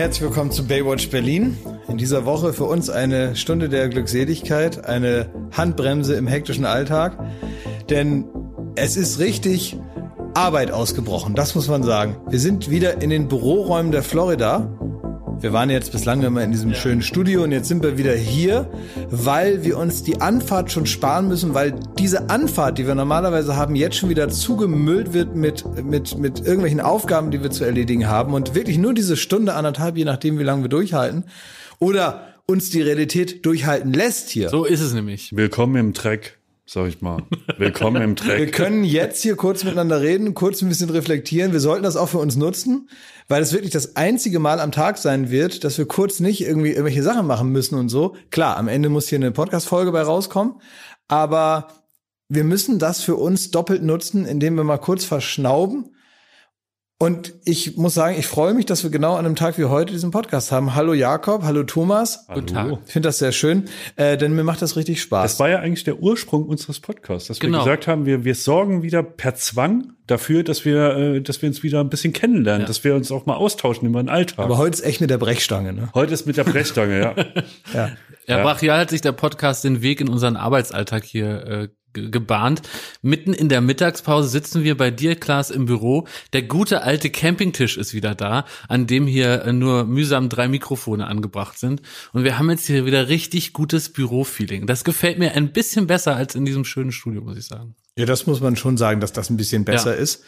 Herzlich willkommen zu Baywatch Berlin. In dieser Woche für uns eine Stunde der Glückseligkeit, eine Handbremse im hektischen Alltag. Denn es ist richtig Arbeit ausgebrochen, das muss man sagen. Wir sind wieder in den Büroräumen der Florida wir waren jetzt bislang immer in diesem ja. schönen Studio und jetzt sind wir wieder hier, weil wir uns die Anfahrt schon sparen müssen, weil diese Anfahrt, die wir normalerweise haben, jetzt schon wieder zugemüllt wird mit, mit, mit irgendwelchen Aufgaben, die wir zu erledigen haben und wirklich nur diese Stunde, anderthalb, je nachdem, wie lange wir durchhalten. Oder uns die Realität durchhalten lässt hier. So ist es nämlich. Willkommen im Track sag ich mal. Willkommen im Track. Wir können jetzt hier kurz miteinander reden, kurz ein bisschen reflektieren. Wir sollten das auch für uns nutzen, weil es wirklich das einzige Mal am Tag sein wird, dass wir kurz nicht irgendwie irgendwelche Sachen machen müssen und so. Klar, am Ende muss hier eine Podcast-Folge bei rauskommen, aber wir müssen das für uns doppelt nutzen, indem wir mal kurz verschnauben und ich muss sagen, ich freue mich, dass wir genau an einem Tag wie heute diesen Podcast haben. Hallo Jakob, hallo Thomas. Hallo. Guten Tag. Ich finde das sehr schön, äh, denn mir macht das richtig Spaß. Das war ja eigentlich der Ursprung unseres Podcasts, dass genau. wir gesagt haben, wir, wir sorgen wieder per Zwang dafür, dass wir, äh, dass wir uns wieder ein bisschen kennenlernen, ja. dass wir uns auch mal austauschen über den Alltag. Aber heute ist echt mit der Brechstange, ne? Heute ist mit der Brechstange, ja. ja. Ja, brachial hat sich der Podcast den Weg in unseren Arbeitsalltag hier äh, gebahnt. Mitten in der Mittagspause sitzen wir bei dir, Klaas, im Büro. Der gute alte Campingtisch ist wieder da, an dem hier äh, nur mühsam drei Mikrofone angebracht sind. Und wir haben jetzt hier wieder richtig gutes Bürofeeling. Das gefällt mir ein bisschen besser als in diesem schönen Studio, muss ich sagen. Ja, das muss man schon sagen, dass das ein bisschen besser ja. ist.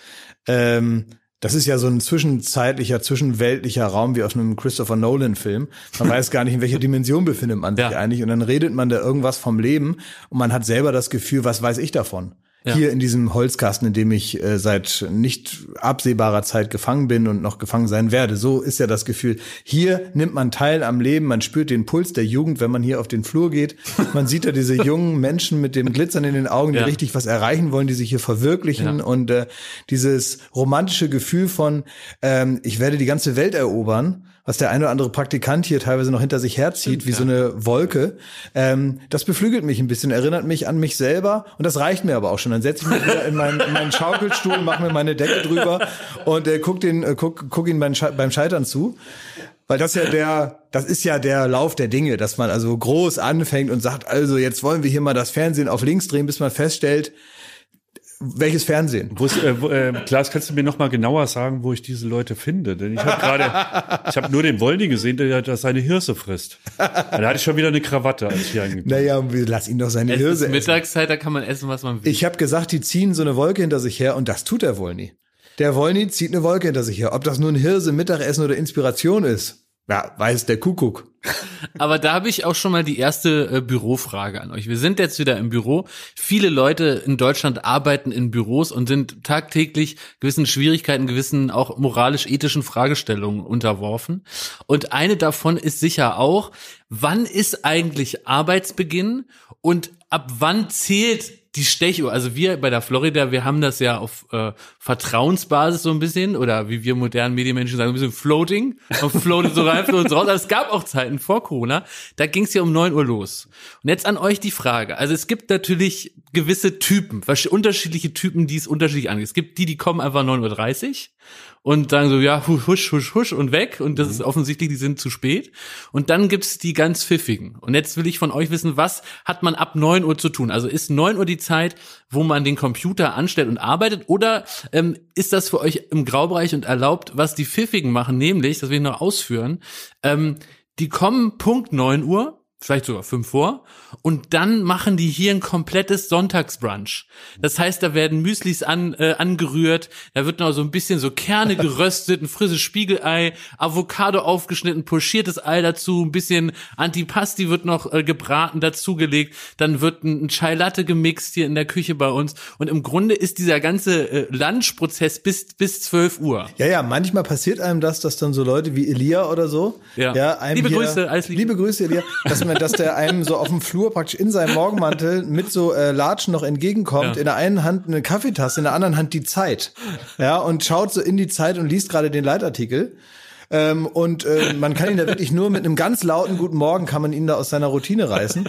Ähm das ist ja so ein zwischenzeitlicher, zwischenweltlicher Raum wie aus einem Christopher Nolan-Film. Man weiß gar nicht, in welcher Dimension befindet man sich ja. eigentlich. Und dann redet man da irgendwas vom Leben und man hat selber das Gefühl, was weiß ich davon? Ja. Hier in diesem Holzkasten, in dem ich äh, seit nicht absehbarer Zeit gefangen bin und noch gefangen sein werde. So ist ja das Gefühl. Hier nimmt man teil am Leben, man spürt den Puls der Jugend, wenn man hier auf den Flur geht. Man sieht ja diese jungen Menschen mit dem Glitzern in den Augen, die ja. richtig was erreichen wollen, die sich hier verwirklichen ja. und äh, dieses romantische Gefühl von, ähm, ich werde die ganze Welt erobern was der eine oder andere Praktikant hier teilweise noch hinter sich herzieht, Stimmt, wie ja. so eine Wolke. Ähm, das beflügelt mich ein bisschen, erinnert mich an mich selber und das reicht mir aber auch schon. Dann setze ich mich wieder in meinen, in meinen Schaukelstuhl, mache mir meine Decke drüber und äh, guck den, äh, guck, guck ihn beim, beim Scheitern zu. Weil das ja der, das ist ja der Lauf der Dinge, dass man also groß anfängt und sagt, also jetzt wollen wir hier mal das Fernsehen auf links drehen, bis man feststellt, welches Fernsehen? Wo ist, äh, wo, äh, Klaas, kannst du mir noch mal genauer sagen, wo ich diese Leute finde? Denn ich habe gerade, ich habe nur den Wolny gesehen, der, der seine Hirse frisst. Da hatte ich schon wieder eine Krawatte, als ich hier angekommen Naja, lass ihn doch seine es Hirse ist Mittagszeit, da kann man essen, was man will. Ich habe gesagt, die ziehen so eine Wolke hinter sich her und das tut der Wolny. Der Wolny zieht eine Wolke hinter sich her. Ob das nun Hirse, Mittagessen oder Inspiration ist, ja, weiß der Kuckuck. Aber da habe ich auch schon mal die erste äh, Bürofrage an euch. Wir sind jetzt wieder im Büro. Viele Leute in Deutschland arbeiten in Büros und sind tagtäglich gewissen Schwierigkeiten, gewissen auch moralisch-ethischen Fragestellungen unterworfen. Und eine davon ist sicher auch, wann ist eigentlich Arbeitsbeginn und ab wann zählt die Stechuhr, also wir bei der Florida, wir haben das ja auf äh, Vertrauensbasis so ein bisschen, oder wie wir modernen Medienmenschen sagen, ein bisschen floating. Man floatet so rein, floatet so raus. Aber es gab auch Zeiten vor Corona, da ging es ja um neun Uhr los. Und jetzt an euch die Frage. Also es gibt natürlich gewisse Typen, unterschiedliche Typen, die es unterschiedlich angeht. Es gibt die, die kommen einfach neun Uhr dreißig und sagen so, ja, husch, husch, husch und weg. Und das mhm. ist offensichtlich, die sind zu spät. Und dann gibt's die ganz pfiffigen. Und jetzt will ich von euch wissen, was hat man ab neun Uhr zu tun? Also ist neun Uhr die Zeit, wo man den Computer anstellt und arbeitet? Oder ähm, ist das für euch im Graubereich und erlaubt, was die pfiffigen machen? Nämlich, das will ich noch ausführen, ähm, die kommen Punkt neun Uhr vielleicht sogar fünf vor. Und dann machen die hier ein komplettes Sonntagsbrunch. Das heißt, da werden Müslis an, äh, angerührt, da wird noch so ein bisschen so Kerne geröstet, ein frisches Spiegelei, Avocado aufgeschnitten, pochiertes Ei dazu, ein bisschen Antipasti wird noch äh, gebraten, dazugelegt, dann wird ein, ein Chai Latte gemixt hier in der Küche bei uns. Und im Grunde ist dieser ganze äh, Lunchprozess bis, bis 12 Uhr. Ja, ja, manchmal passiert einem das, dass dann so Leute wie Elia oder so, ja, ja einem liebe hier, Grüße, alles liebe. liebe Grüße, Elia, dass man mir, dass der einem so auf dem Flur praktisch in seinem Morgenmantel mit so äh, Latschen noch entgegenkommt. Ja. In der einen Hand eine Kaffeetasse, in der anderen Hand die Zeit. Ja, und schaut so in die Zeit und liest gerade den Leitartikel. Ähm, und äh, man kann ihn da wirklich nur mit einem ganz lauten Guten Morgen kann man ihn da aus seiner Routine reißen.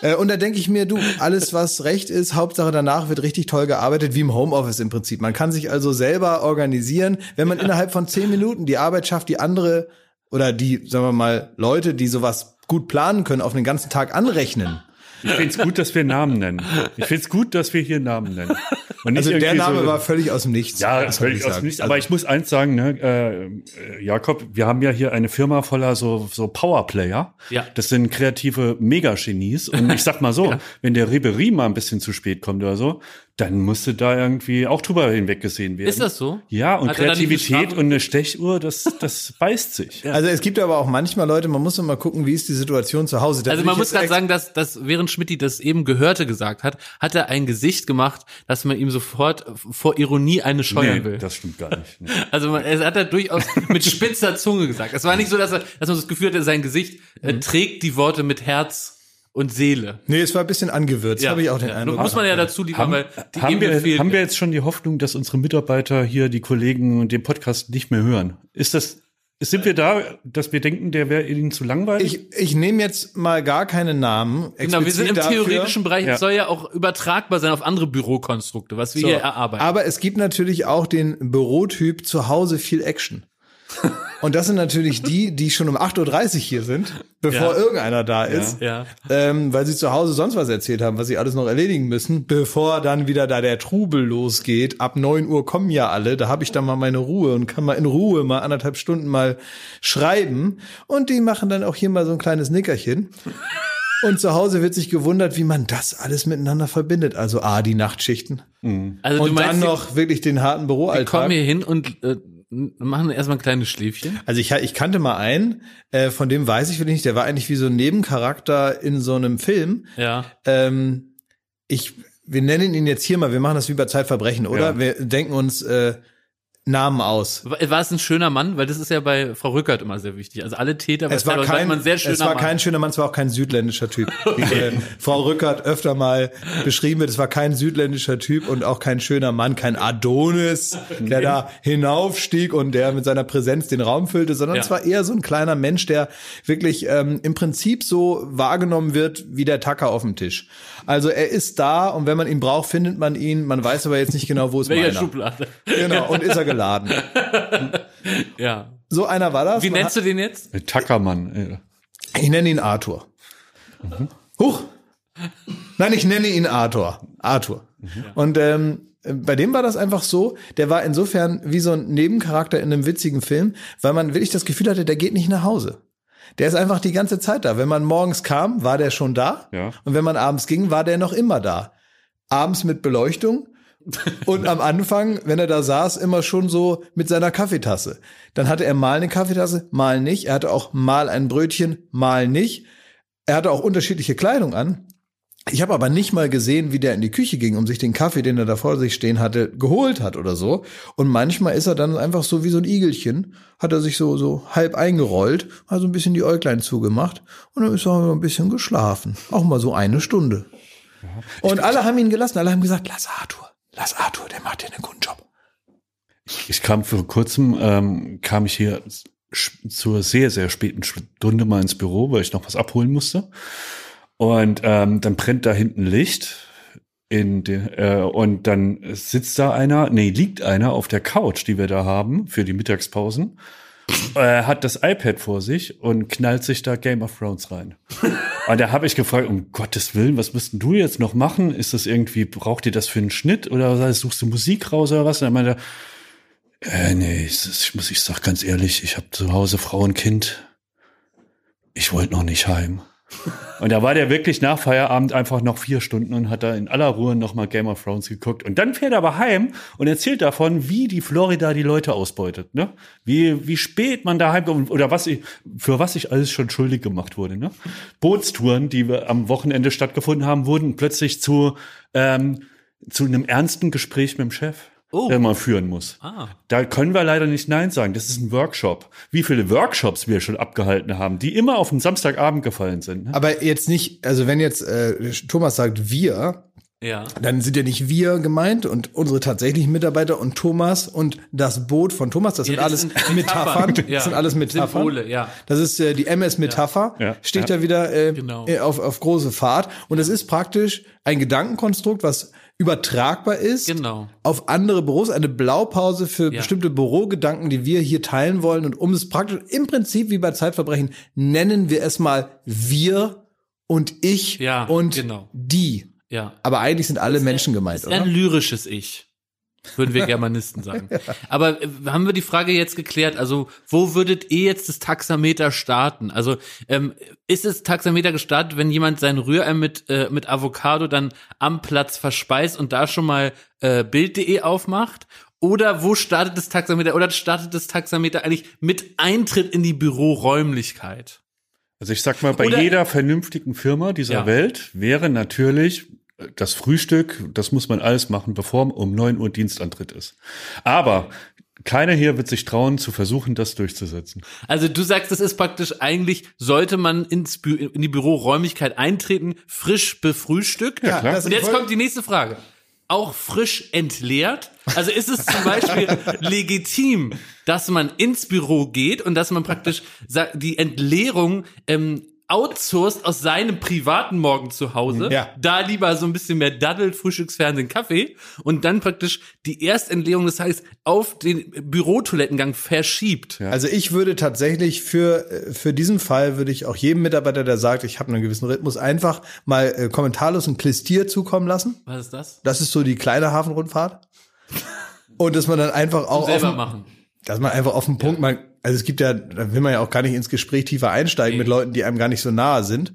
Äh, und da denke ich mir, du, alles was recht ist, Hauptsache danach wird richtig toll gearbeitet, wie im Homeoffice im Prinzip. Man kann sich also selber organisieren, wenn man innerhalb von zehn Minuten die Arbeit schafft, die andere oder die, sagen wir mal, Leute, die sowas gut planen können, auf den ganzen Tag anrechnen. Ich finde es gut, dass wir Namen nennen. Ich finde es gut, dass wir hier Namen nennen. also der Name so, war völlig aus dem Nichts. Ja, völlig aus dem Nichts. Aber also ich muss eins sagen, ne, äh, Jakob, wir haben ja hier eine Firma voller so, so Powerplayer. Ja. Das sind kreative Megagenies. Und ich sag mal so, ja. wenn der Ribery mal ein bisschen zu spät kommt oder so, dann musste da irgendwie auch drüber hinweggesehen werden. Ist das so? Ja, und Hat Kreativität und eine Stechuhr, das, das beißt sich. Ja. Also es gibt aber auch manchmal Leute, man muss immer gucken, wie ist die Situation zu Hause. Da also man muss gerade sagen, dass, dass während Schmidt das eben Gehörte gesagt hat, hat er ein Gesicht gemacht, dass man ihm sofort vor Ironie eine scheuern nee, will. das stimmt gar nicht. Nee. Also man, er hat er durchaus mit spitzer Zunge gesagt. Es war nicht so, dass, er, dass man das Gefühl hatte, sein Gesicht mhm. trägt die Worte mit Herz und Seele. Nee, es war ein bisschen angewürzt, ja. habe ich auch den Eindruck. Muss man ja dazu liefern, haben, weil die haben wir, fehlt. haben wir jetzt schon die Hoffnung, dass unsere Mitarbeiter hier, die Kollegen und den Podcast nicht mehr hören? Ist das sind wir da, dass wir denken, der wäre ihnen zu langweilig? Ich, ich nehme jetzt mal gar keine Namen. Genau, wir sind im dafür. theoretischen Bereich. Ja. Es soll ja auch übertragbar sein auf andere Bürokonstrukte, was wir so, hier erarbeiten. Aber es gibt natürlich auch den Bürotyp zu Hause viel Action. Und das sind natürlich die, die schon um 8.30 Uhr hier sind, bevor ja. irgendeiner da ist, ja. Ähm, weil sie zu Hause sonst was erzählt haben, was sie alles noch erledigen müssen, bevor dann wieder da der Trubel losgeht. Ab 9 Uhr kommen ja alle, da habe ich dann mal meine Ruhe und kann mal in Ruhe mal anderthalb Stunden mal schreiben. Und die machen dann auch hier mal so ein kleines Nickerchen. Und zu Hause wird sich gewundert, wie man das alles miteinander verbindet. Also A, die Nachtschichten. Mhm. Also und meinst, dann noch wirklich den harten Büroalltag. Die kommen hier hin und äh, machen erstmal ein kleines Schläfchen. Also ich, ich kannte mal einen, äh, von dem weiß ich nicht, der war eigentlich wie so ein Nebencharakter in so einem Film. Ja. Ähm, ich, wir nennen ihn jetzt hier mal, wir machen das wie bei Zeitverbrechen, oder? Ja. Wir denken uns, äh, Namen aus. War es ein schöner Mann? Weil das ist ja bei Frau Rückert immer sehr wichtig. Also alle Täter, es war kein, man sehr schöner Es war Mann. kein schöner Mann, es war auch kein südländischer Typ. okay. äh, Frau Rückert öfter mal beschrieben wird, es war kein südländischer Typ und auch kein schöner Mann, kein Adonis, okay. der da hinaufstieg und der mit seiner Präsenz den Raum füllte, sondern ja. es war eher so ein kleiner Mensch, der wirklich ähm, im Prinzip so wahrgenommen wird wie der Tacker auf dem Tisch. Also er ist da und wenn man ihn braucht, findet man ihn. Man weiß aber jetzt nicht genau, wo es Welcher Schublade. Genau, und ist er geladen. ja. So einer war das. Wie nennst du den jetzt? Tackermann. Ich nenne ihn Arthur. Mhm. Huch! Nein, ich nenne ihn Arthur. Arthur. Mhm. Und ähm, bei dem war das einfach so, der war insofern wie so ein Nebencharakter in einem witzigen Film, weil man wirklich das Gefühl hatte, der geht nicht nach Hause. Der ist einfach die ganze Zeit da. Wenn man morgens kam, war der schon da. Ja. Und wenn man abends ging, war der noch immer da. Abends mit Beleuchtung. und am Anfang, wenn er da saß, immer schon so mit seiner Kaffeetasse. Dann hatte er mal eine Kaffeetasse, mal nicht. Er hatte auch mal ein Brötchen, mal nicht. Er hatte auch unterschiedliche Kleidung an. Ich habe aber nicht mal gesehen, wie der in die Küche ging, um sich den Kaffee, den er da vor sich stehen hatte, geholt hat oder so. Und manchmal ist er dann einfach so wie so ein Igelchen, hat er sich so so halb eingerollt, also ein bisschen die Äuglein zugemacht und dann ist er ein bisschen geschlafen, auch mal so eine Stunde. Ja, und alle haben ihn gelassen, alle haben gesagt, lass Arthur, lass Arthur, der macht dir einen guten Job. Ich, ich kam vor kurzem, ähm, kam ich hier zur sehr sehr späten Stunde mal ins Büro, weil ich noch was abholen musste. Und ähm, dann brennt da hinten Licht in den, äh, und dann sitzt da einer, nee, liegt einer auf der Couch, die wir da haben für die Mittagspausen. Er hat das iPad vor sich und knallt sich da Game of Thrones rein. und da habe ich gefragt, um Gottes Willen, was müssten du jetzt noch machen? Ist das irgendwie, braucht ihr das für einen Schnitt oder suchst du Musik raus oder was? Und er meinte, äh, nee, ich muss, ich sag ganz ehrlich, ich habe zu Hause Frau und Kind. Ich wollte noch nicht heim. Und da war der wirklich nach Feierabend einfach noch vier Stunden und hat da in aller Ruhe nochmal Game of Thrones geguckt. Und dann fährt er aber heim und erzählt davon, wie die Florida die Leute ausbeutet, ne? Wie, wie spät man da heimkommt oder was ich, für was ich alles schon schuldig gemacht wurde, ne? Bootstouren, die wir am Wochenende stattgefunden haben, wurden plötzlich zu, ähm, zu einem ernsten Gespräch mit dem Chef oh. der man führen muss. Ah. Da können wir leider nicht Nein sagen. Das ist ein Workshop. Wie viele Workshops wir schon abgehalten haben, die immer auf den Samstagabend gefallen sind. Ne? Aber jetzt nicht, also wenn jetzt äh, Thomas sagt wir, Ja. Dann sind ja nicht wir gemeint und unsere tatsächlichen Mitarbeiter und Thomas und das Boot von Thomas. Das sind das alles sind Metaphern. Metaphern. Ja. Das sind alles Metaphern. Symbole, ja. Das ist äh, die MS-Metapher. Ja. Steht Ja. da wieder äh, Genau. äh, auf, auf große Fahrt. Und es ist praktisch ein Gedankenkonstrukt, was übertragbar ist Genau. auf andere Büros, eine Blaupause für Ja. bestimmte Bürogedanken, die wir hier teilen wollen. Und um es praktisch im Prinzip wie bei Zeitverbrechen nennen wir es mal wir und ich Ja, und genau. die. Ja. Aber eigentlich sind alle Menschen gemeint, ist ein oder? lyrisches Ich. Würden wir Germanisten sagen. Aber äh, haben wir die Frage jetzt geklärt? Also, wo würdet ihr jetzt das Taxameter starten? Also, ähm, ist das Taxameter gestartet, wenn jemand sein Rührei mit, äh, mit Avocado dann am Platz verspeist und da schon mal äh, Bild.de aufmacht? Oder wo startet das Taxameter? Oder startet das Taxameter eigentlich mit Eintritt in die Büroräumlichkeit? Also ich sag mal, bei Oder- jeder vernünftigen Firma dieser Ja. Welt wäre natürlich das Frühstück, das muss man alles machen, bevor um 9 Uhr Dienstantritt ist. Aber keiner hier wird sich trauen, zu versuchen, das durchzusetzen. Also du sagst, das ist praktisch eigentlich, sollte man ins Bü in die Büroräumlichkeit eintreten, frisch befrühstückt. Ja, klar. Und jetzt kommt die nächste Frage. Auch frisch entleert? Also ist es zum Beispiel legitim, dass man ins Büro geht und dass man praktisch die Entleerung ähm, outsourced aus seinem privaten Morgen zu Hause, Ja. da lieber so ein bisschen mehr daddelt, Frühstücksfernsehen, Kaffee und dann praktisch die Erstentleerung des Tages auf den Bürotoilettengang verschiebt. Also ich würde tatsächlich für, äh, für diesen Fall würde ich auch jedem Mitarbeiter, der sagt, ich habe einen gewissen Rhythmus, einfach mal äh, kommentarlos ein Klistier zukommen lassen. Was ist das? Das ist so die kleine Hafenrundfahrt. Und dass man dann einfach auch Selber den- machen. dass man einfach auf den Punkt mal, also es gibt ja, da will man ja auch gar nicht ins Gespräch tiefer einsteigen Nee. mit Leuten, die einem gar nicht so nahe sind,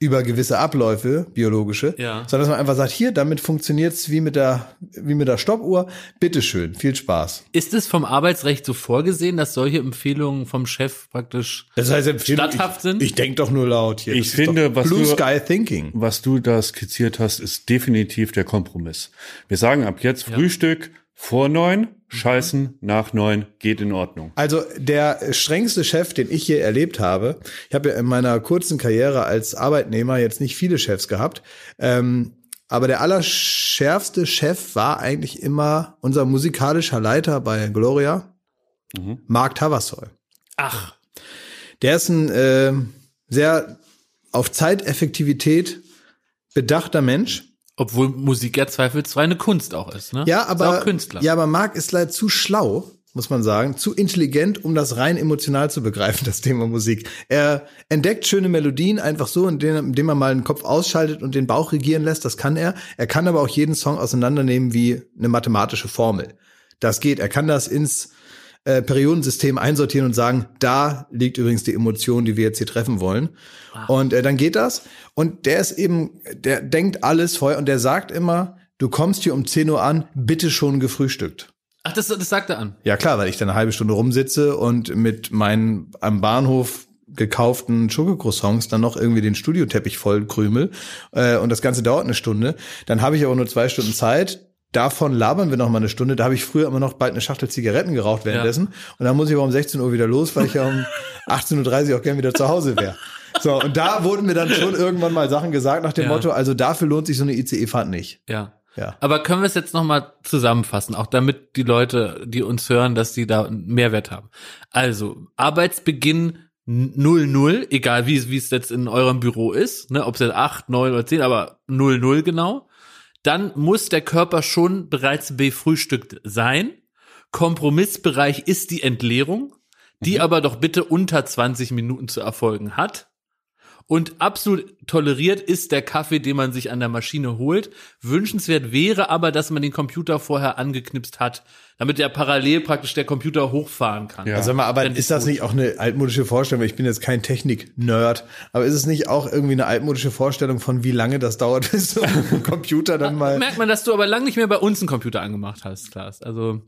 über gewisse Abläufe, biologische, Ja. sondern dass man einfach sagt, hier, damit funktioniert's wie mit der, wie mit der Stoppuhr. Bitteschön, viel Spaß. Ist es vom Arbeitsrecht so vorgesehen, dass solche Empfehlungen vom Chef praktisch Das heißt, Empfehlung, Statthaft ich, sind? Ich denk doch nur laut hier. Ich Das finde, was Blue du- Sky Thinking. Was du da skizziert hast, ist definitiv der Kompromiss. Wir sagen ab jetzt Frühstück vor neun, scheißen nach neun, geht in Ordnung. Also der strengste Chef, den ich je erlebt habe, ich habe ja in meiner kurzen Karriere als Arbeitnehmer jetzt nicht viele Chefs gehabt, ähm, aber der allerschärfste Chef war eigentlich immer unser musikalischer Leiter bei Gloria, Mark Tavassoy. Ach, Der ist ein äh, sehr auf Zeiteffektivität bedachter Mensch. Obwohl Musik ja zweifelsfrei eine Kunst auch ist, ne? Ja, Ist aber auch Künstler. ja, aber Marc ist leider zu schlau, muss man sagen, zu intelligent, um das rein emotional zu begreifen, das Thema Musik. Er entdeckt schöne Melodien einfach so, indem, indem er mal den Kopf ausschaltet und den Bauch regieren lässt. Das kann er. Er kann aber auch jeden Song auseinandernehmen wie eine mathematische Formel. Das geht. Er kann das ins äh, Periodensystem einsortieren und sagen, da liegt übrigens die Emotion, die wir jetzt hier treffen wollen. Und äh, dann geht das. Und der ist eben, der denkt alles vorher und der sagt immer, du kommst hier um 10 Uhr an, bitte schon gefrühstückt. Ach, das, das sagt er an. Ja klar, weil ich dann eine halbe Stunde rumsitze und mit meinen am Bahnhof gekauften Schokocroissants dann noch irgendwie den Studioteppich voll krümel äh, und das Ganze dauert eine Stunde. Dann habe ich aber nur zwei Stunden Zeit. Davon labern wir noch mal eine Stunde. Da habe ich früher immer noch bald eine Schachtel Zigaretten geraucht währenddessen. Und dann muss ich aber um 16 Uhr wieder los, weil ich ja um 18.30 Uhr auch gern wieder zu Hause wäre. So, und da wurden mir dann schon irgendwann mal Sachen gesagt nach dem Ja. Motto, also dafür lohnt sich so eine ICE-Fahrt nicht. Ja. Ja. Aber können wir es jetzt nochmal zusammenfassen, auch damit die Leute, die uns hören, dass die da einen Mehrwert haben. Also, Arbeitsbeginn 00, egal wie, wie es jetzt in eurem Büro ist, ne, ob es jetzt 8, 9 oder 10, aber 00 genau. Dann muss der Körper schon bereits befrühstückt sein. Kompromissbereich ist die Entleerung, die aber doch bitte unter 20 Minuten zu erfolgen hat. Und absolut toleriert ist der Kaffee, den man sich an der Maschine holt. Wünschenswert wäre aber, dass man den Computer vorher angeknipst hat, damit er parallel praktisch der Computer hochfahren kann. Ja. Also sag mal, aber Fänd ich ist das gut. nicht auch eine altmodische Vorstellung? Ich bin jetzt kein Technik-Nerd, aber ist es nicht auch irgendwie eine altmodische Vorstellung von wie lange das dauert, bis so ein Computer dann mal. Merkt man, dass du aber lang nicht mehr bei uns einen Computer angemacht hast, Klaas. Also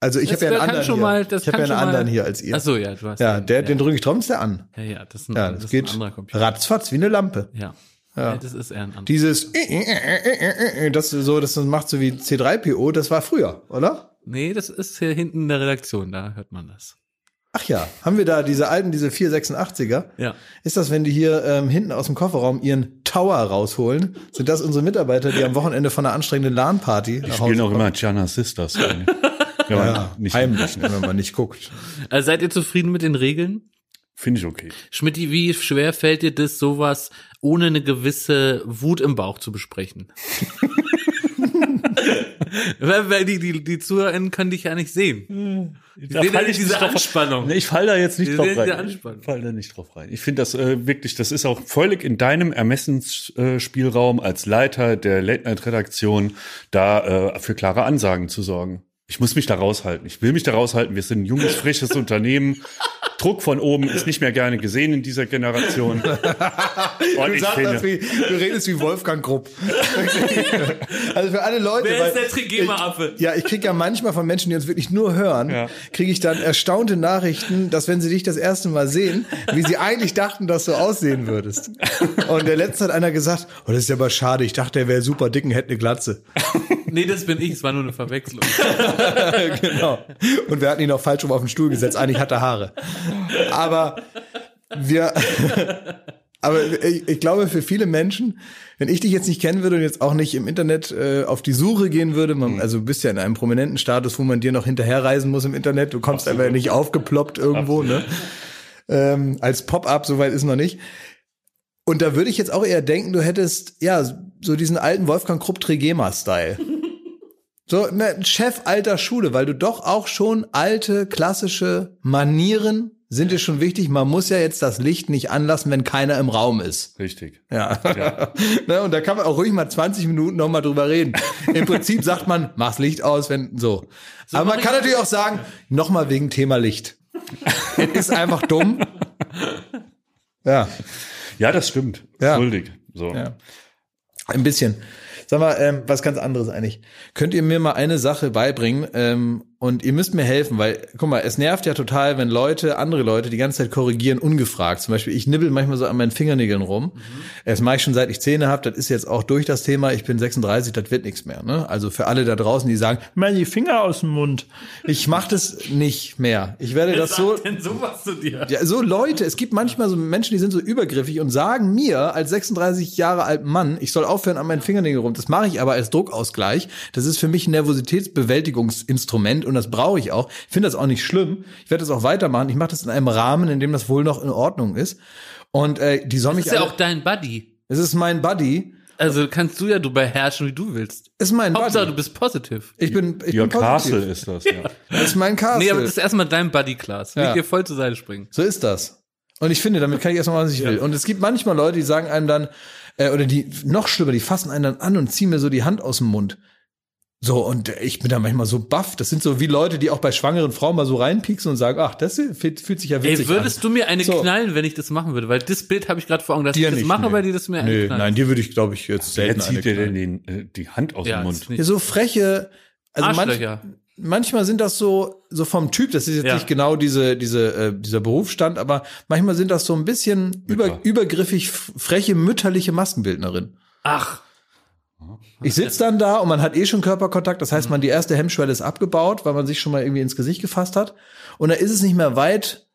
Also ich habe ja einen anderen schon hier. mal, das ich habe ja einen schon mal- anderen hier als ihr. Ach so, ja, du hast ja, einen, der, ja. den drücke ich trotzdem an. ja, ja, das ist ein, Ja, das das geht ein anderer Computer. ratzfatz wie eine Lampe. Ja. ja. das ist eher ein anderer. Dieses das so, das macht so wie C3PO, das war früher, oder? Nee, das ist hier hinten in der Redaktion, da hört man das. Ach ja, haben wir da diese alten, diese 486er? Ja. Ist das, wenn die hier ähm, hinten aus dem Kofferraum ihren Tower rausholen, sind das unsere Mitarbeiter, die am Wochenende von einer anstrengenden LAN-Party Die spielen auch immer Gianna Sisters. wenn man ja, nicht, heimlich, ne, wenn man nicht guckt. Also seid ihr zufrieden mit den Regeln? Finde ich okay. Schmidt, wie schwer fällt dir das, sowas ohne eine gewisse Wut im Bauch zu besprechen? weil, weil die, die, die ZuhörerInnen können dich ja nicht sehen. Die sehen ja nicht diese drauf- Anspannung. Nee, ich fall da jetzt nicht Wir drauf die rein. Anspannung. Ich fall da nicht drauf rein. Ich finde das äh, wirklich, das ist auch völlig in deinem Ermessensspielraum als Leiter der Late-Night-Redaktion, da äh, für klare Ansagen zu sorgen. Ich muss mich da raushalten. Ich will mich da raushalten. Wir sind ein junges, frisches Unternehmen. Druck von oben ist nicht mehr gerne gesehen in dieser Generation. Und Du, ich sagst das finde, wie, du redest wie Wolfgang Grupp. also für alle Leute. Wer ist der Trigema-Affe? Ja, ich krieg ja manchmal von Menschen, die uns wirklich nur hören, Ja. kriege ich dann erstaunte Nachrichten, dass wenn sie dich das erste Mal sehen, wie sie eigentlich dachten, dass du aussehen würdest. Und der letzte hat einer gesagt, oh, das ist ja aber schade, ich dachte, er wäre super dick und hätte eine Glatze. Nee, das bin ich, es war nur eine Verwechslung. genau. Und wir hatten ihn auch falsch rum auf den Stuhl gesetzt. Eigentlich hat er Haare. Aber wir, aber ich, ich glaube, für viele Menschen, wenn ich dich jetzt nicht kennen würde und jetzt auch nicht im Internet äh, auf die Suche gehen würde, man, also du bist ja in einem prominenten Status, wo man dir noch hinterherreisen muss im Internet, du kommst einfach nicht aufgeploppt irgendwo, ne? Ähm, als Pop-up, soweit ist noch nicht. Und da würde ich jetzt auch eher denken, du hättest, ja, so diesen alten Wolfgang Krupp Trigema-Style. So, ne, Chef alter Schule, weil du doch auch schon alte, klassische Manieren sind dir schon wichtig. Man muss ja jetzt das Licht nicht anlassen, wenn keiner im Raum ist. richtig. Ja. Ja. ne, und da kann man auch ruhig mal 20 Minuten noch mal drüber reden. Im Prinzip sagt man, mach's Licht aus, wenn so. Aber man kann ich- natürlich auch sagen, noch mal wegen Thema Licht. Es ist einfach dumm. Ja. Ja, das stimmt. Ja. Schuldig. So. Ja. Ein bisschen. Sag mal, ähm, was ganz anderes eigentlich. Könnt ihr mir mal eine Sache beibringen? Ähm, und ihr müsst mir helfen, weil, guck mal, es nervt ja total, wenn Leute, andere Leute die ganze Zeit korrigieren, ungefragt. Zum Beispiel, ich nibbel manchmal so an meinen Fingernägeln rum. Das mache ich schon seit ich Zähne habe. Das ist jetzt auch durch das Thema. Ich bin 36, das wird nichts mehr. Ne? Also für alle da draußen, die sagen, mal die Finger aus dem Mund. Ich mache das nicht mehr. Ich werde das so, denn sowas zu dir? ja, so Leute, es gibt manchmal so Menschen, die sind so übergriffig und sagen mir als 36 Jahre alten Mann, ich soll aufhören an meinen Fingernägeln rum. Das mache ich aber als Druckausgleich. Das ist für mich ein Nervositätsbewältigungsinstrument und das brauche ich auch. Ich finde das auch nicht schlimm. Ich werde das auch weitermachen. Ich mache das in einem Rahmen, in dem das wohl noch in Ordnung ist. Und äh, die soll mich Das ist ja auch dein Buddy. es ist mein Buddy. Also kannst du ja du beherrschen, wie du willst. Es ist mein Hauptsache, du Buddy. bist positiv. Ich bin, ich Your bin Castle positiv. ist das, ja. Das ist mein Castle. Nee, aber das ist erstmal dein Buddy, Klaas. Will Ja. ich dir voll zur Seite springen. So ist das. Und ich finde, damit kann ich erstmal machen, was ich will. Und es gibt manchmal Leute, die sagen einem dann, äh, oder die, noch schlimmer, die fassen einen dann an und ziehen mir so die Hand aus dem Mund. So, und ich bin da manchmal so baff. Das sind so wie Leute, die auch bei schwangeren Frauen mal so reinpieksen und sagen, ach, das fühlt, fühlt sich ja witzig Ey, würdest an. du mir eine So. knallen, wenn ich das machen würde? Weil das Bild habe ich gerade vor Augen, dass Dir ich das nicht, mache, nee. aber die das mir eine Nö, knallen. nein, dir würde ich, glaube ich, jetzt Wer selten zieht dir denn den, äh, die Hand aus ja, dem Mund? Ja, so freche, also manch, manchmal sind das so so vom Typ, das ist jetzt Ja. nicht genau diese diese äh, dieser Berufsstand, aber manchmal sind das so ein bisschen über, übergriffig freche mütterliche Maskenbildnerin. Ach, Ich sitze dann da und man hat eh schon Körperkontakt, das heißt, man die erste Hemmschwelle ist abgebaut, weil man sich schon mal irgendwie ins Gesicht gefasst hat und da ist es nicht mehr weit,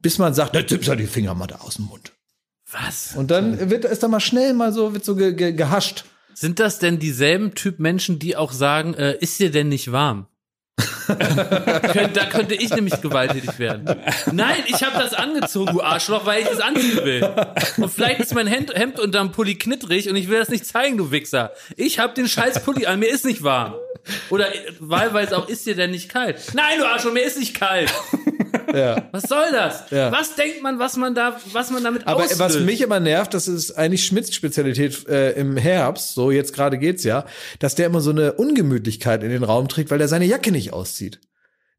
bis man sagt, jetzt nimmst du die Finger mal da aus dem Mund. was? Und dann wird ist da mal schnell mal so wird so ge, ge, gehascht. Sind das denn dieselben Typ Menschen, die auch sagen, äh, ist dir denn nicht warm? Da könnte ich nämlich gewalttätig werden. Nein, ich habe das angezogen, du Arschloch, weil ich es anziehen will. Und vielleicht ist mein Hemd, Hemd unterm Pulli knittrig und ich will das nicht zeigen, du Wichser. Ich habe den scheiß Pulli an, mir ist nicht warm. Oder wahlweise auch, ist dir denn nicht kalt? Nein, du Arschloch, mir ist nicht kalt. Ja. Was soll das? Ja. Was denkt man, was man da, was man damit Aber auslöst? was mich immer nervt, das ist eigentlich Schmidts Spezialität äh, im Herbst, so jetzt gerade geht's ja, dass der immer so eine Ungemütlichkeit in den Raum trägt, weil er seine Jacke nicht auszieht.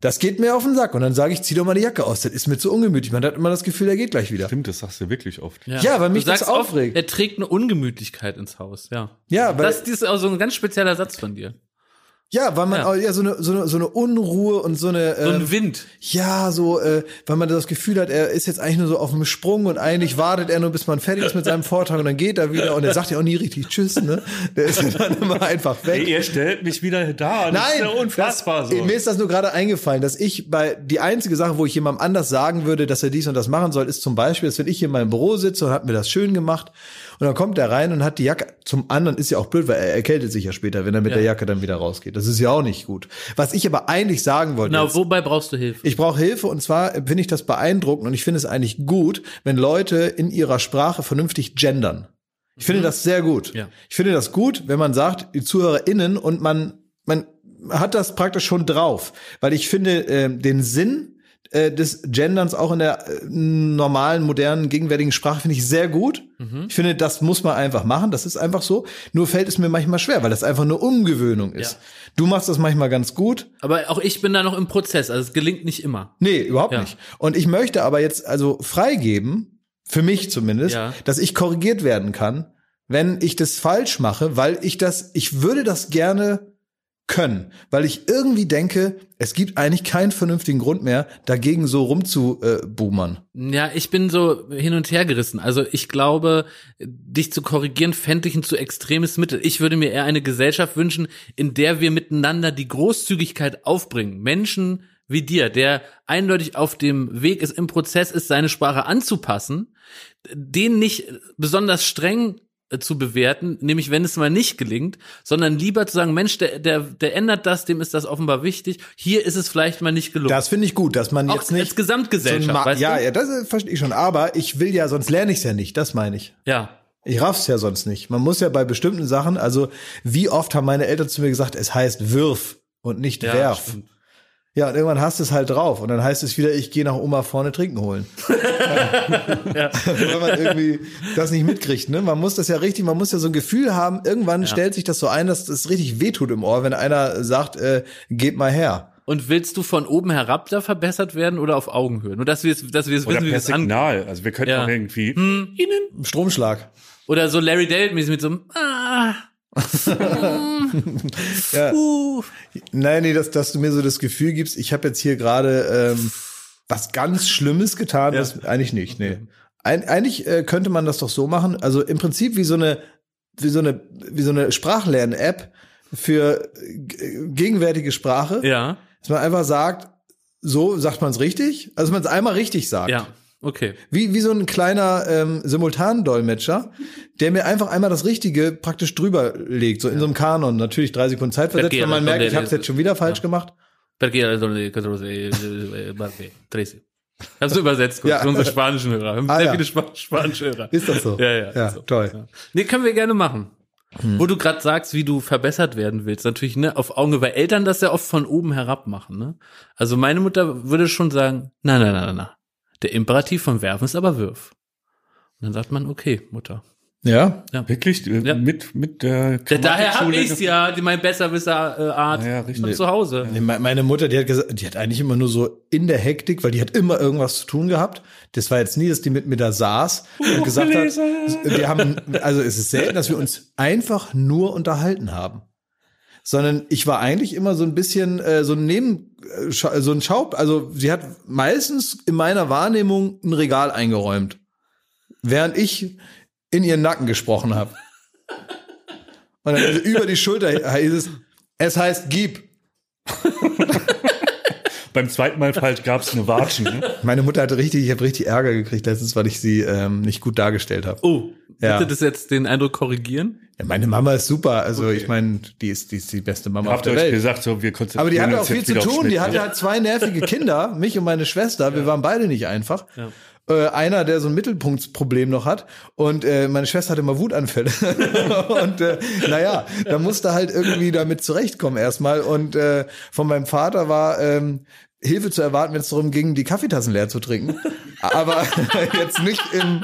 Das geht mir auf den Sack und dann sage ich, zieh doch mal die Jacke aus. Das ist mir zu ungemütlich. Man hat immer das Gefühl, er geht gleich wieder. Stimmt, das sagst du wirklich oft. Ja, weil mich Du sagst das oft, aufregt. Er trägt eine Ungemütlichkeit ins Haus, ja. Ja, weil Das, das ist auch so ein ganz spezieller Satz von dir. Ja, weil man Ja. ja so eine so eine so eine Unruhe und so eine So ähm, ein Wind. Ja, so, äh, weil man das Gefühl hat, er ist jetzt eigentlich nur so auf dem Sprung und eigentlich wartet er nur, bis man fertig ist mit seinem Vortrag und dann geht er wieder und er sagt ja auch nie richtig Tschüss, ne? Der ist ja dann immer einfach weg. Ey, ihr stellt mich wieder da. Das Nein, ist ja unfassbar das, so. Mir ist das nur gerade eingefallen, dass ich bei die einzige Sache, wo ich jemandem anders sagen würde, dass er dies und das machen soll, ist zum Beispiel, dass wenn ich hier in meinem Büro sitze und hab mir das schön gemacht Und dann kommt er rein und hat die Jacke. Zum anderen ist ja auch blöd, weil er erkältet sich ja später, wenn er mit Ja. der Jacke dann wieder rausgeht. Das ist ja auch nicht gut. Was ich aber eigentlich sagen wollte. Na, jetzt- wobei brauchst du Hilfe? ich brauche Hilfe und zwar finde ich das beeindruckend und ich finde es eigentlich gut, wenn Leute in ihrer Sprache vernünftig gendern. Ich finde das sehr gut. Mhm. Ja. Ich finde das gut, wenn man sagt, die ZuhörerInnen und man, man hat das praktisch schon drauf. Weil ich finde äh, den Sinn äh, des Genderns auch in der äh, normalen, modernen, gegenwärtigen Sprache finde ich sehr gut. Mhm. Ich finde, das muss man einfach machen. Das ist einfach so. Nur fällt es mir manchmal schwer, weil das einfach eine Umgewöhnung ist. Ja. Du machst das manchmal ganz gut. Aber auch ich bin da noch im Prozess, also es gelingt nicht immer. Nee, überhaupt Ja. nicht. Und ich möchte aber jetzt also freigeben, für mich zumindest, Ja. dass ich korrigiert werden kann, wenn ich das falsch mache, weil ich das, ich würde das gerne können, weil ich irgendwie denke, es gibt eigentlich keinen vernünftigen Grund mehr, dagegen so rumzuboomern. Ja, ich bin so hin und her gerissen. Also ich glaube, dich zu korrigieren, fände ich ein zu extremes Mittel. Ich würde mir eher eine Gesellschaft wünschen, in der wir miteinander die Großzügigkeit aufbringen. Menschen wie dir, der eindeutig auf dem Weg ist, im Prozess ist, seine Sprache anzupassen, den nicht besonders streng äh, zu bewerten, nämlich wenn es mal nicht gelingt, sondern lieber zu sagen, Mensch, der, der, der ändert das, dem ist das offenbar wichtig. Hier ist es vielleicht mal nicht gelungen. Das finde ich gut, dass man Auch jetzt nicht als Gesamtgesellschaft, so weißt ja, du? ja, das äh, verstehe ich schon, aber ich will ja, sonst lerne ich es ja nicht, das meine ich. ja. Ich raff's ja sonst nicht. Man muss ja bei bestimmten Sachen, also wie oft haben meine Eltern zu mir gesagt, es heißt wirf und nicht Ja, werf. stimmt. Ja, und irgendwann hast du es halt drauf und dann heißt es wieder, ich gehe nach Oma vorne trinken holen. Wenn man irgendwie das nicht mitkriegt, ne? Man muss das ja richtig, man muss ja so ein Gefühl haben, irgendwann stellt sich das so ein, dass das richtig wehtut im Ohr, wenn einer sagt, äh, geht mal her. Und willst du von oben herab da verbessert werden oder auf Augenhöhe? Nur dass wir es, dass wir es wissen, wie wir es Signal. Also wir könnten Ja. auch irgendwie, Stromschlag. oder so Larry David mit so einem ah, Ja. uh. Nein, nee, dass, dass du mir so das Gefühl gibst, ich habe jetzt hier gerade ähm, was ganz Schlimmes getan, das eigentlich nicht. Nee. Ein, eigentlich äh, könnte man das doch so machen. Also im Prinzip wie so eine, wie so eine, wie so eine Sprachlern-App für äh, gegenwärtige Sprache, Ja, dass man einfach sagt, so sagt man es richtig, also man es einmal richtig sagt. ja, okay. Wie, wie so ein kleiner ähm, Simultandolmetscher, der mir einfach einmal das Richtige praktisch drüber legt, so in so einem Kanon. Natürlich drei Sekunden Zeit versetzt, wenn man merkt, ich habe es jetzt schon wieder falsch gemacht. Perché era il 14, eh, Barbe, 13. Hab's übersetzt, kurz, Ja. für unsere spanischen Hörer. Wir haben Ah, sehr ja. viele Spa spanische Hörer. Ist das so? Ja, ja. Ja, so. toll. Ja. Nee, können wir gerne machen. Wo du gerade sagst, wie du verbessert werden willst, natürlich ne, auf Augenhöhe, weil Eltern das ja oft von oben herab machen. Ne? Also meine Mutter würde schon sagen, nein, nein, nein, nein, nein. Der Imperativ vom Werfen ist aber Wirf. Und dann sagt man, okay, Mutter. Ja, wirklich äh, Ja. mit, mit der Da, daher habe Grammatikschule ich's ja, die mein Besserwisser-Art Ja, ja, von zu Hause. Nee, me- Meine Mutter, die hat gesagt, die hat eigentlich immer nur so in der Hektik, weil die hat immer irgendwas zu tun gehabt. Das war jetzt nie, dass die mit mir da saß und gesagt hat, wir haben, also es ist selten, dass wir uns einfach nur unterhalten haben. Sondern ich war eigentlich immer so ein bisschen äh, so ein Neben, äh, so ein Schaub, also sie hat meistens in meiner Wahrnehmung ein Regal eingeräumt, während ich in ihren Nacken gesprochen habe. Und dann über die Schulter hieß es, es heißt gib. Beim zweiten Mal falsch gab's eine Watschen. Ne? Meine Mutter hatte richtig, ich habe richtig Ärger gekriegt letztens, weil ich sie ähm, nicht gut dargestellt habe. Oh, Ja. bitte das jetzt den Eindruck korrigieren? Ja, meine Mama ist super, also ich meine, die ist, die ist die beste Mama auf Habt ihr der euch Welt. gesagt, so wir konzentrieren Aber die hatte auch viel zu auf tun. Die hatte ne? halt zwei nervige Kinder, mich und meine Schwester. Wir waren beide nicht einfach. Äh, einer, der so ein Mittelpunktsproblem noch hat. Und äh, meine Schwester hatte immer Wutanfälle. und äh, naja, da musste halt irgendwie damit zurechtkommen erstmal. Und äh, von meinem Vater war ähm, Hilfe zu erwarten, wenn es darum ging, die Kaffeetassen leer zu trinken. Aber jetzt nicht im,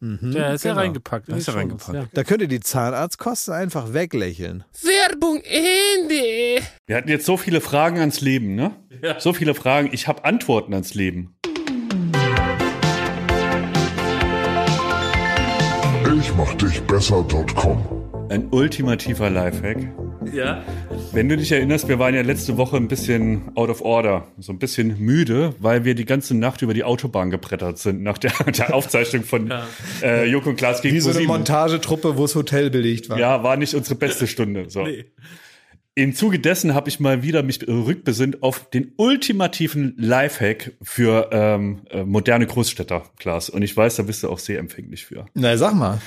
Ja, ist ja genau. reingepackt. Da ist er Shownotes, reingepackt. Da könnt ihr die Zahnarztkosten einfach weglächeln. Werbung Ende. Wir hatten jetzt so viele Fragen ans Leben, ne? Ja. So viele Fragen. Ich habe Antworten ans Leben. Ich mach dich besser.com. Ein ultimativer Lifehack. Ja. Wenn du dich erinnerst, wir waren ja letzte Woche ein bisschen out of order, so ein bisschen müde, weil wir die ganze Nacht über die Autobahn gebrettert sind nach der, der Aufzeichnung von äh, Joko und Klaas gegen Wie so eine. Montagetruppe, wo das Hotel belegt war. Ja, war nicht unsere beste Stunde. So. Nee. Im Zuge dessen habe ich mal wieder mich rückbesinnt auf den ultimativen Lifehack für ähm, äh, moderne Großstädter, Klaas. Und ich weiß, da bist du auch sehr empfänglich für. Na, sag mal.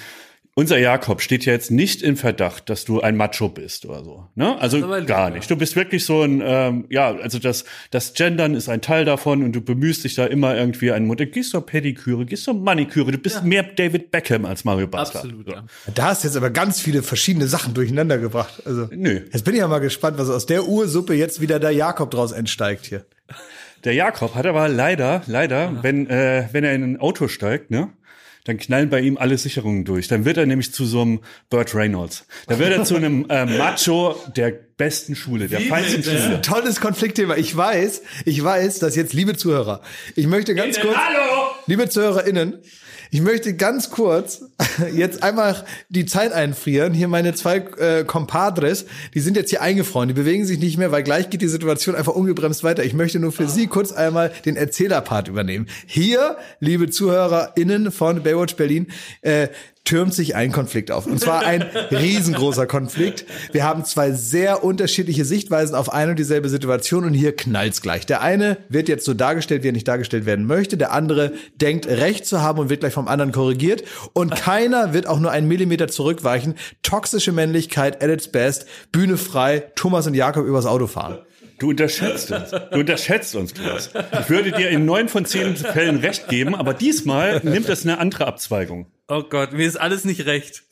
Unser Jakob steht ja jetzt nicht in Verdacht, dass du ein Macho bist oder so. Ne? Also gar ja. nicht. Du bist wirklich so ein, ähm, ja, also das, das Gendern ist ein Teil davon und du bemühst dich da immer irgendwie ein Modell. Gehst du Pediküre, gehst du Maniküre, du bist mehr David Beckham als Mario Basler. Absolut, So. ja. Da hast du jetzt aber ganz viele verschiedene Sachen durcheinander gebracht. Also, Nö. Jetzt bin ich ja mal gespannt, was aus der Ursuppe jetzt wieder der Jakob draus entsteigt hier. Der Jakob hat aber leider, leider, wenn, äh, wenn er in ein Auto steigt, ne? Dann knallen bei ihm alle Sicherungen durch. Dann wird er nämlich zu so einem Burt Reynolds. Dann wird er zu einem äh, Macho der besten Schule, der feinsten Schule. Tolles Konfliktthema. Ich weiß, ich weiß, dass jetzt, liebe Zuhörer, ich möchte ganz kurz, Hallo! liebe ZuhörerInnen, ich möchte ganz kurz jetzt einmal die Zeit einfrieren. Hier meine zwei äh, Compadres, die sind jetzt hier eingefroren, die bewegen sich nicht mehr, weil gleich geht die Situation einfach ungebremst weiter. Ich möchte nur für Sie kurz einmal den Erzählerpart übernehmen. Hier, liebe ZuhörerInnen von Baywatch Berlin, äh, türmt sich ein Konflikt auf. Und zwar ein riesengroßer Konflikt. Wir haben zwei sehr unterschiedliche Sichtweisen auf eine und dieselbe Situation und hier knallt's gleich. Der eine wird jetzt so dargestellt, wie er nicht dargestellt werden möchte. Der andere denkt, Recht zu haben und wird gleich vom anderen korrigiert. Und keiner wird auch nur einen Millimeter zurückweichen. Toxische Männlichkeit at its best. Bühne frei. Thomas und Jakob übers Auto fahren. Du unterschätzt uns. Du unterschätzt uns, Klaus. Ich würde dir in neun von zehn Fällen recht geben, aber diesmal nimmt es eine andere Abzweigung. Oh Gott, mir ist alles nicht recht.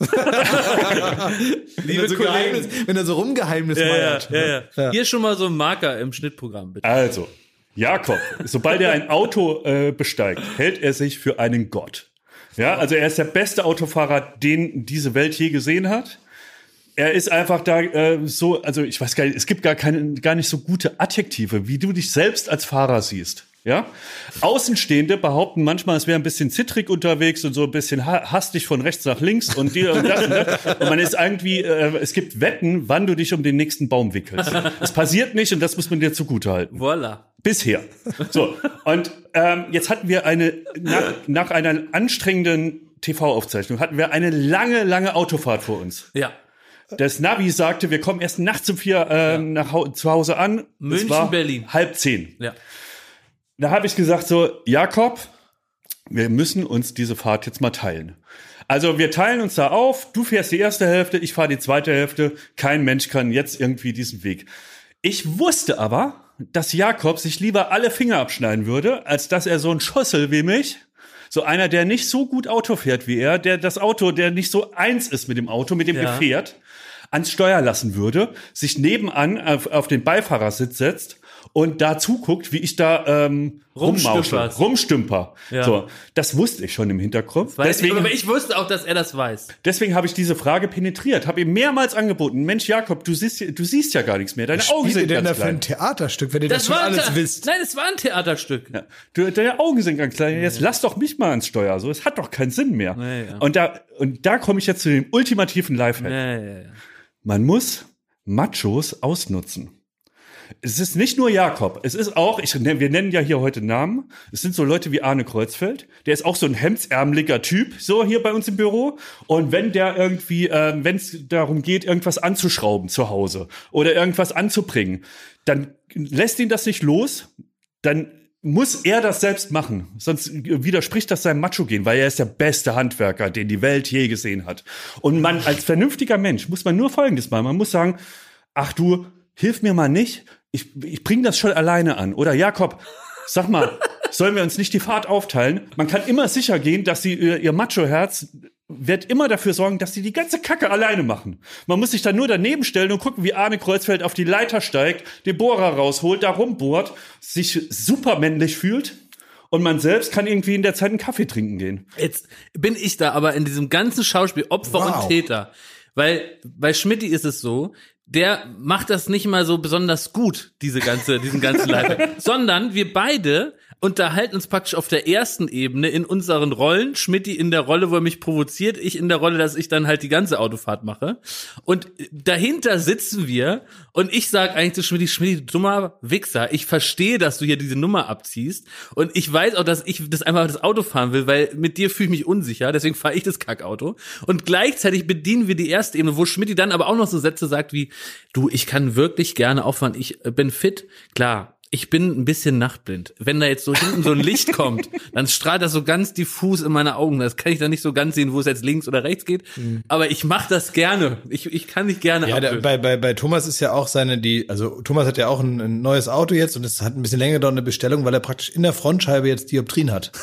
Liebe so Kollegen. Geheimnis, wenn er so rumgeheimnis Ja, ja, meiert. ja, ja. Hier schon mal so ein Marker im Schnittprogramm, bitte. Also, Jakob, sobald er ein Auto äh, besteigt, hält er sich für einen Gott. Ja, also er ist der beste Autofahrer, den diese Welt je gesehen hat. Er ist einfach da äh, so, also ich weiß gar nicht, es gibt gar keine, gar nicht so gute Adjektive, wie du dich selbst als Fahrer siehst. Ja, Außenstehende behaupten manchmal, es wäre ein bisschen zittrig unterwegs und so ein bisschen ha hastig von rechts nach links und dir und das und das. Und man ist irgendwie, äh, es gibt Wetten, wann du dich um den nächsten Baum wickelst. Es passiert nicht und das muss man dir zugutehalten. Voila. Bisher. So, und ähm, jetzt hatten wir eine, nach, nach einer anstrengenden TV-Aufzeichnung, hatten wir eine lange, lange Autofahrt vor uns. Ja. Das Navi sagte, wir kommen erst nachts um vier äh, ja. nach Hause, zu Hause an. München, Berlin. Halb zehn. Ja. Da habe ich gesagt so, Jakob, wir müssen uns diese Fahrt jetzt mal teilen. Also wir teilen uns da auf, du fährst die erste Hälfte, ich fahre die zweite Hälfte, kein Mensch kann jetzt irgendwie diesen Weg. Ich wusste aber, dass Jakob sich lieber alle Finger abschneiden würde, als dass er so ein Schossel wie mich, so einer, der nicht so gut Auto fährt wie er, der das Auto, der nicht so eins ist mit dem Auto, mit dem ja. Gefährt, ans Steuer lassen würde, sich nebenan auf, auf den Beifahrersitz setzt und da zuguckt, wie ich da ähm, rummausche, rumstümper. Ja. So, das wusste ich schon im Hinterkopf. deswegen, ich, aber ich wusste auch, dass er das weiß. Deswegen habe ich diese Frage penetriert, habe ihm mehrmals angeboten. Mensch, Jakob, du siehst, du siehst ja gar nichts mehr. Deine Augen sind denn ganz da für ein Theaterstück, wenn ihr das, das schon alles wisst? Nein, es war ein Theaterstück. Ja. Du, deine Augen sind ganz klein. Jetzt lass doch mich mal ans Steuer. So, es hat doch keinen Sinn mehr. Nee, ja. Und da und da komme ich jetzt zu dem ultimativen Lifehack. Nee, Man muss Machos ausnutzen. Es ist nicht nur Jakob, es ist auch, ich, wir nennen ja hier heute Namen, es sind so Leute wie Arne Kreuzfeld, der ist auch so ein hemdsärmeliger Typ, so hier bei uns im Büro. Und wenn der irgendwie, äh, wenn es darum geht, irgendwas anzuschrauben zu Hause oder irgendwas anzubringen, dann lässt ihn das nicht los, dann muss er das selbst machen, sonst widerspricht das seinem Macho gehen, weil er ist der beste Handwerker, den die Welt je gesehen hat. Und man als vernünftiger Mensch muss man nur Folgendes machen, man muss sagen, ach du, hilf mir mal nicht, ich, ich bringe das schon alleine an. Oder Jakob, sag mal, sollen wir uns nicht die Fahrt aufteilen? Man kann immer sicher gehen, dass sie ihr, ihr Macho-Herz wird immer dafür sorgen, dass sie die ganze Kacke alleine machen. Man muss sich dann nur daneben stellen und gucken, wie Arne Kreuzfeld auf die Leiter steigt, den Bohrer rausholt, da rumbohrt, sich supermännlich fühlt und man selbst kann irgendwie in der Zeit einen Kaffee trinken gehen. Jetzt bin ich da aber in diesem ganzen Schauspiel Opfer wow. und Täter. Weil bei Schmidti ist es so, der macht das nicht mal so besonders gut, diese ganze, diesen ganzen Lifehack, sondern wir beide unterhalten uns praktisch auf der ersten Ebene in unseren Rollen. Schmidti in der Rolle, wo er mich provoziert, ich in der Rolle, dass ich dann halt die ganze Autofahrt mache. Und dahinter sitzen wir und ich sage eigentlich zu Schmidti, Schmidti, dummer Wichser, ich verstehe, dass du hier diese Nummer abziehst und ich weiß auch, dass ich das einfach das Auto fahren will, weil mit dir fühle ich mich unsicher, deswegen fahre ich das Kackauto. Und gleichzeitig bedienen wir die erste Ebene, wo Schmidti dann aber auch noch so Sätze sagt wie, du, ich kann wirklich gerne auffahren, ich bin fit, klar, ich bin ein bisschen nachtblind. Wenn da jetzt so hinten so ein Licht kommt, dann strahlt das so ganz diffus in meine Augen. Das kann ich dann nicht so ganz sehen, wo es jetzt links oder rechts geht. Mhm. Aber ich mache das gerne. Ich, ich kann nicht gerne. Ja, der, bei, bei, bei Thomas ist ja auch seine, die, also Thomas hat ja auch ein, ein neues Auto jetzt und es hat ein bisschen länger gedauert eine Bestellung, weil er praktisch in der Frontscheibe jetzt Dioptrien hat.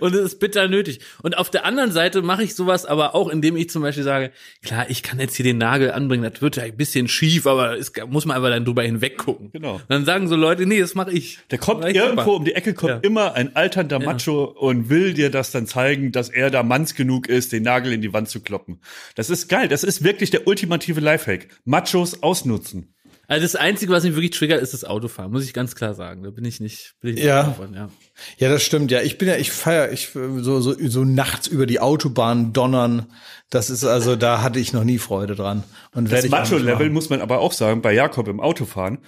und es ist bitter nötig. Und auf der anderen Seite mache ich sowas aber auch, indem ich zum Beispiel sage, klar, ich kann jetzt hier den Nagel anbringen, das wird ja ein bisschen schief, aber es muss man einfach dann drüber hinweg gucken. Genau. Und dann sagen so Leute, nee, das mache ich. Der kommt irgendwo super. um die Ecke, kommt ja. immer ein alternder Macho ja. und will dir das dann zeigen, dass er da manns genug ist, den Nagel in die Wand zu kloppen. Das ist geil. Das ist wirklich der ultimative Lifehack. Machos ausnutzen. Also das Einzige, was mich wirklich triggert, ist das Autofahren, muss ich ganz klar sagen. Da bin ich nicht, bin ich nicht ja. davon, ja. Ja, das stimmt. Ja, ich bin ja, ich feier, ich so so so nachts über die Autobahn donnern. Das ist also, da hatte ich noch nie Freude dran. Und das Macho-Level muss man aber auch sagen bei Jakob im Autofahren.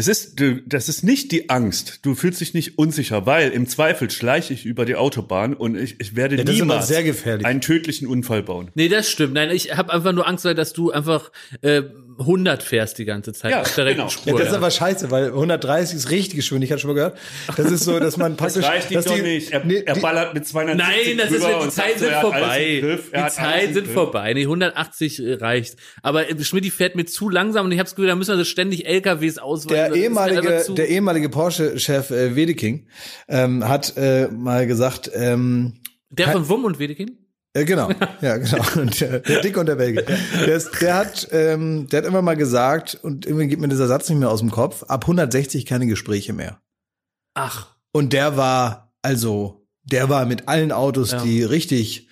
Es ist, das ist nicht die Angst. Du fühlst dich nicht unsicher, weil im Zweifel schleiche ich über die Autobahn und ich, ich werde ja, niemals einen tödlichen Unfall bauen. Nee, das stimmt. Nein, ich habe einfach nur Angst, dass du einfach äh, 100 fährst die ganze Zeit ja, auf der genau. Spur. Ja, das ist aber scheiße, weil 10030 ist richtig Geschwindigkeit, schon mal gehört. Das ist so, dass man praktisch... Das reicht dass die, doch nicht. Er, nee, er ballert mit 270 Nein, das ist, die Zeit sind vorbei. Die Zeit sind vorbei. Nee, 180 äh, reicht. Aber äh, Schmidt fährt mir zu langsam und ich habe das Gefühl, da müssen wir das ständig LKWs ausweichen. Der ehemalige, der ehemalige Porsche-Chef äh, Wedeking ähm, hat äh, mal gesagt... Ähm, der von Wumm und Wedeking? Ja, genau, ja, genau. Und der, der Dick und der Belgier. Der, ist, der hat, ähm, der hat immer mal gesagt, und irgendwie geht mir dieser Satz nicht mehr aus dem Kopf, ab 160 keine Gespräche mehr. Ach. Und der war, also, der war mit allen Autos, ja. die richtig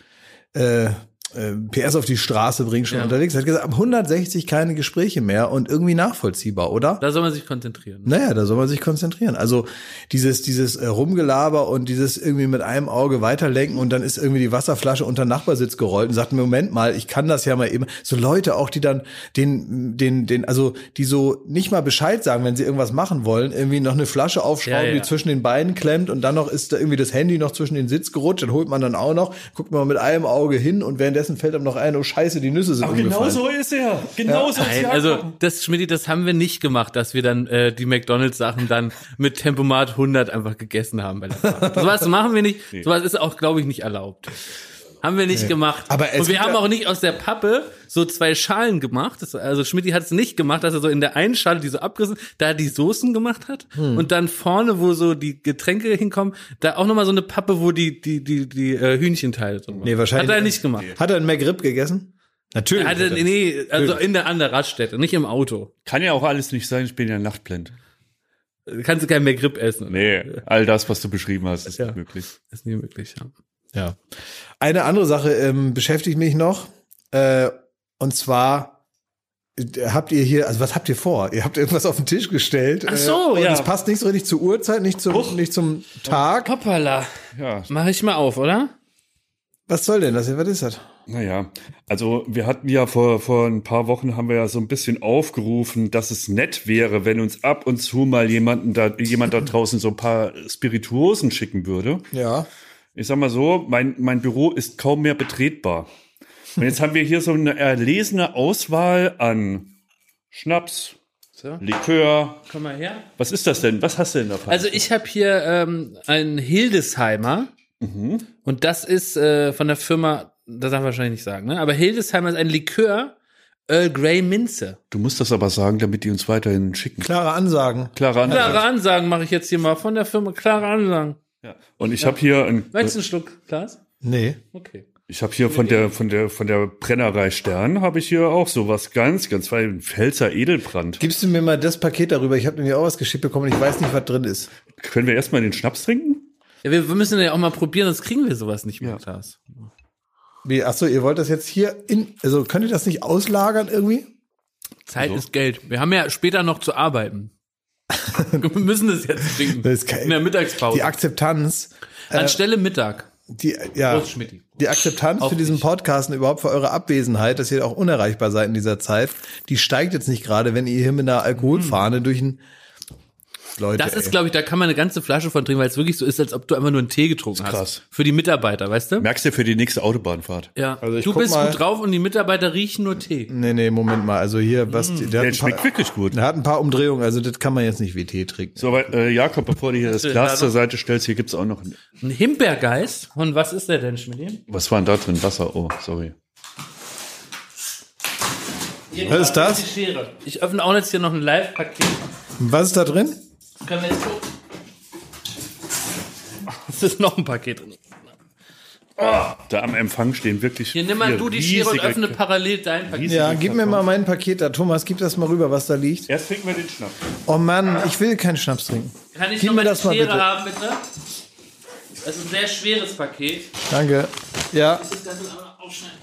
äh, äh, PS auf die Straße bringen, schon ja. unterwegs. Er hat gesagt, ab 160 keine Gespräche mehr und irgendwie nachvollziehbar, oder? Da soll man sich konzentrieren. Naja, da soll man sich konzentrieren. Also dieses, dieses äh, Rumgelaber und dieses irgendwie mit einem Auge weiterlenken und dann ist irgendwie die Wasserflasche unter Nachbarsitz gerollt und sagt, Moment mal, ich kann das ja mal eben. So Leute auch, die dann den, den, den, also die so nicht mal Bescheid sagen, wenn sie irgendwas machen wollen, irgendwie noch eine Flasche aufschrauben, ja, ja. die zwischen den Beinen klemmt und dann noch ist da irgendwie das Handy noch zwischen den Sitz gerutscht, dann holt man dann auch noch, guckt man mit einem Auge hin und währenddessen währenddessen fällt ihm noch ein, oh scheiße, die Nüsse sind umgefallen. ist er. Genau so Nein, also das Schmidt, das haben wir nicht gemacht, dass wir dann äh, die McDonalds Sachen dann mit Tempomat 100 einfach gegessen haben bei der Fahrt. Sowas machen wir nicht. Sowas ist auch, glaube ich, nicht erlaubt. Haben wir nicht gemacht. Aber es und wir haben auch nicht aus der Pappe so zwei Schalen gemacht. Das, also Schmidt hat es nicht gemacht, dass er so in der einen Schale die so abgerissen, da die Soßen gemacht hat Hm. und dann vorne, wo so die Getränke hinkommen, da auch nochmal so eine Pappe, wo die die die die äh, Hühnchenteile drin waren. Nee, wahrscheinlich. Hat er nicht gemacht. Hat er einen McRib gegessen? Natürlich. Er hatte, hat er. nee, also in der an der Raststätte, nicht im Auto. Kann ja auch alles nicht sein, ich bin ja nachtblind. Kannst du kein mehr Grip essen. Nee, all das, was du beschrieben hast, ist Ja. nicht möglich. Ist nie möglich, ja. Ja. Eine andere Sache ähm, beschäftigt mich noch. Äh, und zwar äh, habt ihr hier, also was habt ihr vor? Ihr habt irgendwas auf den Tisch gestellt. Ach so, äh, und ja. es passt nicht so richtig zur Uhrzeit, nicht zum, nicht zum Tag. Hoppala. Ja, Mach ich mal auf, oder? Was soll denn das? Was ist das? naja. Also wir hatten ja vor, vor ein paar Wochen haben wir ja so ein bisschen aufgerufen, dass es nett wäre, wenn uns ab und zu mal jemanden da, jemand da draußen so ein paar Spirituosen schicken würde. Ja. Ich sag mal so, mein, mein Büro ist kaum mehr betretbar. Und jetzt haben wir hier so eine erlesene Auswahl an Schnaps, So. Likör. Komm mal her. Was ist das denn? Was hast du denn davon? Also ich habe hier ähm, einen Hildesheimer und das ist äh, von der Firma, das darf ich wahrscheinlich nicht sagen, ne? aber Hildesheimer ist ein Likör Earl Grey Minze. du musst das aber sagen, damit die uns weiterhin schicken. Klare Ansagen. Klare Antwort. Klare Ansagen mache ich jetzt hier mal von der Firma, klare Ansagen. Ja. Und ich habe hier ein, Möchtest du einen Schluck Glas? Nee. Okay. ich habe hier von der von der von der Brennerei Stern habe ich hier auch sowas ganz ganz fein Pfälzer Edelbrand. Gibst du mir mal das Paket darüber? Ich habe nämlich auch was geschickt bekommen und ich weiß nicht, was drin ist. Können wir erstmal den Schnaps trinken? Ja, wir, wir müssen ja auch mal probieren, sonst kriegen wir sowas nicht mehr, Klaas. Wie, ach so, ihr wollt das jetzt hier in, also könnt ihr das nicht auslagern irgendwie? Zeit So. ist Geld. Wir haben ja später noch zu arbeiten. wir müssen das jetzt trinken. Das ist kein- In der Mittagspause. Die Akzeptanz, Anstelle Mittag. die, ja, die Akzeptanz Auf für diesen. Podcast und überhaupt für eure Abwesenheit, dass ihr auch unerreichbar seid in dieser Zeit, die steigt jetzt nicht gerade, wenn ihr hier mit einer Alkoholfahne durch ein, Leute, Das ist, glaube ich, da kann man eine ganze Flasche von trinken, weil es wirklich so ist, als ob du einfach nur einen Tee getrunken hast. krass. Für die Mitarbeiter, weißt du? Merkst du für die nächste Autobahnfahrt? Ja. Also ich du bist mal- gut drauf und die Mitarbeiter riechen nur Tee. Nee, nee, Moment mal. Also hier, was, der, hat Der ein schmeckt paar, wirklich gut. der hat ein paar Umdrehungen, also das kann man jetzt nicht wie Tee trinken. So, aber, äh, Jakob, bevor du hier das Glas zur Seite stellst, hier gibt's auch noch. ein- Ein Himbeergeist? Und was ist der denn, Schmidt? Was war denn da drin? Wasser. Oh, sorry. Was ist das? Die Schere. Ich öffne auch jetzt hier noch ein Live-Paket. Was ist da drin? Können wir jetzt gucken? Es ist noch ein Paket drin. Da am Empfang stehen wirklich. Hier, nimm mal vier du die Schere und öffne parallel dein Paket. Ja, gib mir mal mein Paket da. Thomas, gib das mal rüber, was da liegt. Erst trinken wir den Schnaps. Oh Mann, ich will keinen Schnaps trinken. Kann ich Gib noch mir mal das die mal Schere bitte. haben, bitte? Das ist ein sehr schweres Paket. Danke. Ja, Das ist das aber aufschneiden.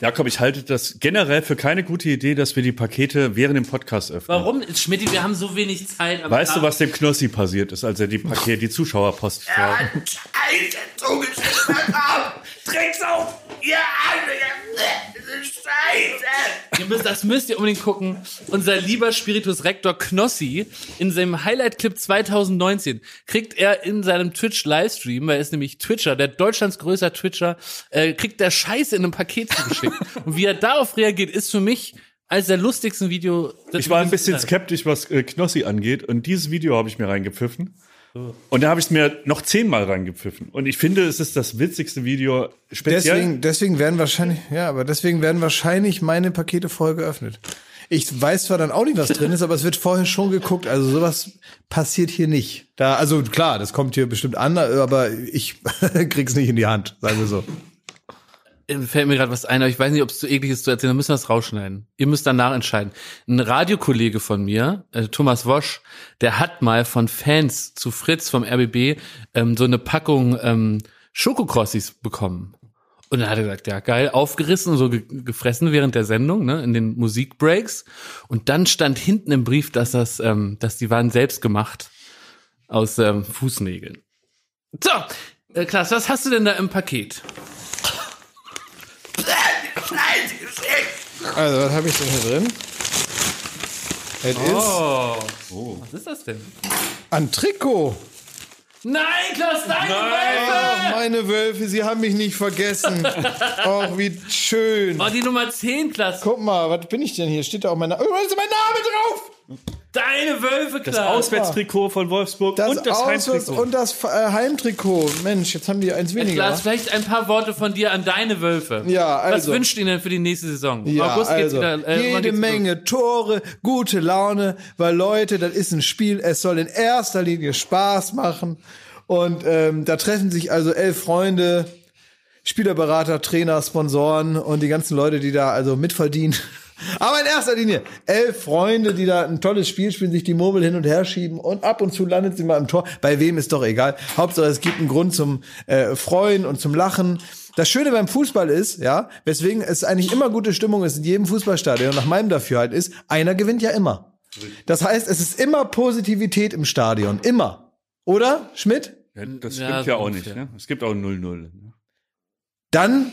Jakob, ich halte das generell für keine gute Idee, dass wir die Pakete während dem Podcast öffnen. Warum? Schmidt, wir haben so wenig Zeit. aber- Weißt du, was dem Knossi passiert ist, als er die Pakete, die Zuschauerpost ja. Ihr müsst, das müsst ihr unbedingt gucken. Unser lieber Spiritus Rektor Knossi in seinem Highlight-Clip 2019 kriegt er in seinem Twitch-Livestream, weil er ist nämlich Twitcher, der Deutschlands größter Twitcher, äh, kriegt der Scheiße in einem Paket zugeschickt. Und wie er darauf reagiert, ist für mich als der lustigsten Video. Ich war ein bisschen skeptisch, was äh, Knossi angeht, und dieses Video habe ich mir reingepfiffen. Und da habe ich es mir noch zehnmal reingepfiffen. Und ich finde, es ist das witzigste Video. Speziell. deswegen, deswegen werden wahrscheinlich, ja, aber deswegen werden wahrscheinlich meine Pakete vorher geöffnet. Ich weiß zwar dann auch nicht, was drin ist, aber es wird vorher schon geguckt. Also sowas passiert hier nicht. Da, also klar, das kommt hier bestimmt an, aber ich krieg's nicht in die Hand, sagen wir so. Äh, Fällt mir gerade was ein, aber ich weiß nicht, ob es zu eklig ist zu erzählen. Dann müssen wir das rausschneiden. Ihr müsst danach entscheiden. Ein Radiokollege von mir, äh, Thomas Wosch, der hat mal von Fans zu Fritz vom RBB ähm, so eine Packung ähm, Schokokrossis bekommen. Und dann hat er gesagt, ja geil, aufgerissen und so ge gefressen während der Sendung, ne, in den Musikbreaks. Und dann stand hinten im Brief, dass das, ähm, dass die waren selbst gemacht aus ähm, Fußnägeln. So, äh, Klaas, was hast du denn da im Paket? Also, was habe ich denn hier drin? Es ist Oh. Was ist das denn? ein Trikot. Nein, Klaus, deine Wölfe! Ach, meine Wölfe, sie haben mich nicht vergessen. Ach, wie schön. Oh, die Nummer 10, Klaus. Guck mal, was bin ich denn hier? Steht da auch mein Name? Oh, da ist mein Name drauf! Deine Wölfe, Das Klaus. Auswärtstrikot von Wolfsburg Das und das Auswärts- Heimtrikot. und das äh, Heimtrikot. Mensch, jetzt haben die eins weniger. Klaus, vielleicht ein paar Worte von dir an deine Wölfe. Ja, Was also. wünscht ihr denn für die nächste Saison? Ja, August geht's also, wieder. äh, jede geht's los? Menge Tore, gute Laune, weil Leute, das ist ein Spiel, es soll in erster Linie Spaß machen. Und ähm, da treffen sich also elf Freunde, Spielerberater, Trainer, Sponsoren und die ganzen Leute, die da also mitverdienen. Aber in erster Linie elf Freunde, die da ein tolles Spiel spielen, sich die Murmel hin und her schieben und ab und zu landet sie mal im Tor. Bei wem ist doch egal. Hauptsache es gibt einen Grund zum äh, Freuen und zum Lachen. Das Schöne beim Fußball ist, ja, weswegen es eigentlich immer gute Stimmung ist in jedem Fußballstadion, nach meinem Dafürhalten ist, einer gewinnt ja immer. Das heißt, es ist immer Positivität im Stadion. Immer. Oder, Schmidt? Ja, das Ja, stimmt so ja auch nicht. Ne? Es gibt auch 0-0. Ne? Dann,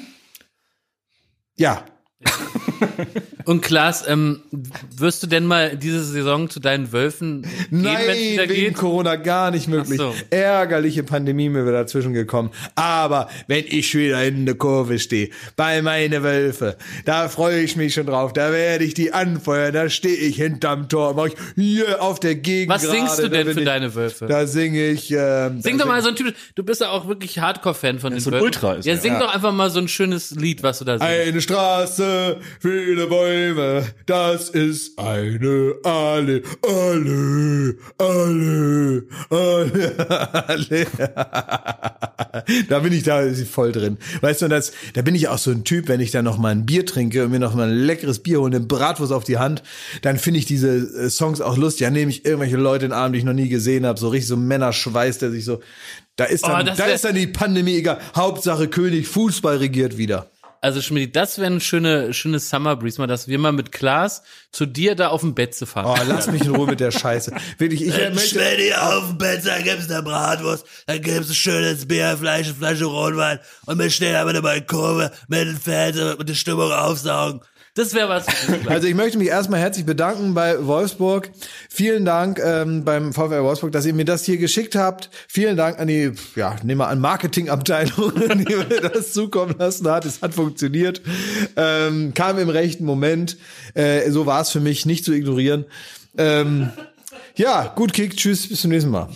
ja, Und Klaas, ähm, wirst du denn mal diese Saison zu deinen Wölfen gehen, Nein, wegen geht? Corona gar nicht möglich. So. Ärgerliche Pandemie mir wieder dazwischen gekommen. Aber wenn ich wieder in der Kurve stehe, bei meine Wölfe, da freue ich mich schon drauf. Da werde ich die anfeuern. Da stehe ich hinterm Tor, mache ich hier auf der Gegend. Was singst du denn für deine Wölfe? Da singe ich. Ähm, Sing doch mal so ein Typ. Du bist ja auch wirklich Hardcore-Fan von den so Wölfen. Ultra ist ja, er. sing Ja. doch einfach mal so ein schönes Lied, was du da singst. Eine Straße, viele Bäume, das ist eine alle, alle, alle, alle, alle. da bin ich da voll drin. Weißt du, das, da bin ich auch so ein Typ, wenn ich dann noch mal ein Bier trinke und mir noch mal ein leckeres Bier hole, eine Bratwurst auf die Hand, dann finde ich diese äh, Songs auch lustig. Ja, nehme ich irgendwelche Leute in den Arm, die ich noch nie gesehen habe, so richtig so Männerschweiß, der sich so, da ist dann, Oh, da ist dann die Pandemie egal. Hauptsache König, Fußball regiert wieder. Also Schmidt, das wäre ein schöne, schönes Summer Breeze, mal, dass wir mal mit Klaas zu dir da auf dem Bett zu fahren. Oh, lass mich in Ruhe mit der Scheiße. Wirklich, ich möchte, dir auf den Bett, dann gibt's eine Bratwurst, dann gibt's ein schönes Bier, Fleisch, eine Flasche Rotwein und wir stehen aber die Kurve mit den Fans und die Stimmung aufsaugen. Das wäre was. also ich möchte mich erstmal herzlich bedanken bei Wolfsburg. Vielen Dank ähm, beim VfL Wolfsburg, dass ihr mir das hier geschickt habt. Vielen Dank an die, ja, nehmen wir an Marketingabteilung, die mir das zukommen lassen hat. Es hat funktioniert. Ähm, kam im rechten Moment. Äh, so war es für mich, nicht zu ignorieren. Ähm, ja, gut Kick, tschüss, bis zum nächsten Mal.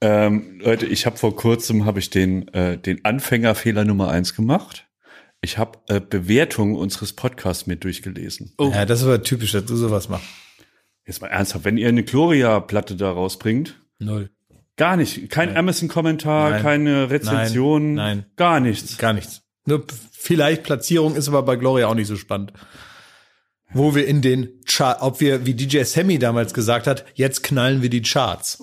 Ähm, Leute, ich habe vor kurzem habe ich den äh, den Anfängerfehler Nummer eins gemacht. Ich habe äh, Bewertungen unseres Podcasts mit durchgelesen. Oh. Ja, das ist aber typisch, dass du sowas machst. Jetzt mal ernsthaft, wenn ihr eine Gloria-Platte da rausbringt, Null. gar nicht, kein Amazon-Kommentar, keine Rezension, Nein. Nein. gar nichts. Gar nichts. Nur vielleicht Platzierung ist aber bei Gloria auch nicht so spannend. Wo wir in den Chart, ob wir, wie DJ Sammy damals gesagt hat, jetzt knallen wir die Charts.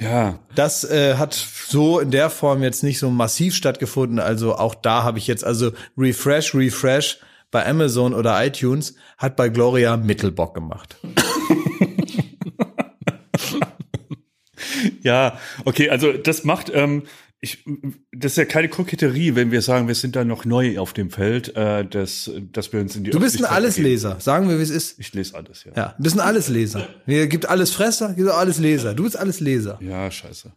Ja, Das äh, hat so in der Form jetzt nicht so massiv stattgefunden. Also auch da habe ich jetzt also Refresh, Refresh bei Amazon oder iTunes hat bei Gloria Mittelbock gemacht. ja, okay, also das macht, ähm, ich, das ist ja keine Koketterie, wenn wir sagen, wir sind da noch neu auf dem Feld, äh, dass, dass wir uns in die Du bist ein Allesleser. Sagen wir, wie es ist. Ich lese alles, ja. Ja, du bist ein Allesleser. Hier gibt alles Fresser, gibt auch alles Leser. Du bist alles Leser. Ja, scheiße.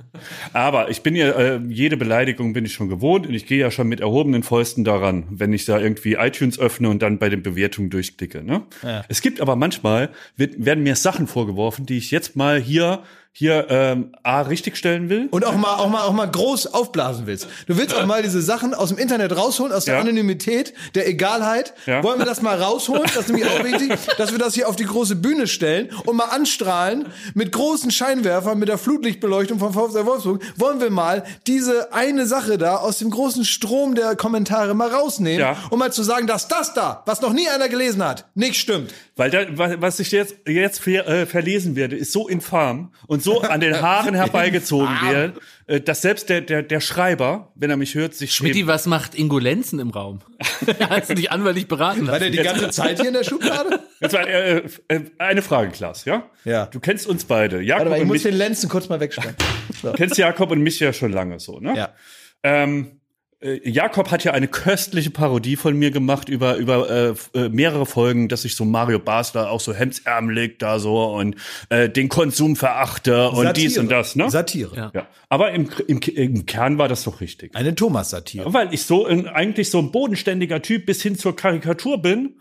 Aber ich bin ja, äh, jede Beleidigung bin ich schon gewohnt und ich gehe ja schon mit erhobenen Fäusten daran, wenn ich da irgendwie iTunes öffne und dann bei den Bewertungen durchklicke. Ne? Ja. Es gibt aber manchmal, wird, werden mir Sachen vorgeworfen, die ich jetzt mal hier, hier ähm, A richtig stellen will. Und auch mal, auch mal, auch mal groß aufblasen willst. Du willst auch mal diese Sachen aus dem Internet rausholen, aus der Ja. Anonymität, der Egalheit. Ja. Wollen wir das mal rausholen? Das ist nämlich auch wichtig, dass wir das hier auf die große Bühne stellen und mal anstrahlen mit großen Scheinwerfern, mit der Flutlichtbeleuchtung von VfL Wolfsburg. Wollen wir mal diese eine Sache da aus dem großen Strom der Kommentare mal rausnehmen, Ja. um mal zu sagen, dass das da, was noch nie einer gelesen hat, nicht stimmt. Weil da, wa- was ich jetzt, jetzt ver, äh, verlesen werde, ist so infam und so an den Haaren herbeigezogen wird, äh, dass selbst der, der, der Schreiber, wenn er mich hört, sich Schmidti, schämt. was macht Ingo Lenzen im Raum? Hast du dich anwaltlich beraten War der lassen? die ganze Zeit hier in der Schublade? Jetzt mal, äh, äh, eine Frage, Klaas, ja? Ja. Du kennst uns beide. Jakob Warte mal, ich und muss mich, den Lenzen kurz mal wegstellen. kennst Jakob und mich ja schon lange so, ne? Ja. Ähm, äh, Jakob hat ja eine köstliche Parodie von mir gemacht über über äh, äh, mehrere Folgen, dass ich so Mario Basler auch so hemdsärmelig da so und äh, den Konsum verachte und Satire. dies und das, ne? Satire. Ja. ja. Aber im, im, im Kern war das doch richtig. Eine Thomas-Satire. Weil ich so ein, eigentlich so ein bodenständiger Typ bis hin zur Karikatur bin,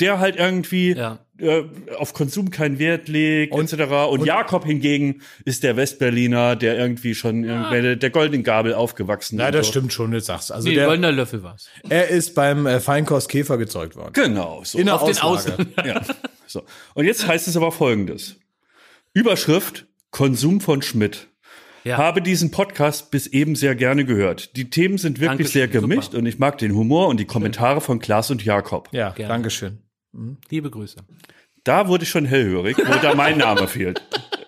der halt irgendwie Ja. äh, auf Konsum keinen Wert legt, Und- etc. Und, Jakob hingegen ist der Westberliner, der irgendwie schon irgendwelche, der goldenen Gabel aufgewachsen Ja, und das so. stimmt schon, jetzt sagst du. Also Nee, der, goldener Löffel war's. er ist beim äh, Feinkost Käfer gezeugt worden. Genau, so. In der Auf den Auslage. Außen. ja. so. Und jetzt heißt es aber folgendes. Überschrift Konsum von Schmidt. Ja. Habe diesen Podcast bis eben sehr gerne gehört. Die Themen sind wirklich Dankeschön, sehr gemischt super. und ich mag den Humor und die Kommentare von Klaas und Jakob. Ja, Gerne. Dankeschön. Liebe Grüße. Da wurde ich schon hellhörig, wo da mein Name fehlt.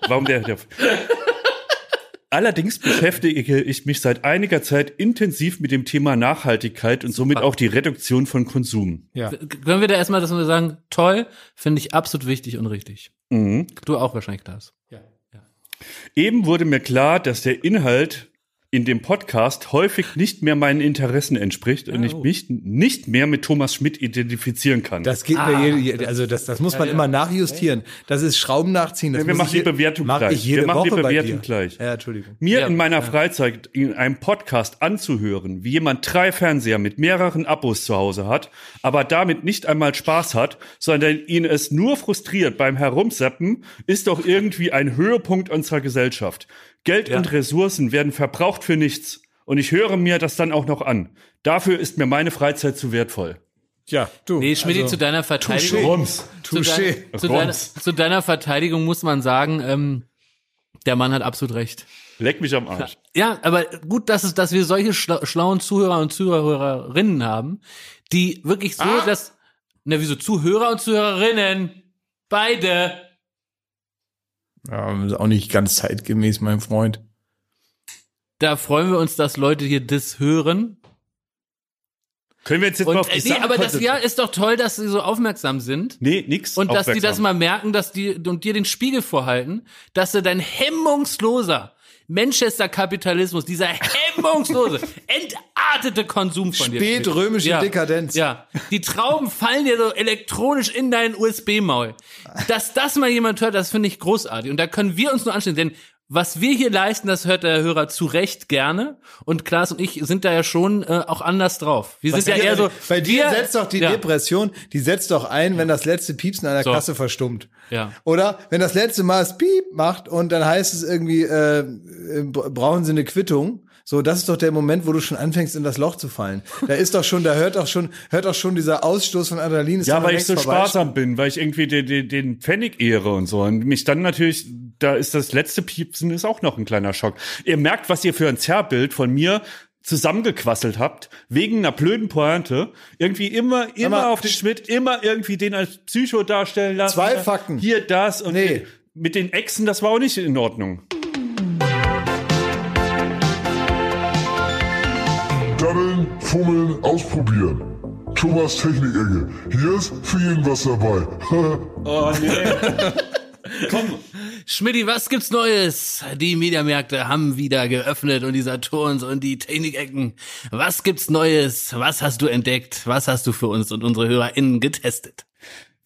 Warum der, der Allerdings beschäftige ich mich seit einiger Zeit intensiv mit dem Thema Nachhaltigkeit und somit auch die Reduktion von Konsum. Ja. Können wir da erstmal, dass wir sagen, toll, finde ich absolut wichtig und richtig. Mhm. Du auch wahrscheinlich, Klaas. Eben wurde mir klar, dass der Inhalt in dem Podcast häufig nicht mehr meinen Interessen entspricht und ich oh. mich nicht mehr mit Thomas Schmidt identifizieren kann. Das geht Ah. mir jede, also das, das muss man immer nachjustieren. Das ist Schrauben nachziehen. Das Ja, wir machen ich die Bewertung mach gleich. Ich jede Wir machen die Woche bei Bewertung gleich. Ja, Entschuldigung. Mir Ja, in meiner ja. Freizeit in einem Podcast anzuhören, wie jemand drei Fernseher mit mehreren Abos zu Hause hat, aber damit nicht einmal Spaß hat, sondern ihn es nur frustriert beim Herumseppen, ist doch irgendwie ein Höhepunkt unserer Gesellschaft. Geld und Ressourcen werden verbraucht für nichts. Und ich höre mir das dann auch noch an. Dafür ist mir meine Freizeit zu wertvoll. Ja, du. Nee, Schmidt, also, zu deiner Verteidigung. Rums. Zu, dein, zu, deiner, zu deiner Verteidigung muss man sagen, ähm, der Mann hat absolut recht. Leck mich am Arsch. Ja, aber gut, dass es, dass wir solche schla schlauen Zuhörer und Zuhörerinnen haben, die wirklich so, Ah. dass, na, wieso Zuhörer und Zuhörerinnen? Beide. Ja, ist auch nicht ganz zeitgemäß, mein Freund. Da freuen wir uns, dass Leute hier das hören. Können wir jetzt, jetzt mal Und auf die äh, nee, Sache aber das ja ist doch toll, dass sie so aufmerksam sind. Nee, nix. Und dass die das aufmerksam. mal merken, dass die und dir den Spiegel vorhalten, dass du dein hemmungsloser Manchester-Kapitalismus, dieser hemmungslose, entartete Konsum von dir. Spätrömische ja, Dekadenz. Ja, die Trauben fallen dir so elektronisch in dein USB-Maul. Dass das mal jemand hört, das finde ich großartig. Und da können wir uns nur anstellen, denn was wir hier leisten, das hört der Hörer zu Recht gerne. Und Klaas und ich sind da ja schon äh, auch anders drauf. Wir Was sind ja eher so. Bei dir wir, setzt doch die ja, Depression, die setzt doch ein, wenn das letzte Piepsen an der So. Kasse verstummt. Ja. Oder wenn das letzte Mal es Piep macht und dann heißt es irgendwie, äh, äh, brauchen Sie eine Quittung. So, das ist doch der Moment, wo du schon anfängst, in das Loch zu fallen. Da ist doch schon, da hört doch schon, hört doch schon dieser Ausstoß von Adrenalin. Ja, weil ich so sparsam bin, weil ich irgendwie den, den, den Pfennig ehre und so. Und mich dann natürlich, da ist das letzte Piepsen ist auch noch ein kleiner Schock. Ihr merkt, was ihr für ein Zerrbild von mir zusammengequasselt habt, wegen einer blöden Pointe, irgendwie immer, immer mal, auf den Schmidt, immer irgendwie den als Psycho darstellen lassen. Zwei Fakten. Hier das und Nee. mit den Echsen, das war auch nicht in Ordnung. Daddeln, fummeln, ausprobieren. Thomas Technik-Ecke. Hier ist für jeden was dabei. Oh nee. Schmidti, was gibt's Neues? Die Mediamärkte haben wieder geöffnet und die Saturns und die Technikecken. Was gibt's Neues? Was hast du entdeckt? Was hast du für uns und unsere HörerInnen getestet?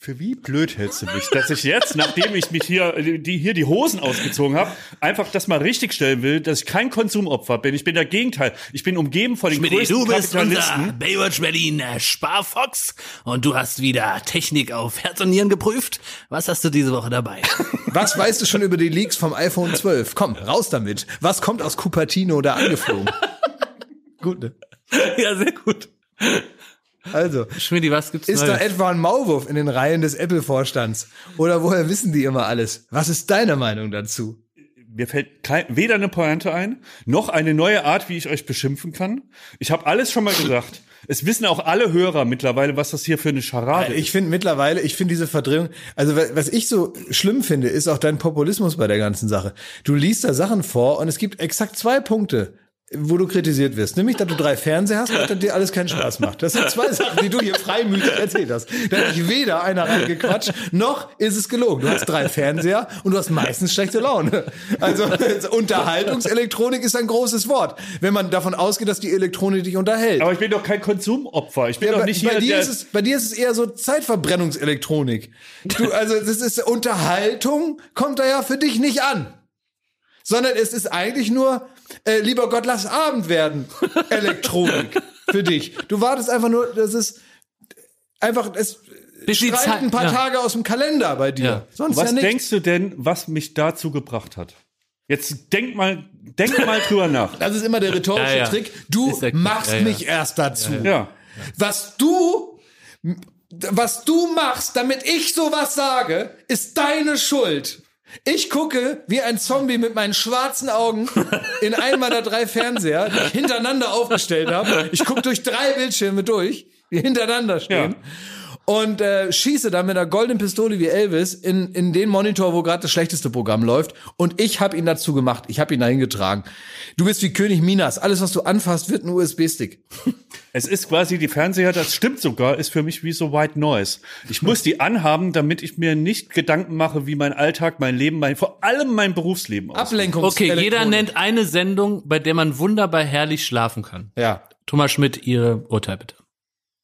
Für wie blöd hältst du mich, dass ich jetzt, nachdem ich mich hier die, hier die Hosen ausgezogen habe, einfach das mal richtig stellen will, dass ich kein Konsumopfer bin. Ich bin der Gegenteil. Ich bin umgeben von den Schmidti, größten du bist Kapitalisten. unser Baywatch Berlin äh, Sparfox und du hast wieder Technik auf Herz und Nieren geprüft. Was hast du diese Woche dabei? Was weißt du schon über die Leaks vom iPhone 12? Komm, raus damit. Was kommt aus Cupertino da angeflogen? Gut, ne? ja, sehr gut. Also, Schmidti, was gibt's ist da Neues? etwa ein Maulwurf in den Reihen des Apple-Vorstands? Oder woher wissen die immer alles? Was ist deine Meinung dazu? Mir fällt kein, weder eine Pointe ein, noch eine neue Art, wie ich euch beschimpfen kann. Ich habe alles schon mal gesagt. Es wissen auch alle Hörer mittlerweile, was das hier für eine Scharade ist. Ich finde mittlerweile, ich finde diese Verdrehung, also wa- was ich so schlimm finde, ist auch dein Populismus bei der ganzen Sache. Du liest da Sachen vor und es gibt exakt zwei Punkte wo du kritisiert wirst. Nämlich, dass du drei Fernseher hast und dass dir alles keinen Spaß macht. Das sind zwei Sachen, die du hier freimütig erzählt hast. Da hat dich weder einer reingequatscht, noch ist es gelogen. Du hast drei Fernseher und du hast meistens schlechte Laune. Also Unterhaltungselektronik ist ein großes Wort, wenn man davon ausgeht, dass die Elektronik dich unterhält. Aber ich bin doch kein Konsumopfer. Ich bin Ja, doch bei, nicht bei, hier. dir ist es, bei dir ist es eher so Zeitverbrennungselektronik. Du, also das ist Unterhaltung, kommt da ja für dich nicht an. Sondern es ist eigentlich nur, äh, lieber Gott, lass Abend werden, Elektronik für dich. Du wartest einfach nur, das ist einfach, es Bis Zeit- ein paar ja. Tage aus dem Kalender bei dir. Ja. Sonst was ja nicht. denkst du denn, was mich dazu gebracht hat? Jetzt denk mal, denk mal drüber nach. Das ist immer der rhetorische Ja, ja. Trick. Du machst ja, ja. mich erst dazu. Ja. Was du, was du machst, damit ich sowas sage, ist deine Schuld. Ich gucke wie ein Zombie mit meinen schwarzen Augen in einem meiner drei Fernseher, die ich hintereinander aufgestellt habe. Ich gucke durch drei Bildschirme durch, die hintereinander stehen. Und äh, schieße dann mit einer goldenen Pistole wie Elvis in, in den Monitor, wo gerade das schlechteste Programm läuft. Und ich habe ihn dazu gemacht. Ich habe ihn dahin getragen. Du bist wie König Minas. Alles, was du anfasst, wird ein USB-Stick. Es ist quasi die Fernseher, das stimmt sogar, ist für mich wie so White Noise. Ich muss die anhaben, damit ich mir nicht Gedanken mache, wie mein Alltag, mein Leben, mein, vor allem mein Berufsleben aussieht. Ablenkung. Okay, jeder nennt eine Sendung, bei der man wunderbar herrlich schlafen kann. Ja. Thomas Schmidt, Ihre Urteil bitte.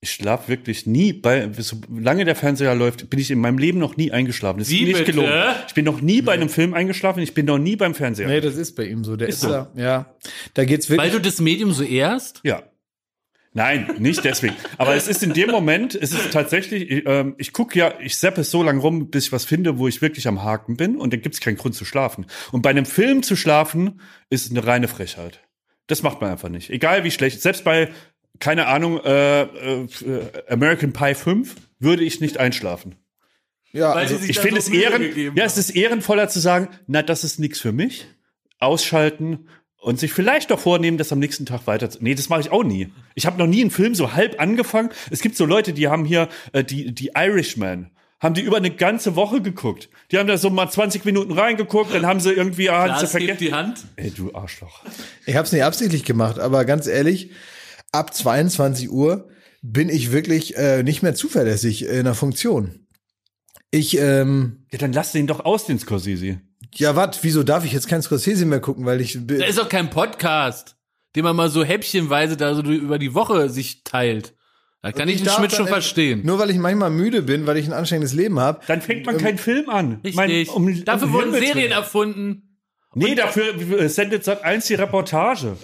Ich schlafe wirklich nie bei, solange der Fernseher läuft, bin ich in meinem Leben noch nie eingeschlafen. Das ist Wie nicht bitte? gelogen. Ich bin noch nie bei einem Film eingeschlafen, ich bin noch nie beim Fernseher. Nee, das ist bei ihm so. Der ist, so. da, ja. Da geht's Weil wirklich. du das Medium so ehrst? Ja. Nein, nicht deswegen. Aber es ist in dem Moment, es ist tatsächlich, ich, ähm, ich gucke ja, ich seppe so lange rum, bis ich was finde, wo ich wirklich am Haken bin und dann gibt es keinen Grund zu schlafen. Und bei einem Film zu schlafen, ist eine reine Frechheit. Das macht man einfach nicht. Egal wie schlecht. Selbst bei, keine Ahnung, äh, äh, American Pie 5 würde ich nicht einschlafen. ja, Weil also, sie sich Ich finde so es ehren, ja, es ist ehrenvoller zu sagen, na, das ist nichts für mich. Ausschalten und sich vielleicht doch vornehmen, das am nächsten Tag weiter zu. Nee, das mache ich auch nie. Ich habe noch nie einen Film so halb angefangen. Es gibt so Leute, die haben hier äh, die die Irishman haben die über eine ganze Woche geguckt. Die haben da so mal 20 Minuten reingeguckt, dann haben sie irgendwie ah, haben sie vergessen. die Hand. Ey, du Arschloch. ich habe es nicht absichtlich gemacht, aber ganz ehrlich, ab 22 Uhr bin ich wirklich äh, nicht mehr zuverlässig in der Funktion. Ich, ähm, Ja, dann lass den doch aus, den Scorsese. ja, wat, wieso darf ich jetzt kein Scorsese mehr gucken, weil ich Da ist doch kein Podcast, den man mal so häppchenweise da so über die Woche sich teilt. Da kann ich, den darf Schmidt schon verstehen. Nur weil ich manchmal müde bin, weil ich ein anstrengendes Leben habe. Dann fängt man keinen Film an. Richtig. Mein, um- Dafür um wurden Himmels Serien Willen. erfunden. Nee, dafür äh, sendet Sat 1 die Reportage.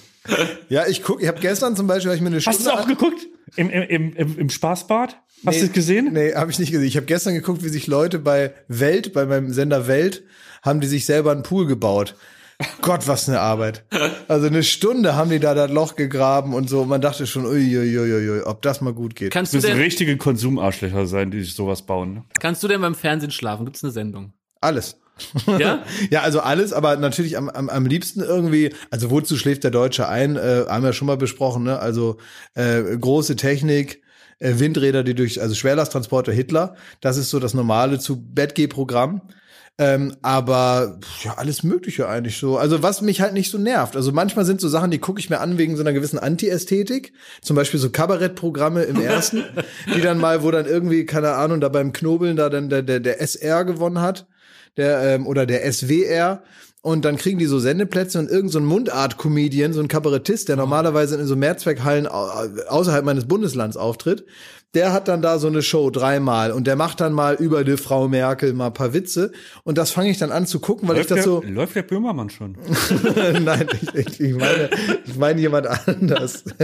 Ja, ich guck, ich habe gestern zum Beispiel hab ich mir eine Stunde Hast du auch geguckt? Im, im, im, im, Spaßbad? Hast Nee, du es gesehen? Nee, habe ich nicht gesehen. Ich habe gestern geguckt, wie sich Leute bei Welt, bei meinem Sender Welt, haben die sich selber einen Pool gebaut. Gott, was eine Arbeit. Also eine Stunde haben die da das Loch gegraben und so. Und man dachte schon, uiuiuiui, ob das mal gut geht. Kannst du müssen denn, richtige Konsumarschlöcher sein, die sich sowas bauen. ne? kannst du denn beim Fernsehen schlafen? Gibt's eine Sendung? Alles. Ja? Ja, also alles, aber natürlich am, am, am liebsten irgendwie, also wozu schläft der Deutsche ein, äh, haben wir schon mal besprochen, ne? Also äh, große Technik, äh, Windräder, die durch, also Schwerlasttransporter Hitler, das ist so das normale zu Bettgeh-Programm. Ähm, aber ja, alles Mögliche eigentlich so. Also was mich halt nicht so nervt. Also manchmal sind so Sachen, die gucke ich mir an wegen so einer gewissen Anti-Ästhetik. Zum Beispiel so Kabarettprogramme im ersten, die dann mal, wo dann irgendwie, keine Ahnung, da beim Knobeln da dann der, der, der SR gewonnen hat der ähm, oder der SWR und dann kriegen die so Sendeplätze und irgend so ein Mundart-Comedian, so ein Kabarettist, der normalerweise in so Mehrzweckhallen au außerhalb meines Bundeslands auftritt, der hat dann da so eine Show dreimal und der macht dann mal über die Frau Merkel mal ein paar Witze und das fange ich dann an zu gucken, weil Läuft, ich das der, so läuft der Böhmermann schon? Nein, ich, ich, ich meine ich meine jemand anders.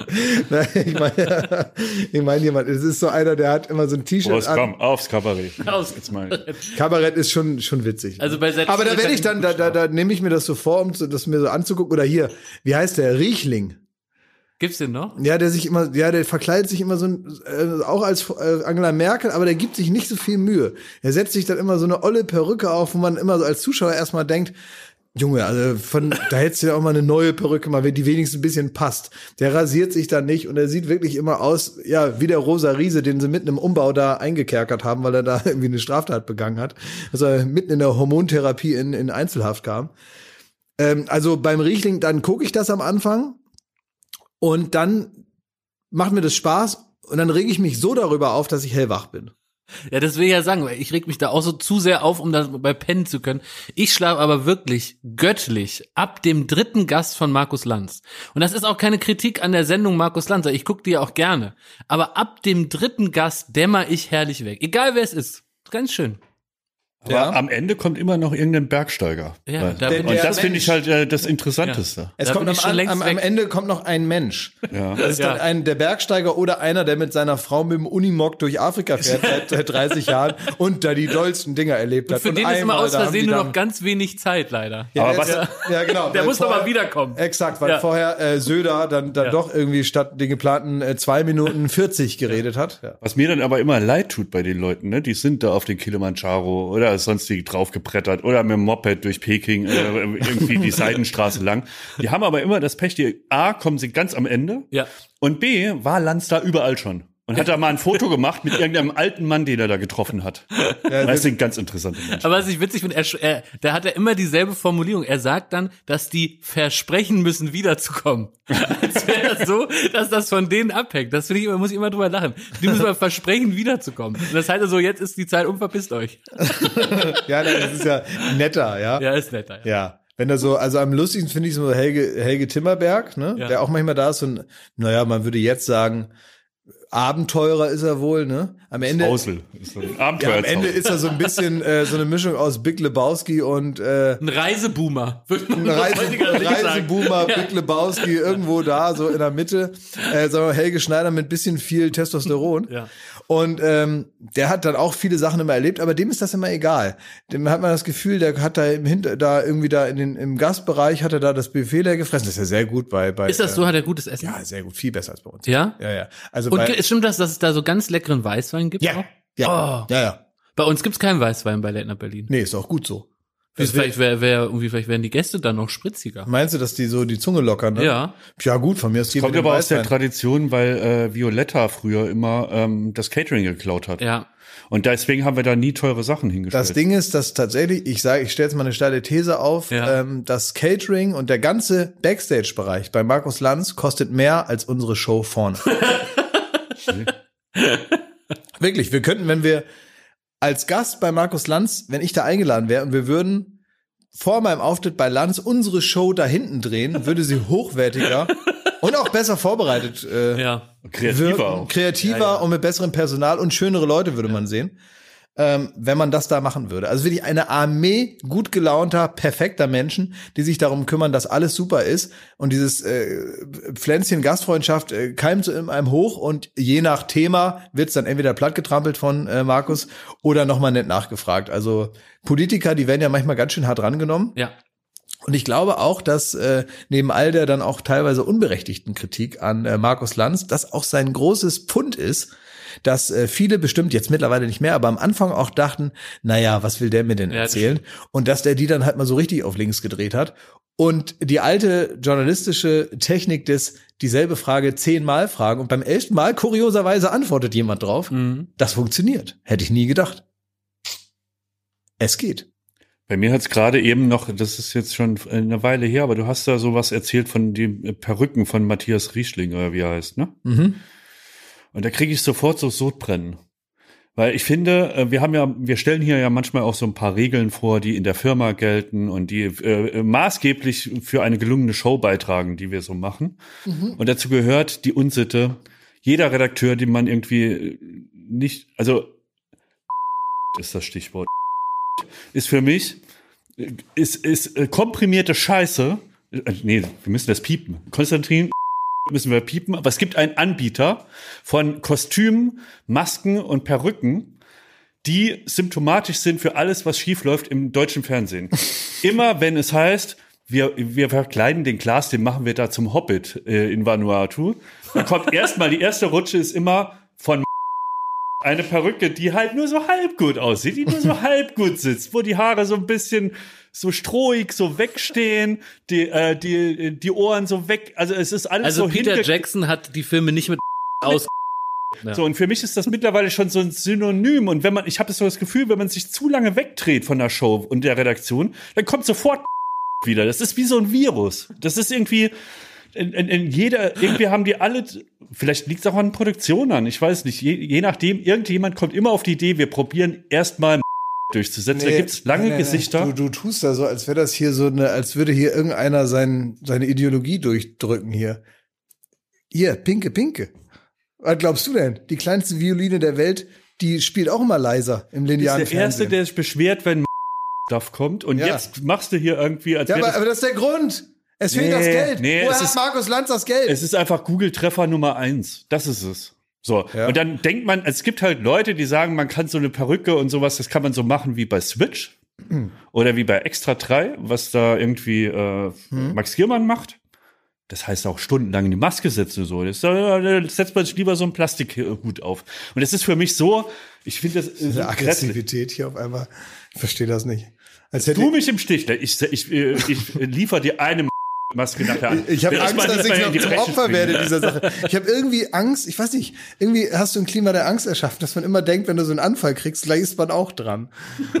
Nein, ich meine ich meine jemand, es ist so einer, der hat immer so ein T-Shirt an. komm, aufs Kabarett. Aus- Jetzt mal. Kabarett ist schon schon witzig. Also bei Aber da werde ich dann, da, da, da nehme ich mir das so vor, um das mir so anzugucken. Oder hier, wie heißt der? Riechling. Gibt's den noch? Ja, der sich immer, ja, der verkleidet sich immer so, äh, auch als äh, Angela Merkel, aber der gibt sich nicht so viel Mühe. Er setzt sich dann immer so eine olle Perücke auf, wo man immer so als Zuschauer erstmal denkt, Junge, also von, da hättest du ja auch mal eine neue Perücke mal, die wenigstens ein bisschen passt. Der rasiert sich dann nicht und er sieht wirklich immer aus, ja, wie der rosa Riese, den sie mitten im Umbau da eingekerkert haben, weil er da irgendwie eine Straftat begangen hat. Er mitten in der Hormontherapie in, in Einzelhaft kam. Ähm, also beim Riechling, dann gucke ich das am Anfang und dann macht mir das Spaß und dann rege ich mich so darüber auf, dass ich hellwach bin. Ja, das will ich ja sagen, weil ich reg mich da auch so zu sehr auf, um das bei pennen zu können. Ich schlafe aber wirklich göttlich ab dem dritten Gast von Markus Lanz. Und das ist auch keine Kritik an der Sendung Markus Lanz, ich gucke die ja auch gerne. Aber ab dem dritten Gast dämmer ich herrlich weg. Egal wer es ist. Ganz schön. Aber Ja. am Ende kommt immer noch irgendein Bergsteiger. Ja, da und das finde ich halt äh, das Interessanteste. Es Da kommt ich schon am, am. Ende kommt noch ein Mensch. Ja. Das ist dann Ja. ein, der Bergsteiger oder einer, der mit seiner Frau mit dem Unimog durch Afrika fährt seit, seit 30 Jahren und da die dollsten Dinger erlebt hat. Für und den ist immer aus Versehen nur dann- noch ganz wenig Zeit, leider. Ja, Aber der was- ja, genau. Der muss doch mal vorher- wiederkommen. Exakt, weil Ja. vorher äh, Söder dann, dann Ja. doch irgendwie statt den geplanten äh, zwei Minuten 40 geredet hat. Ja. Was mir dann aber immer leid tut bei den Leuten, ne, die sind da auf den Kilimanjaro oder sonstig draufgebrettert oder mit dem Moped durch Peking äh, irgendwie die Seidenstraße lang. Die haben aber immer das Pech, die A, kommen sie ganz am Ende Ja. und B, war Lanz da überall schon. Und hat da mal ein Foto gemacht mit irgendeinem alten Mann, den er da getroffen hat. das sind ganz interessante Menschen. Aber was ich witzig finde, er, er, da hat er immer dieselbe Formulierung. Er sagt dann, dass die versprechen müssen, wiederzukommen. Als wäre das so, dass das von denen abhängt. Das finde ich immer, muss ich immer drüber lachen. Die müssen mal versprechen, wiederzukommen. Und das heißt also, jetzt ist die Zeit um, verpisst euch. ja, das ist ja netter, ja. Ja, ist netter. Ja. Ja. Wenn er so, also am lustigsten finde ich so Helge, Helge Timmerberg, ne? Ja. Der auch manchmal da ist und, naja, man würde jetzt sagen, Abenteurer ist er wohl, ne? Am Ende, Hausel. Ist ein ja, am. Ende ist er so ein bisschen äh, so eine Mischung aus Big Lebowski und äh, Ein Reiseboomer, ein Reise. Reiseboomer, Big Lebowski, irgendwo da, so in der Mitte. Äh, sagen wir Helge Schneider mit bisschen viel Testosteron. Ja. Und ähm, der hat dann auch viele Sachen immer erlebt, aber dem ist das immer egal. Dem hat man das Gefühl, der hat da im Hinter, da irgendwie da in den, im Gastbereich hat er da das Buffet leer gefressen. Das ist ja sehr gut bei, bei Ist das so? Hat er gutes Essen? ja, sehr gut, viel besser als bei uns. Ja? Ja, ja. Also Und bei, stimmt das, dass es da so ganz leckeren Weißwein gibt? ja, auch? ja, Oh. ja, ja. Bei uns gibt's keinen Weißwein bei Late Night Berlin. Nee, ist auch gut so. Das vielleicht, wär, wär, irgendwie, vielleicht wären die Gäste dann noch spritziger. Meinst du, dass die so die Zunge lockern? Ne? Ja. Ja, gut, von mir aus Kommt aber aus der Tradition, weil äh, Violetta früher immer ähm, das Catering geklaut hat. Ja. Und deswegen haben wir da nie teure Sachen hingestellt. Das Ding ist, dass tatsächlich, ich sage, ich stelle jetzt mal eine steile These auf, Ja. ähm, das Catering und der ganze Backstage-Bereich bei Markus Lanz kostet mehr als unsere Show vorne. Wirklich, wir könnten, wenn wir als Gast bei Markus Lanz, wenn ich da eingeladen wäre und wir würden vor meinem Auftritt bei Lanz unsere Show da hinten drehen, würde sie hochwertiger und auch besser vorbereitet äh, Ja. Kreativer wirken, kreativer Ja, ja. und mit besserem Personal und schönere Leute würde man sehen, ähm, wenn man das da machen würde. Also wirklich eine Armee gut gelaunter, perfekter Menschen, die sich darum kümmern, dass alles super ist und dieses äh, Pflänzchen Gastfreundschaft äh, keimt so in einem hoch und je nach Thema wird's dann entweder plattgetrampelt von äh, Markus oder nochmal nett nachgefragt. Also Politiker, die werden ja manchmal ganz schön hart rangenommen. Ja. Und ich glaube auch, dass äh, neben all der dann auch teilweise unberechtigten Kritik an äh, Markus Lanz, das auch sein großes Pfund ist, dass äh, viele bestimmt jetzt mittlerweile nicht mehr, aber am Anfang auch dachten, naja, was will der mir denn Ja, das erzählen? Und dass der die dann halt mal so richtig auf links gedreht hat. Und die alte journalistische Technik des dieselbe Frage zehnmal fragen und beim elften Mal kurioserweise antwortet jemand drauf, Mhm. das funktioniert. Hätte ich nie gedacht. Es geht. Bei mir hat's gerade eben noch, das ist jetzt schon eine Weile her, aber du hast da sowas erzählt von den Perücken von Matthias Riesling, oder wie er heißt, ne? Mhm. Und da kriege ich sofort so Sodbrennen. Weil ich finde, äh, wir haben ja, wir stellen hier ja manchmal auch so ein paar Regeln vor, die in der Firma gelten und die äh, maßgeblich für eine gelungene Show beitragen, die wir so machen. Und dazu gehört die Unsitte, jeder Redakteur, den man irgendwie äh, nicht, also ist das Stichwort, ist für mich, äh, ist, ist komprimierte Scheiße. Nee, wir müssen das piepen. Konstantin müssen wir piepen, aber es gibt einen Anbieter von Kostümen, Masken und Perücken, die symptomatisch sind für alles, was schiefläuft im deutschen Fernsehen. Immer wenn es heißt, wir, wir verkleiden den Glas, den machen wir da zum Hobbit äh, in Vanuatu, da kommt erstmal, die erste Rutsche ist immer von eine Perücke, die halt nur so halb gut aussieht, die nur so halb gut sitzt, wo die Haare so ein bisschen so strohig so wegstehen, die, äh, die, die Ohren so weg, also es ist alles Also so Peter Jackson hat die Filme nicht mit aus. Ja. so, und für mich ist das mittlerweile schon so ein Synonym. Und wenn man, ich habe so das Gefühl, wenn man sich zu lange wegdreht von der Show und der Redaktion, dann kommt sofort wieder. Das ist wie so ein Virus. Das ist irgendwie in, in, in jeder, irgendwie haben die alle, vielleicht liegt es auch an Produktion an, ich weiß nicht, je, je nachdem, irgendjemand kommt immer auf die Idee, wir probieren erstmal durchzusetzen. da gibt's lange nee, Gesichter. Du, du tust da so, als wäre das hier so eine, als würde hier irgendeiner sein, seine Ideologie durchdrücken hier. Hier, Pinke, Pinke. Was glaubst du denn? Die kleinste Violine der Welt, die spielt auch immer leiser im linearen bist der Erste, Fernsehen. der sich beschwert, wenn Stuff kommt und Ja. jetzt machst du hier irgendwie, als ja, aber, das, aber das ist der Grund. Es fehlt Nee, das Geld. nee, Woher es hat ist- Markus Lanz das Geld? es ist einfach Google-Treffer Nummer eins. Das ist es. So. Ja. Und dann denkt man, es gibt halt Leute, die sagen, man kann so eine Perücke und sowas, das kann man so machen wie bei Switch Hm. oder wie bei Extra 3, was da irgendwie äh, Hm. Max Giermann macht. Das heißt auch stundenlang in die Maske setzen so. Das, da setzt man sich lieber so einen Plastikhut auf. Und das ist für mich so, ich finde das äh, so Diese grässlich. Aggressivität hier auf einmal. Ich verstehe das nicht. Als hätte Tu mich im Stich. Ich, ich, äh, ich liefere dir eine Nach der anderen. Ich habe Angst, dass ich noch zum Opfer springen. werde dieser Sache. Ich habe irgendwie Angst, ich weiß nicht, irgendwie hast du ein Klima der Angst erschaffen, dass man immer denkt, wenn du so einen Anfall kriegst, gleich ist man auch dran.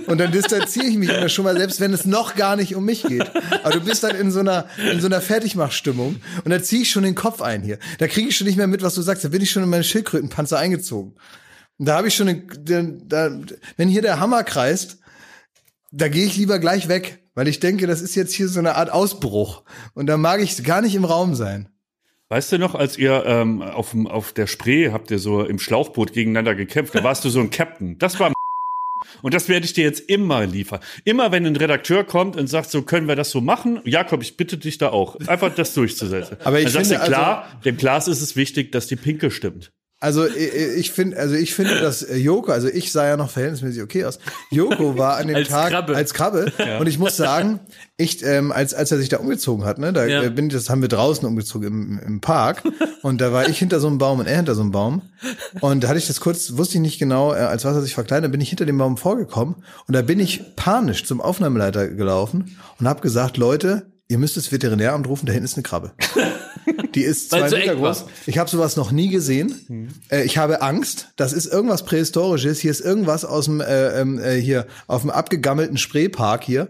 Und dann distanziere ich mich immer schon mal, selbst wenn es noch gar nicht um mich geht. Aber du bist dann in so einer, in so einer Fertigmachstimmung und da ziehe ich schon den Kopf ein hier. Da kriege ich schon nicht mehr mit, was du sagst. Da bin ich schon in meine Schildkrötenpanzer eingezogen. Und da habe ich schon, den, den, da, wenn hier der Hammer kreist, da gehe ich lieber gleich weg, weil ich denke, das ist jetzt hier so eine Art Ausbruch. Und da mag ich gar nicht im Raum sein. Weißt du noch, als ihr ähm, auf, auf der Spree habt ihr so im Schlauchboot gegeneinander gekämpft, da warst du so ein Captain. Das war und das werde ich dir jetzt immer liefern. Immer wenn ein Redakteur kommt und sagt, so können wir das so machen, Jakob, ich bitte dich da auch, einfach das durchzusetzen. Aber ich dann sagst du, finde, klar, dem Glas ist es wichtig, dass die Pinke stimmt. Also ich, ich finde, also ich finde, dass äh, Joko, also ich sah ja noch verhältnismäßig okay aus. Joko war an dem Als Tag Krabbe. als Krabbe und ich muss sagen, ich ähm, als als er sich da umgezogen hat, ne, da Ja. äh, bin ich, das haben wir draußen umgezogen im, im Park und da war ich hinter so einem Baum und er hinter so einem Baum und da hatte ich das kurz, wusste ich nicht genau, äh, als was er sich verkleidet, bin ich hinter dem Baum vorgekommen und da bin ich panisch zum Aufnahmeleiter gelaufen und habe gesagt, Leute, ihr müsst das Veterinäramt rufen, da hinten ist eine Krabbe. Die ist zwei so Meter eng war. groß. Ich habe sowas noch nie gesehen. Äh, ich habe Angst. Das ist irgendwas Prähistorisches. Hier ist irgendwas aus dem äh, ähm, äh, hier auf dem abgegammelten Spreepark hier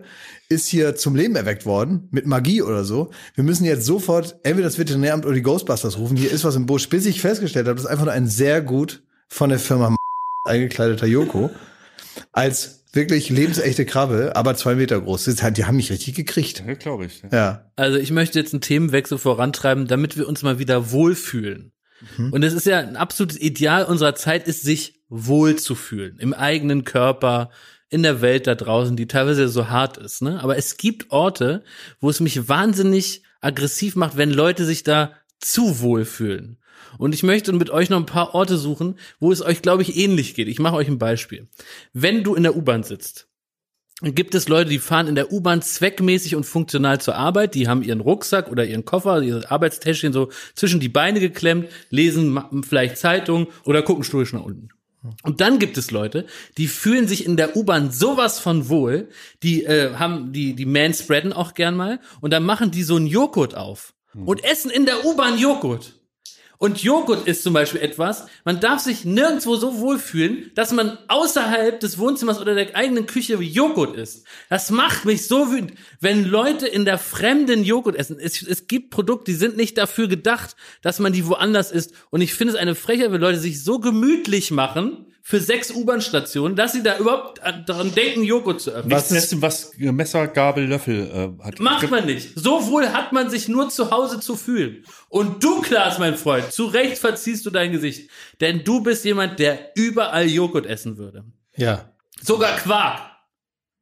ist hier zum Leben erweckt worden mit Magie oder so. Wir müssen jetzt sofort entweder das Veterinäramt oder die Ghostbusters rufen. Hier ist was im Busch, bis ich festgestellt habe, das ist einfach nur ein sehr gut von der Firma eingekleideter Joko als wirklich lebensechte Krabbe, aber zwei Meter groß. Die haben mich richtig gekriegt. Ja, glaube ich. Ja. Also ich möchte jetzt einen Themenwechsel vorantreiben, damit wir uns mal wieder wohlfühlen. Und es ist ja ein absolutes Ideal unserer Zeit, ist sich wohlzufühlen. Im eigenen Körper, in der Welt da draußen, die teilweise so hart ist. Ne? Aber es gibt Orte, wo es mich wahnsinnig aggressiv macht, wenn Leute sich da zu wohl fühlen. Und ich möchte mit euch noch ein paar Orte suchen, wo es euch, glaube ich, ähnlich geht. Ich mache euch ein Beispiel. Wenn du in der U-Bahn sitzt, gibt es Leute, die fahren in der U-Bahn zweckmäßig und funktional zur Arbeit. Die haben ihren Rucksack oder ihren Koffer, ihr Arbeitstäschchen so zwischen die Beine geklemmt, lesen vielleicht Zeitung oder gucken stoisch nach unten. Und dann gibt es Leute, die fühlen sich in der U-Bahn sowas von wohl, die äh, haben die die manspreaden auch gern mal und dann machen die so einen Joghurt auf und essen in der U-Bahn Joghurt. Und Joghurt ist zum Beispiel etwas, man darf sich nirgendwo so wohlfühlen, dass man außerhalb des Wohnzimmers oder der eigenen Küche Joghurt isst. Das macht mich so wütend, wenn Leute in der fremden Joghurt essen. Es, es gibt Produkte, die sind nicht dafür gedacht, dass man die woanders isst. Und ich finde es eine Frechheit, wenn Leute sich so gemütlich machen für sechs U-Bahn-Stationen, dass sie da überhaupt an- daran denken, Joghurt zu öffnen. Was ist was Messer, Gabel, Löffel äh, hat? Macht man nicht. So wohl hat man sich nur zu Hause zu fühlen. Und du, Klaas, mein Freund, zu Recht verziehst du dein Gesicht. Denn du bist jemand, der überall Joghurt essen würde. Ja. Sogar Quark.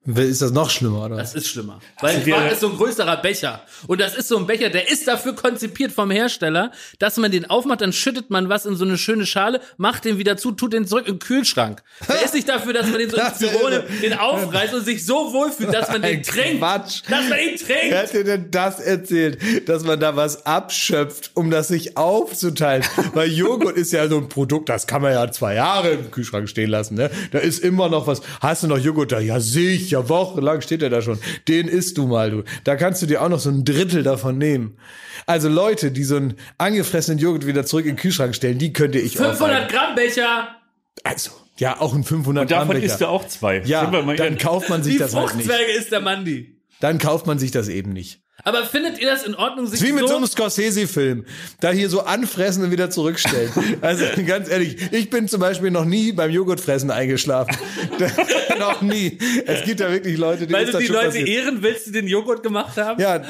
Ist das noch schlimmer, oder? Das ist schlimmer. Weil Quark ist so ein größerer Becher. Und das ist so ein Becher, der ist dafür konzipiert vom Hersteller, dass man den aufmacht, dann schüttet man was in so eine schöne Schale, macht den wieder zu, tut den zurück in den Kühlschrank. Der ist nicht dafür, dass man den so ins Büro nimmt, den aufreißt und sich so wohlfühlt, dass man den trinkt. Quatsch. Dass man ihn trinkt. Wer hat dir denn das erzählt, dass man da was abschöpft, um das sich aufzuteilen? Weil Joghurt ist ja so ein Produkt, das kann man ja zwei Jahre im Kühlschrank stehen lassen. Ne? Da ist immer noch was. Hast du noch Joghurt da? Ja, sicher, wochenlang steht er da schon. Den isst du mal, du. Da kannst du dir auch noch so ein Drittel davon nehmen. Also Leute, die so einen angefressenen Joghurt wieder zurück in den Kühlschrank stellen, die könnte ich 500 auch. Gramm Becher. Also, ja, auch ein 500 Und davon Gramm isst Becher. er auch zwei. Ja, dann kauft man sich Die das halt nicht. Fruchtzwerge ist der Mandy. dann kauft man sich das eben nicht. Aber findet ihr das in Ordnung, sich Das wie mit so so einem Scorsese-Film. Da hier so anfressen und wieder zurückstellen. Also ganz ehrlich, ich bin zum Beispiel noch nie beim Joghurtfressen eingeschlafen. noch nie. Es gibt ja wirklich Leute, die weil ist du das die Leute passiert. ehren willst, die den Joghurt gemacht haben? Ja,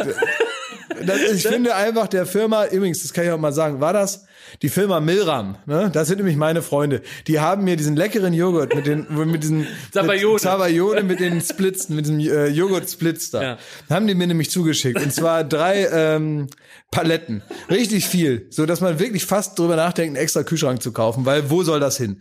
das, ich finde einfach der Firma, übrigens, das kann ich auch mal sagen, war das die Firma Milram, ne? Das sind nämlich meine Freunde. Die haben mir diesen leckeren Joghurt mit den mit diesen Zabayone. mit Zabayone mit den Splits, mit diesem äh, Joghurt-Splits da. Ja. Haben die mir nämlich zugeschickt und zwar drei ähm, Paletten, richtig viel, so dass man wirklich fast drüber nachdenkt, einen extra Kühlschrank zu kaufen, weil wo soll das hin?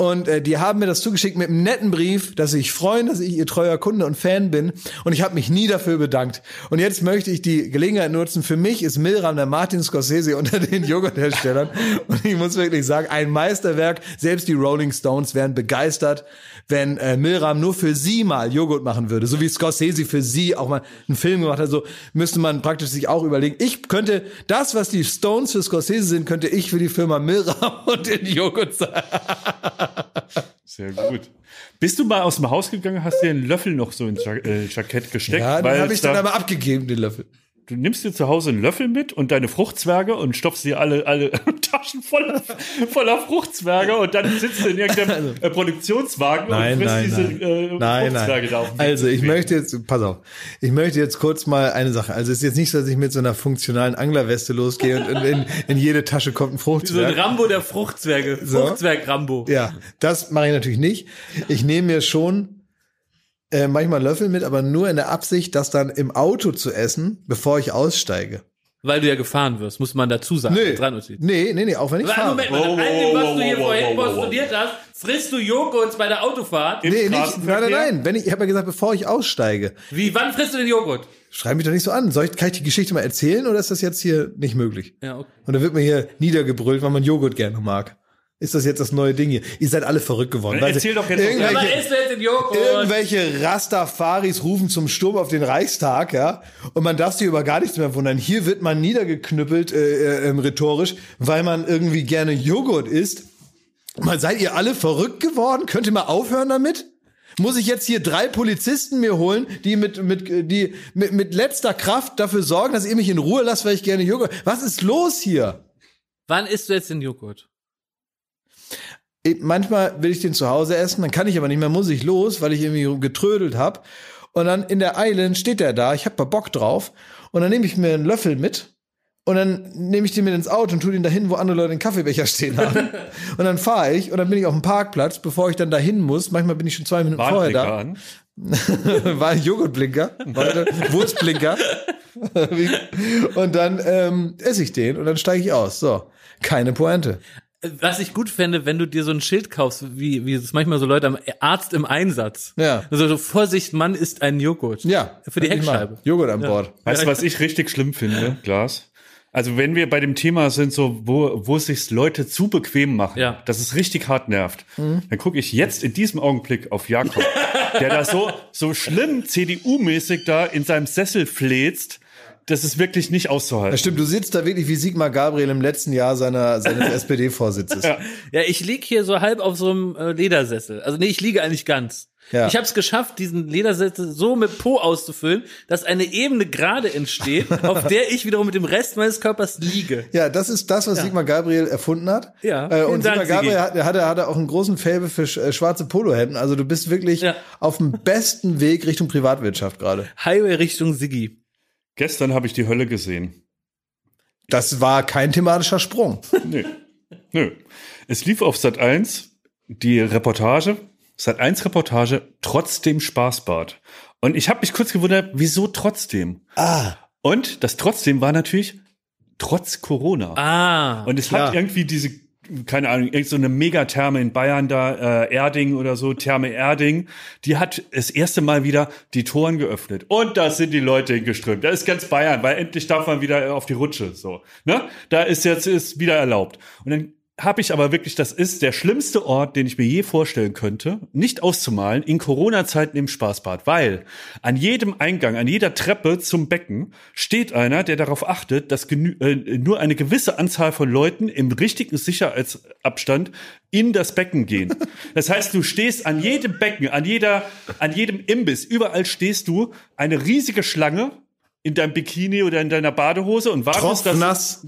Und äh, die haben mir das zugeschickt mit einem netten Brief, dass sich freuen, dass ich ihr treuer Kunde und Fan bin. Und ich habe mich nie dafür bedankt. Und jetzt möchte ich die Gelegenheit nutzen. Für mich ist Milram der Martin Scorsese unter den Joghurtherstellern. Und ich muss wirklich sagen, ein Meisterwerk. Selbst die Rolling Stones wären begeistert, wenn äh, Milram nur für sie mal Joghurt machen würde. So wie Scorsese für sie auch mal einen Film gemacht hat. So müsste man praktisch sich auch überlegen. Ich könnte das, was die Stones für Scorsese sind, könnte ich für die Firma Milram und den Joghurt sein. Sehr gut. Bist du mal aus dem Haus gegangen, hast dir einen Löffel noch so ins äh, Jackett gesteckt? Ja, den habe ich dann da- aber abgegeben, den Löffel. Du nimmst dir zu Hause einen Löffel mit und deine Fruchtzwerge und stopfst dir alle, alle Taschen voller, voller Fruchtzwerge und dann sitzt du in irgendeinem äh, Produktionswagen Nein, und frisst nein, diese nein. Äh, Nein, Fruchtzwerge nein. da auf Also ich möchte jetzt, pass auf, ich möchte jetzt kurz mal eine Sache. Also es ist jetzt nicht so, dass ich mit so einer funktionalen Anglerweste losgehe und in, in, in jede Tasche kommt ein So ein Fruchtzwerg. Rambo der Fruchtzwerge. Fruchtzwerg-Rambo. Ja, das mache ich natürlich nicht. Ich nehme mir schon äh, manchmal Löffel mit, aber nur in der Absicht, das dann im Auto zu essen, bevor ich aussteige. Weil du ja gefahren wirst, muss man dazu sagen. Nee, Dran notiert. nee, nee, nee, auch wenn ich Warte, fahre. Moment mal, Wow, nach all dem, was du hier vorhin postuliert hast, frisst du Joghurt bei der Autofahrt? Nee, nicht, nein, nein, nein. Wenn ich, ich habe ja gesagt, bevor ich aussteige. Wie, wann frisst du den Joghurt? Schreib mich doch nicht so an. Soll ich, kann ich die Geschichte mal erzählen oder ist das jetzt hier nicht möglich? Ja, okay. Und da wird mir hier niedergebrüllt, weil man Joghurt gerne mag. Ist das jetzt das neue Ding hier? Ihr seid alle verrückt geworden. Erzähl doch jetzt irgendwelche, isst du jetzt den Joghurt? irgendwelche Rastafaris rufen zum Sturm auf den Reichstag, ja. Und man darf sich über gar nichts mehr wundern. Hier wird man niedergeknüppelt, äh, äh, rhetorisch, weil man irgendwie gerne Joghurt isst. Mal seid ihr alle verrückt geworden? Könnt ihr mal aufhören damit? Muss ich jetzt hier drei Polizisten mir holen, die mit, mit, die mit, mit letzter Kraft dafür sorgen, dass ihr mich in Ruhe lasst, weil ich gerne Joghurt. Was ist los hier? Wann isst du jetzt den Joghurt? Manchmal will ich den zu Hause essen, dann kann ich aber nicht mehr, muss ich los, weil ich irgendwie getrödelt habe. Und dann in der Eile steht der da, ich hab mal Bock drauf. Und dann nehme ich mir einen Löffel mit und dann nehme ich den mit ins Auto und tue den dahin, wo andere Leute den Kaffeebecher stehen haben. und dann fahre ich und dann bin ich auf dem Parkplatz, bevor ich dann dahin muss. Manchmal bin ich schon zwei Minuten vorher da. an. War ein Joghurtblinker, Wurstblinker. und dann ähm, esse ich den und dann steige ich aus. So, keine Pointe. Was ich gut fände, wenn du dir so ein Schild kaufst, wie, wie es manchmal so Leute am Arzt im Einsatz. Ja. Also so, Vorsicht, Mann isst ein Joghurt. Ja, Für die. Heckscheibe. Joghurt an Bord. Weißt du, was ich richtig schlimm finde, Glas? Also wenn wir bei dem Thema sind, so wo, wo es sich Leute zu bequem machen, Ja. dass es richtig hart nervt, Mhm. dann gucke ich jetzt in diesem Augenblick auf Jakob, der da so so schlimm CDU-mäßig da in seinem Sessel fläzt, das ist wirklich nicht auszuhalten. Das stimmt, du sitzt da wirklich wie Sigmar Gabriel im letzten Jahr seiner, seines SPD-Vorsitzes. Ja. Ja, ich lieg hier so halb auf so einem äh, Ledersessel. Also nee, ich liege eigentlich ganz. Ja. Ich habe es geschafft, diesen Ledersessel so mit Po auszufüllen, dass eine Ebene gerade entsteht, auf der ich wiederum mit dem Rest meines Körpers liege. Ja, das ist das, was Sigmar Gabriel erfunden hat. Ja, Äh, und Dank, Sigmar Gabriel hat, der hatte, hatte auch einen großen Faible für sch- äh, schwarze Polohemden. Also du bist wirklich Ja. auf dem besten Weg Richtung Privatwirtschaft gerade. Highway Richtung Siggi. Gestern habe ich die Hölle gesehen. Das war kein thematischer Sprung. Nö. Nö. Es lief auf Sat 1 die Reportage, Sat 1 Reportage, trotzdem Spaßbad. Und ich habe mich kurz gewundert, wieso trotzdem? Ah. Und das trotzdem war natürlich trotz Corona. Ah. Und es klar. hat irgendwie diese, keine Ahnung, irgend so eine Megatherme in Bayern da, äh, Erding oder so, Therme Erding, die hat das erste Mal wieder die Toren geöffnet. Und da sind die Leute hingeströmt. Da ist ganz Bayern, weil endlich darf man wieder auf die Rutsche, so. Ne? Da ist jetzt, ist wieder erlaubt. Und dann habe ich aber wirklich, das ist der schlimmste Ort, den ich mir je vorstellen könnte, nicht auszumalen, in Corona-Zeiten im Spaßbad, weil an jedem Eingang, an jeder Treppe zum Becken steht einer, der darauf achtet, dass äh, nur eine gewisse Anzahl von Leuten im richtigen Sicherheitsabstand in das Becken gehen. Das heißt, du stehst an jedem Becken, an jeder, an jedem Imbiss, überall stehst du eine riesige Schlange in deinem Bikini oder in deiner Badehose und wartest, dass,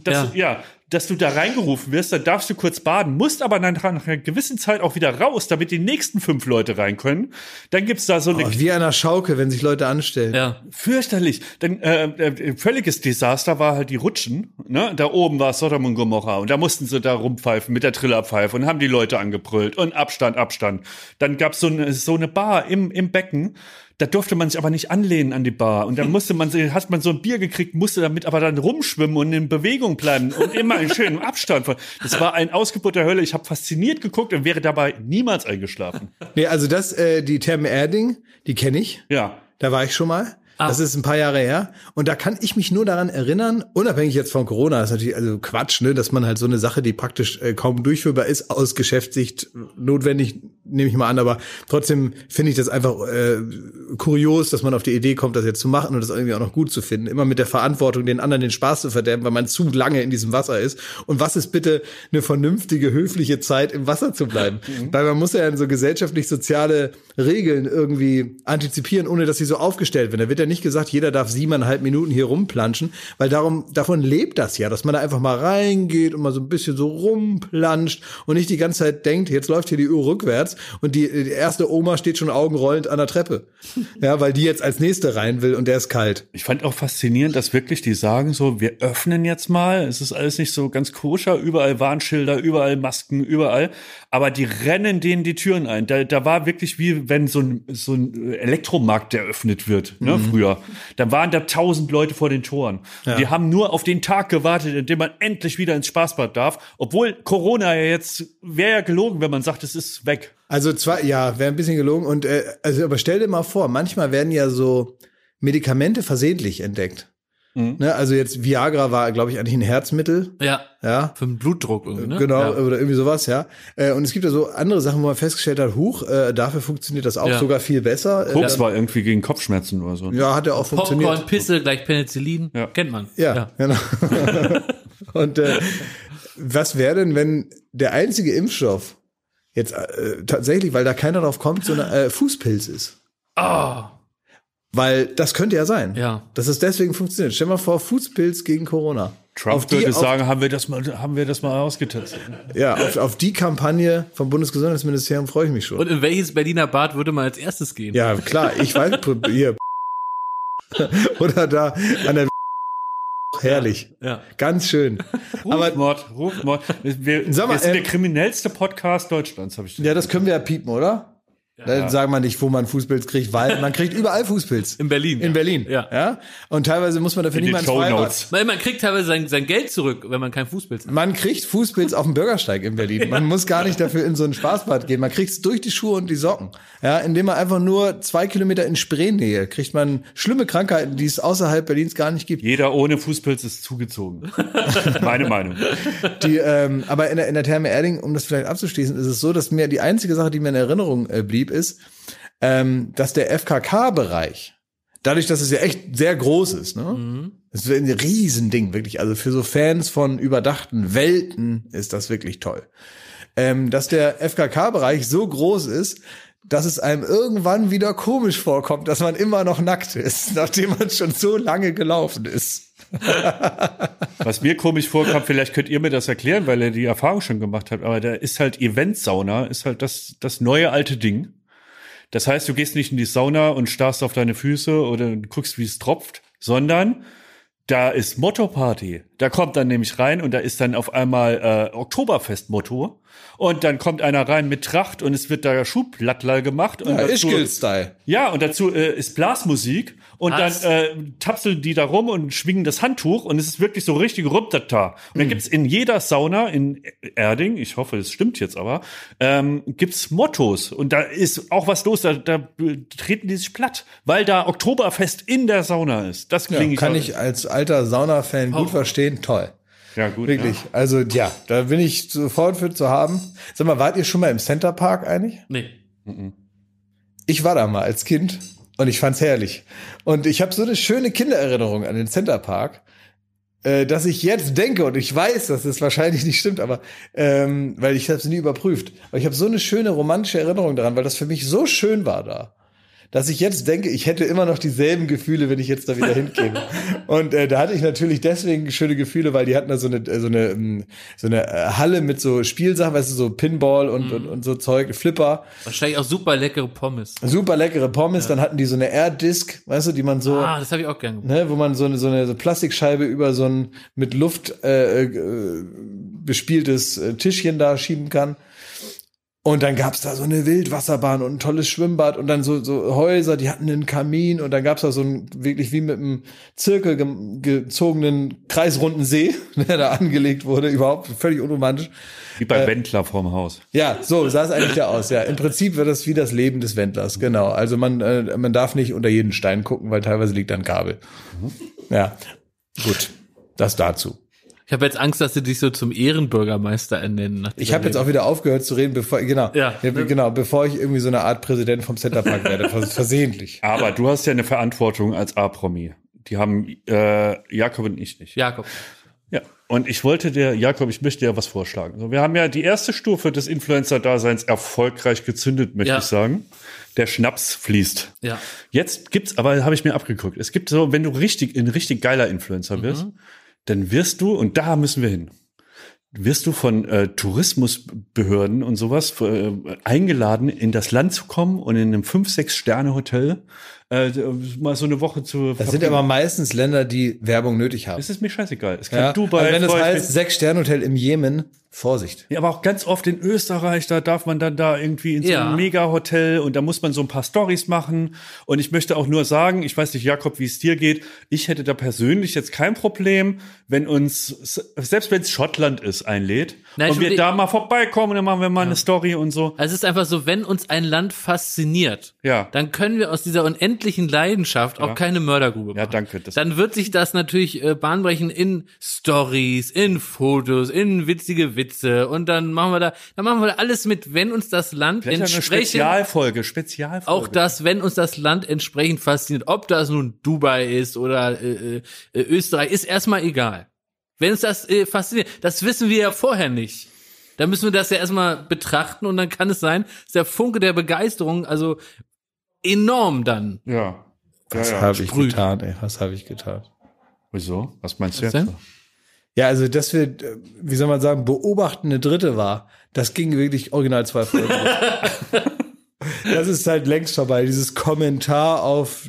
dass, Ja. Du, ja, dass du da reingerufen wirst, dann darfst du kurz baden, musst aber nach einer gewissen Zeit auch wieder raus, damit die nächsten fünf Leute rein können. Dann gibt's da so eine Oh, wie an einer Schaukel, wenn sich Leute anstellen. Ja. fürchterlich. Dann äh, äh, völliges Desaster war halt die Rutschen. Ne? Da oben war Sodom und Gomorra und da mussten sie da rumpfeifen mit der Trillerpfeife und haben die Leute angebrüllt und Abstand, Abstand. Dann gab's so eine so eine Bar im im Becken. Da durfte man sich aber nicht anlehnen an die Bar. Und dann musste man, hat man so ein Bier gekriegt, musste damit aber dann rumschwimmen und in Bewegung bleiben und immer in schönem Abstand. Das war ein Ausgebot der Hölle. Ich habe fasziniert geguckt und wäre dabei niemals eingeschlafen. Nee, also das, äh, die Therme Erding, die kenne ich. Ja. Da war ich schon mal. Das ist ein paar Jahre her. Und da kann ich mich nur daran erinnern, unabhängig jetzt von Corona, ist natürlich also Quatsch, ne, dass man halt so eine Sache, die praktisch äh, kaum durchführbar ist, aus Geschäftssicht notwendig, nehme ich mal an, aber trotzdem finde ich das einfach äh, kurios, dass man auf die Idee kommt, das jetzt zu machen und das irgendwie auch noch gut zu finden. Immer mit der Verantwortung, den anderen den Spaß zu verderben, weil man zu lange in diesem Wasser ist. Und was ist bitte eine vernünftige, höfliche Zeit, im Wasser zu bleiben? Weil man muss ja in so gesellschaftlich-soziale Regeln irgendwie antizipieren, ohne dass sie so aufgestellt werden. Da wird ja nicht gesagt, jeder darf siebeneinhalb Minuten hier rumplanschen, weil darum, davon lebt das ja, dass man da einfach mal reingeht und mal so ein bisschen so rumplanscht und nicht die ganze Zeit denkt, jetzt läuft hier die Uhr rückwärts und die, die erste Oma steht schon augenrollend an der Treppe. Ja, weil die jetzt als nächste rein will und der ist kalt. Ich fand auch faszinierend, dass wirklich die sagen so, wir öffnen jetzt mal. Es ist alles nicht so ganz koscher, überall Warnschilder, überall Masken, überall. Aber die rennen denen die Türen ein. Da, da war wirklich wie wenn so ein, so ein Elektromarkt eröffnet wird, ne, früher. Da waren da tausend Leute vor den Toren. Und die haben nur auf den Tag gewartet, in dem man endlich wieder ins Spaßbad darf. Obwohl Corona ja jetzt, wäre ja gelogen, wenn man sagt, es ist weg. Also zwar, ja, wäre ein bisschen gelogen und äh, also aber stell dir mal vor, manchmal werden ja so Medikamente versehentlich entdeckt. Ne, also jetzt Viagra war, glaube ich, eigentlich ein Herzmittel. Ja. Ja. Für den Blutdruck irgendwie, ne? Genau, Ja. oder irgendwie sowas, ja. Äh, Und es gibt ja so andere Sachen, wo man festgestellt hat, huch, äh, dafür funktioniert das auch Ja. sogar viel besser. Äh, Koks war irgendwie gegen Kopfschmerzen oder so. Ja, hat ja auch Popcorn, funktioniert. Pisse, gleich Penicillin. Ja. Kennt man. Ja, genau. Und äh, was wäre denn, wenn der einzige Impfstoff jetzt äh, tatsächlich, weil da keiner drauf kommt, so eine äh, Fußpilz ist? Oh, Weil das könnte ja sein. Ja. Dass es deswegen funktioniert. Stell mal vor, Fußpilz gegen Corona. Trump auf die, würde auf, sagen, haben wir das mal, haben wir das mal ausgetestet. ja, auf, auf die Kampagne vom Bundesgesundheitsministerium freue ich mich schon. und in welches Berliner Bad würde man als erstes gehen? ja, klar, ich weiß, hier. Oder da an der herrlich. Ja. Ganz schön. Aber Rufmord, Rufmord. Wir, Sag mal, wir sind ähm, der kriminellste Podcast Deutschlands, habe ich ja, das können wir ja piepen, oder? Dann sagen wir nicht, wo man Fußpilz kriegt, weil man kriegt überall Fußpilz. In Berlin. In Berlin. Ja. ja. Und teilweise muss man dafür in den niemals Show Freibad. Weil man kriegt teilweise sein, sein Geld zurück, wenn man kein Fußpilz hat. Man kriegt Fußpilz auf dem Bürgersteig in Berlin. Man muss gar nicht dafür in so ein Spaßbad gehen. Man kriegt es durch die Schuhe und die Socken. Ja, indem man einfach nur zwei Kilometer in Spreenähe kriegt man schlimme Krankheiten, die es außerhalb Berlins gar nicht gibt. Jeder ohne Fußpilz ist zugezogen. Meine Meinung. Die, ähm, aber in der, in der Therme Erding, um das vielleicht abzuschließen, ist es so, dass mir die einzige Sache, die mir in Erinnerung äh, blieb, ist, ähm, dass der FKK-Bereich, dadurch, dass es ja echt sehr groß ist, ne? Das ist ein Riesending, wirklich. Also für so Fans von überdachten Welten ist das wirklich toll. Ähm, dass der FKK-Bereich so groß ist, dass es einem irgendwann wieder komisch vorkommt, dass man immer noch nackt ist, nachdem man schon so lange gelaufen ist. Was mir komisch vorkam, vielleicht könnt ihr mir das erklären, weil ihr die Erfahrung schon gemacht habt, aber da ist halt Eventsauna, ist halt das, das neue alte Ding. Das heißt, du gehst nicht in die Sauna und starrst auf deine Füße oder guckst, wie es tropft, sondern da ist Motto-Party. Da kommt dann nämlich rein und da ist dann auf einmal äh, Oktoberfest-Motto. Und dann kommt einer rein mit Tracht und es wird da Schublattler gemacht. Und Ja, dazu- Ischgl-Style. ja, und dazu äh, ist Blasmusik und Was? dann äh, tapseln die da rum und schwingen das Handtuch und es ist wirklich so richtig Rumtata. Und dann gibt's in jeder Sauna in Erding, ich hoffe, es stimmt jetzt aber, ähm, gibt's Mottos und da ist auch was los, da, da treten die sich platt, weil da Oktoberfest in der Sauna ist. Das Ja, klingt kann ich als alter Sauna-Fan gut verstehen. Toll. Ja, gut, Wirklich. Also ja, da bin ich sofort für zu haben. Sag mal, wart ihr schon mal im Center Park eigentlich? Nee. Ich war da mal als Kind und ich fand's herrlich. Und ich habe so eine schöne Kindererinnerung an den Center Park, äh, dass ich jetzt denke und ich weiß, dass es wahrscheinlich nicht stimmt, aber ähm, weil ich habe es nie überprüft. Aber ich habe so eine schöne romantische Erinnerung daran, weil das für mich so schön war da. Dass ich jetzt denke, ich hätte immer noch dieselben Gefühle, wenn ich jetzt da wieder hinkäme. Und äh, da hatte ich natürlich deswegen schöne Gefühle, weil die hatten da so eine äh, so eine ähm, so eine äh, Halle mit so Spielsachen, weißt du, so Pinball und, und, und so Zeug, Flipper. Wahrscheinlich auch super leckere Pommes. Super leckere Pommes, dann hatten die so eine Air-Disc, weißt du, die man so, Ah, das habe ich auch gern ne, wo man so eine, so eine so Plastikscheibe über so ein mit Luft äh, äh, bespieltes äh, Tischchen da schieben kann. Und dann gab's da so eine Wildwasserbahn und ein tolles Schwimmbad und dann so, so Häuser, die hatten einen Kamin und dann gab's da so einen wirklich wie mit einem Zirkel ge gezogenen kreisrunden See, der da angelegt wurde, überhaupt völlig unromantisch. Wie bei Wendler vorm Haus. Ja, so sah es eigentlich da aus. Ja, im Prinzip wird das wie das Leben des Wendlers. Genau. Also man äh, man darf nicht unter jeden Stein gucken, weil teilweise liegt da ein Kabel. Ja, gut. Das dazu. Ich habe jetzt Angst, dass sie dich so zum Ehrenbürgermeister ernennen. Ich habe jetzt auch wieder aufgehört zu reden, bevor genau, Ja. genau, bevor ich irgendwie so eine Art Präsident vom Centerpark werde, vers versehentlich. Aber du hast ja eine Verantwortung als A-Promi. Die haben äh, Jakob und ich nicht. Jakob. Ja. Und ich wollte dir, Jakob, ich möchte dir was vorschlagen. So, wir haben ja die erste Stufe des Influencer-Daseins erfolgreich gezündet, möchte Ja. ich sagen. Der Schnaps fließt. Ja. Jetzt gibt's, aber habe ich mir abgeguckt. Es gibt so, wenn du richtig ein richtig geiler Influencer wirst, dann wirst du und da müssen wir hin. Wirst du von äh, Tourismusbehörden und sowas äh, eingeladen, in das Land zu kommen und in einem 5, 6 Sterne Hotel äh, mal so eine Woche zu Das sind aber meistens Länder, die Werbung nötig haben. Es ist mir scheißegal. Es kann Ja, Dubai, also wenn es heißt mich. sechs Sterne Hotel im Jemen, Vorsicht. Ja, aber auch ganz oft in Österreich, da darf man dann da irgendwie in so Ja. einem Mega-Hotel und da muss man so ein paar Stories machen. Und ich möchte auch nur sagen, ich weiß nicht, Jakob, wie es dir geht. Ich hätte da persönlich jetzt kein Problem, wenn uns, selbst wenn es Schottland ist, einlädt Nein, und wir da mal vorbeikommen und dann machen wir mal eine Story und so. Also es ist einfach so, wenn uns ein Land fasziniert, Ja. dann können wir aus dieser unendlichen Leidenschaft auch keine Mördergrube machen. Ja, danke. Das- dann wird sich das natürlich äh, bahnbrechen in Stories, in Fotos, in witzige Witze und dann machen wir da, dann machen wir da alles mit, wenn uns das Land Vielleicht eine entsprechend Spezialfolge, Spezialfolge. auch das, wenn uns das Land entsprechend fasziniert, ob das nun Dubai ist oder äh, äh, Österreich, ist erstmal egal. Wenn uns das äh, fasziniert, das wissen wir ja vorher nicht. Da müssen wir das ja erstmal betrachten und dann kann es sein, dass der Funke der Begeisterung also enorm dann. Ja. Was ja, ja. habe ich getan, ey? Was habe ich getan? Wieso? Was meinst du Was jetzt? denn? Ja, also dass wir, äh, wie soll man sagen, beobachtende Dritte war, das ging wirklich original zwei Folgen. das ist halt längst vorbei. Dieses Kommentar auf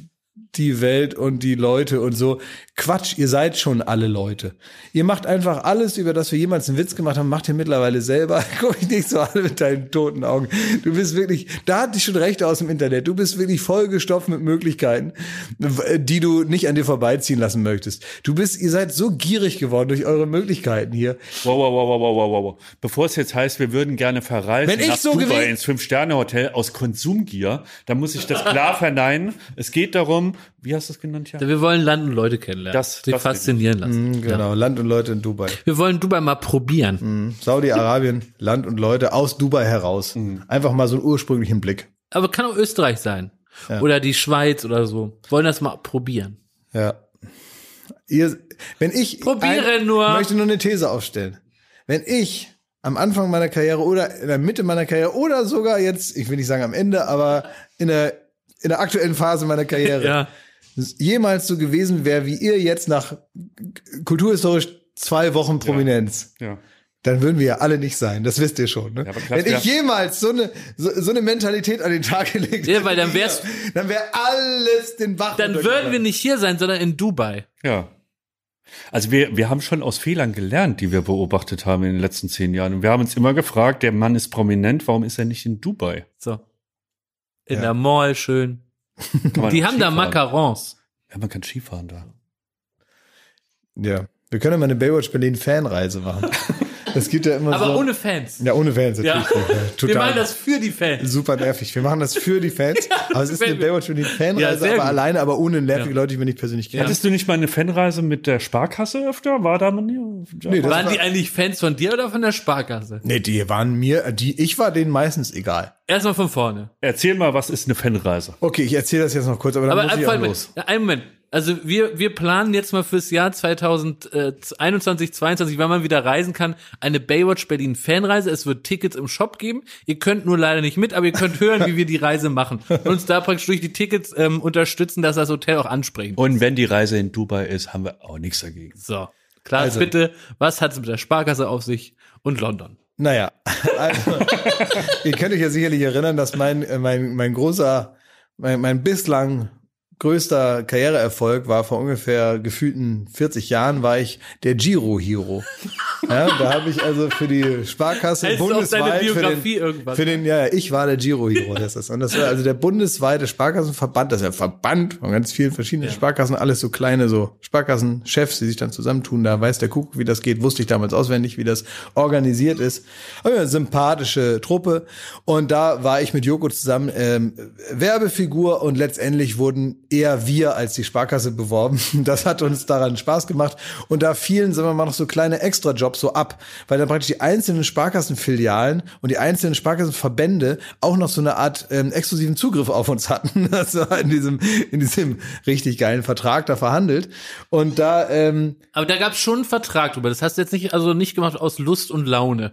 die Welt und die Leute und so. Quatsch, ihr seid schon alle Leute. Ihr macht einfach alles, über das wir jemals einen Witz gemacht haben, macht ihr mittlerweile selber. Guck ich nicht so an mit deinen toten Augen. Du bist wirklich, da hatte ich schon recht aus dem Internet. Du bist wirklich vollgestopft mit Möglichkeiten, die du nicht an dir vorbeiziehen lassen möchtest. Du bist, ihr seid so gierig geworden durch eure Möglichkeiten hier. Wow, wow, wow, wow, wow, wow, wow. Bevor es jetzt heißt, wir würden gerne verreisen Wenn ich nach so Dubai ins Fünf-Sterne-Hotel aus Konsumgier, dann muss ich das klar verneinen. Es geht darum, wie hast du es genannt, ja? Wir wollen Land und Leute kennenlernen, Das- sich das faszinieren lassen. Genau, Land und Leute in Dubai. Wir wollen Dubai mal probieren. Saudi-Arabien, Land und Leute aus Dubai heraus. Einfach mal so einen ursprünglichen Blick. Aber kann auch Österreich sein. Oder die Schweiz oder so. Wollen das mal probieren. Ja. Ihr, wenn ich Probiere nur. möchte nur eine These aufstellen. Wenn ich am Anfang meiner Karriere oder in der Mitte meiner Karriere oder sogar jetzt, ich will nicht sagen am Ende, aber in der, in der aktuellen Phase meiner Karriere Ja. jemals so gewesen wäre, wie ihr jetzt nach kulturhistorisch zwei Wochen Prominenz. Ja. dann würden wir ja alle nicht sein. Das wisst ihr schon. Ne? klar, Wenn ich ja. jemals so eine, so, so eine Mentalität an den Tag gelegt Ja, weil hätte, dann wär's- dann wäre alles den Bach Dann würden wir nicht hier sein, sondern in Dubai. Ja. Also wir, wir haben schon aus Fehlern gelernt, die wir beobachtet haben in den letzten zehn Jahren. Und wir haben uns immer gefragt, der Mann ist prominent, warum ist er nicht in Dubai? So. In Ja. der Mall schön. Die haben da. Macarons. Ja, man kann Skifahren da. Ja. Wir können ja mal eine Baywatch Berlin Fanreise machen. Es gibt ja immer Aber so. ohne Fans. ja, ohne Fans Ja. natürlich. Ja. Total. Wir machen das für die Fans. Super nervig. Wir machen das für die Fans. aber es ist eine. Baywatch für die Ja, Fanreise, aber gut. alleine, aber ohne nervige Leute, die wir nicht persönlich kennen. Hattest du nicht mal eine Fanreise mit der Sparkasse öfter? War da man Nee, das Waren war- die eigentlich Fans von dir oder von der Sparkasse? Nee, die waren mir, die, ich war denen meistens egal. Erstmal von vorne. Erzähl mal, was ist eine Fanreise? Okay, ich erzähle das jetzt noch kurz, aber dann Aber muss ich auch einfach, los. ja, einen Moment. Also wir, wir planen jetzt mal fürs Jahr 2021, 22, wann man wieder reisen kann, eine Baywatch Berlin Fanreise. Es wird Tickets im Shop geben. Ihr könnt nur leider nicht mit, aber ihr könnt hören, wie wir die Reise machen. Und uns da praktisch durch die Tickets ähm, unterstützen, dass das Hotel auch ansprechen. Und wenn die Reise in Dubai ist, haben wir auch nichts dagegen. So. Klar, Also- bitte, was hat es mit der Sparkasse auf sich und London? Naja, also, ihr könnt euch ja sicherlich erinnern, dass mein, äh, mein, mein großer, mein, mein bislang größter Karriereerfolg war vor ungefähr gefühlten 40 Jahren war ich der Giro-Hero. Ja, da habe ich also für die Sparkasse auf bundesweit für Biografie den, irgendwas? für den, ja, ja, ich war der Giro-Hero, das ist. Und das war also der bundesweite Sparkassenverband, das ist ja ein Verband von ganz vielen verschiedenen Sparkassen, alles so kleine so Sparkassenchefs, die sich dann zusammentun, da weiß der Kuckuck, wie das geht, wusste ich damals auswendig, wie das organisiert ist. Aber eine sympathische Truppe. Und da war ich mit Joko zusammen ähm, Werbefigur und letztendlich wurden eher wir als die Sparkasse beworben. Das hat uns daran Spaß gemacht. Und da fielen, sagen wir mal, noch so kleine Extrajobs so ab, weil dann praktisch die einzelnen Sparkassenfilialen und die einzelnen Sparkassenverbände auch noch so eine Art ähm, exklusiven Zugriff auf uns hatten. Das war in diesem, in diesem richtig geilen Vertrag da verhandelt. Und da, ähm, Aber da gab es schon einen Vertrag drüber. Das hast du jetzt nicht, also nicht gemacht aus Lust und Laune.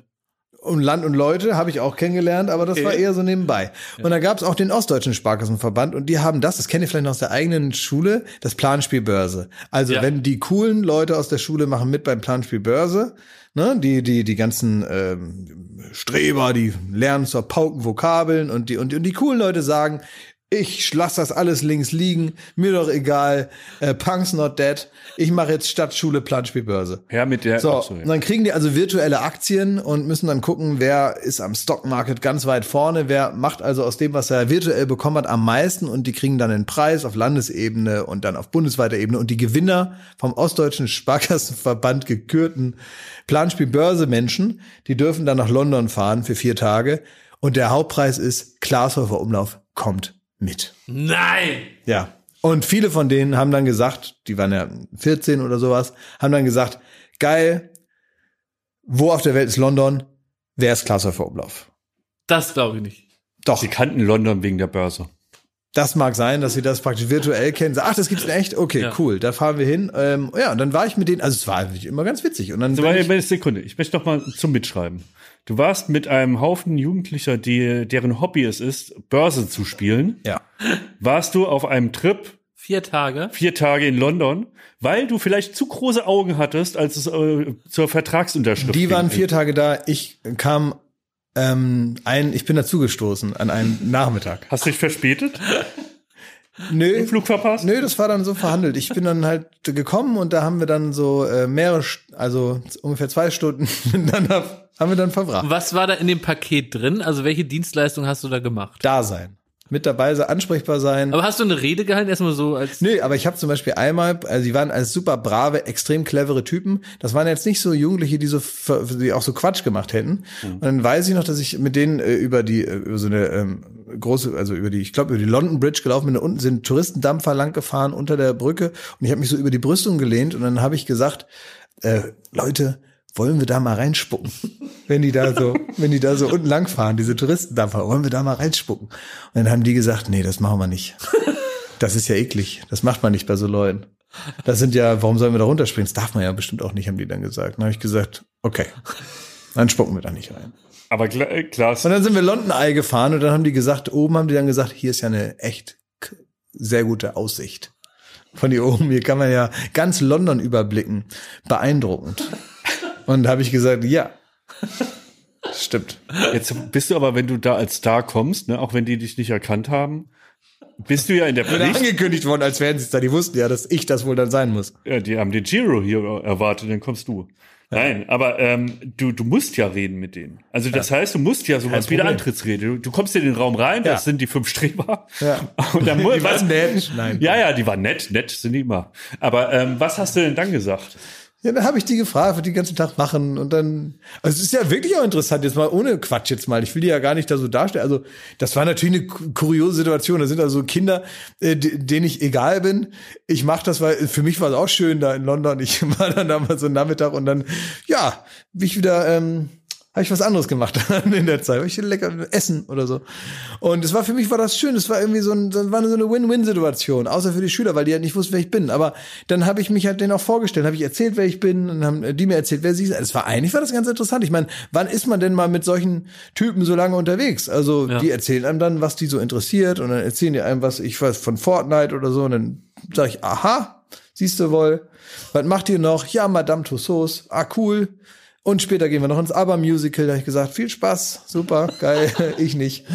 Und Land und Leute habe ich auch kennengelernt, aber das war eher so nebenbei. Und da gab es auch den Ostdeutschen Sparkassenverband und die haben das, das kennt ihr vielleicht noch aus der eigenen Schule, das Planspiel Börse. Also Ja. wenn die coolen Leute aus der Schule machen mit beim Planspiel Börse, ne, die die die ganzen ähm, Streber, die lernen zur Pauken Vokabeln und die und, und die coolen Leute sagen, ich lass das alles links liegen, mir doch egal, äh, Punk's not dead, ich mache jetzt Stadtschule Planspielbörse. Ja, mit der. So, und dann kriegen die also virtuelle Aktien und müssen dann gucken, wer ist am Stockmarket ganz weit vorne, wer macht also aus dem, was er virtuell bekommen hat, am meisten? Und die kriegen dann den Preis auf Landesebene und dann auf bundesweiter Ebene. Und die Gewinner vom Ostdeutschen Sparkassenverband gekürten Planspiel-Börse-Menschen, die dürfen dann nach London fahren für vier Tage. Und der Hauptpreis ist Glashäufer Umlauf kommt mit. Nein! Ja. Und viele von denen haben dann gesagt, die waren ja 14 oder sowas, haben dann gesagt, geil, wo auf der Welt ist London? Wer ist Glashäufer Umlauf? Das glaube ich nicht. Doch, Sie kannten London wegen der Börse. das mag sein, dass sie das praktisch virtuell kennen. Ach, das gibt's in echt? Okay, Ja. cool. Da fahren wir hin. Ähm, ja, und dann war ich mit denen, also es war wirklich immer ganz witzig. Und dann So, ich, eine Sekunde. Ich möchte noch mal zum Mitschreiben. Du warst mit einem Haufen Jugendlicher, die, deren Hobby es ist, Börse zu spielen. ja, Warst du auf einem Trip Vier Tage. vier Tage in London, weil du vielleicht zu große Augen hattest, als es äh, zur Vertragsunterschrift die ging. waren vier Tage da. Ich kam ähm, ein, ich bin dazugestoßen an einem Nachmittag. Hast du dich verspätet? Nö, Flug verpasst? Nö, das war dann so verhandelt. Ich bin dann halt gekommen und da haben wir dann so äh, mehrere, also ungefähr zwei Stunden dann hab, haben wir dann verbracht. Was war da in dem Paket drin? Also welche Dienstleistung hast du da gemacht? Da sein, mit dabei sein, ansprechbar sein. Aber hast du eine Rede gehalten? Erstmal so als. Nö, aber ich habe zum Beispiel einmal, also die waren als super brave, extrem clevere Typen. Das waren jetzt nicht so Jugendliche, die so die auch so Quatsch gemacht hätten. Und dann weiß ich noch, dass ich mit denen äh, über die äh, über so eine ähm, große, also über die, ich glaube über die London Bridge gelaufen bin. Da unten sind Touristendampfer lang gefahren unter der Brücke und ich habe mich so über die Brüstung gelehnt und dann habe ich gesagt, äh, Leute, wollen wir da mal reinspucken? Wenn die da so, wenn die da so unten lang fahren, diese Touristendampfer, wollen wir da mal reinspucken? Und dann haben die gesagt, nee, das machen wir nicht. Das ist ja eklig. Das macht man nicht bei so Leuten. Das sind ja, warum sollen wir da runterspringen? Das darf man ja bestimmt auch nicht, haben die dann gesagt. Dann habe ich gesagt, okay, dann spucken wir da nicht rein. Aber klar, äh, klar Und dann sind wir London Eye gefahren und dann haben die gesagt, oben haben die dann gesagt, hier ist ja eine echt sehr gute Aussicht. Von hier oben, hier kann man ja ganz London überblicken. Beeindruckend. Und da habe ich gesagt, ja. Stimmt. Jetzt bist du aber, wenn du da als Star kommst, ne, auch wenn die dich nicht erkannt haben, bist du ja in der Pflicht. angekündigt worden, als wären sie es da. Die wussten ja, dass ich das wohl dann sein muss. Ja, die haben den Giro hier erwartet, dann kommst du. Nein, aber ähm, du, du musst ja reden mit denen. Also das heißt, du musst ja sowas wie eine. Antrittsrede. Du, du kommst in den Raum rein, Ja. das sind die fünf Streber. Ja. Und dann Die waren nett. Nein. Ja, ja, die waren nett, nett sind die immer. Aber ähm, was hast du denn dann gesagt? Ja, dann habe ich die gefragt, was die den ganzen Tag machen und dann, also es ist ja wirklich auch interessant, jetzt mal ohne Quatsch jetzt mal, ich will die ja gar nicht da so darstellen, also das war natürlich eine kuriose Situation, da sind also Kinder, äh, denen ich egal bin, ich mache das, weil für mich war es auch schön da in London, ich war dann da mal so einen Nachmittag und dann, ja, wie ich wieder, ähm, habe ich was anderes gemacht in der Zeit. Ich lecker essen oder so. Und es war für mich war das schön. Es war irgendwie so, ein, war so eine Win-Win-Situation, außer für die Schüler, weil die halt nicht wussten, wer ich bin. Aber dann habe ich mich halt denen auch vorgestellt, habe ich erzählt, wer ich bin, und haben die mir erzählt, wer sie ist. Es war eigentlich war das ganz interessant. Ich meine, wann ist man denn mal mit solchen Typen so lange unterwegs? Also ja. die erzählen einem dann, was die so interessiert, und dann erzählen die einem was, ich weiß von Fortnite oder so, und dann sage ich, aha, siehst du wohl. Was macht ihr noch? Ja, Madame Tussauds. Ah, cool. Und später gehen wir noch ins Aber-Musical. Da habe ich gesagt, viel Spaß, super, geil, ich nicht.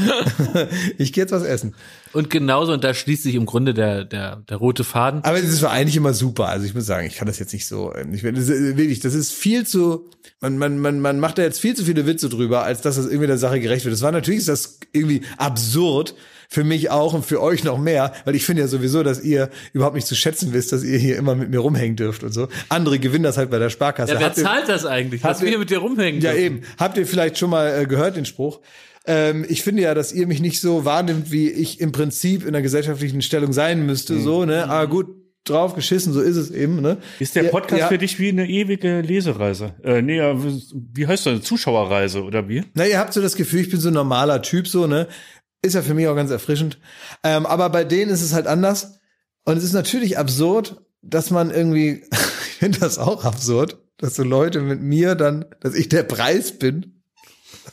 ich gehe jetzt was essen. Und genauso, und da schließt sich im Grunde der, der, der rote Faden. Aber es war eigentlich immer super. Also ich muss sagen, ich kann das jetzt nicht so, ähm, ich, das, wirklich, das ist viel zu, man, man, man, man macht da jetzt viel zu viele Witze drüber, als dass das irgendwie der Sache gerecht wird. Das war natürlich ist das irgendwie absurd, für mich auch und für euch noch mehr, weil ich finde ja sowieso, dass ihr überhaupt nicht zu schätzen wisst, dass ihr hier immer mit mir rumhängen dürft und so. Andere gewinnen das halt bei der Sparkasse. Ja, wer habt zahlt ihr, das eigentlich, dass wir hier mit dir rumhängen Ja, eben. Habt ihr vielleicht schon mal äh, gehört den Spruch? Ähm, ich finde ja, dass ihr mich nicht so wahrnimmt, wie ich im Prinzip in der gesellschaftlichen Stellung sein müsste, mhm. so, ne? Ah, gut, drauf geschissen, so ist es eben. Ne? Ist der Podcast ja, für dich wie eine ewige Lesereise? Äh, nee, wie heißt das? Eine Zuschauerreise oder wie? Na, ihr habt so das Gefühl, ich bin so ein normaler Typ, so, ne? Ist ja für mich auch ganz erfrischend. Ähm, aber bei denen ist es halt anders. Und es ist natürlich absurd, dass man irgendwie, ich finde das auch absurd, dass so Leute mit mir dann, dass ich der Preis bin.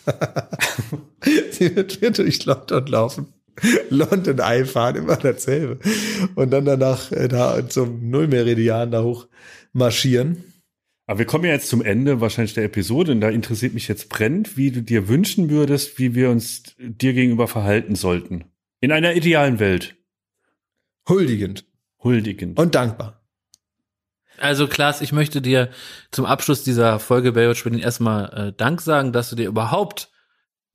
Sie wird mir durch London laufen. London einfahren, immer dasselbe. Und dann danach äh, da zum Nullmeridian da hoch marschieren. Aber wir kommen ja jetzt zum Ende wahrscheinlich der Episode und da interessiert mich jetzt brennend, wie du dir wünschen würdest, wie wir uns dir gegenüber verhalten sollten. In einer idealen Welt. Huldigend. Huldigend. Und dankbar. Also Klaas, ich möchte dir zum Abschluss dieser Folge Baywatch erstmal äh, Dank sagen, dass du dir überhaupt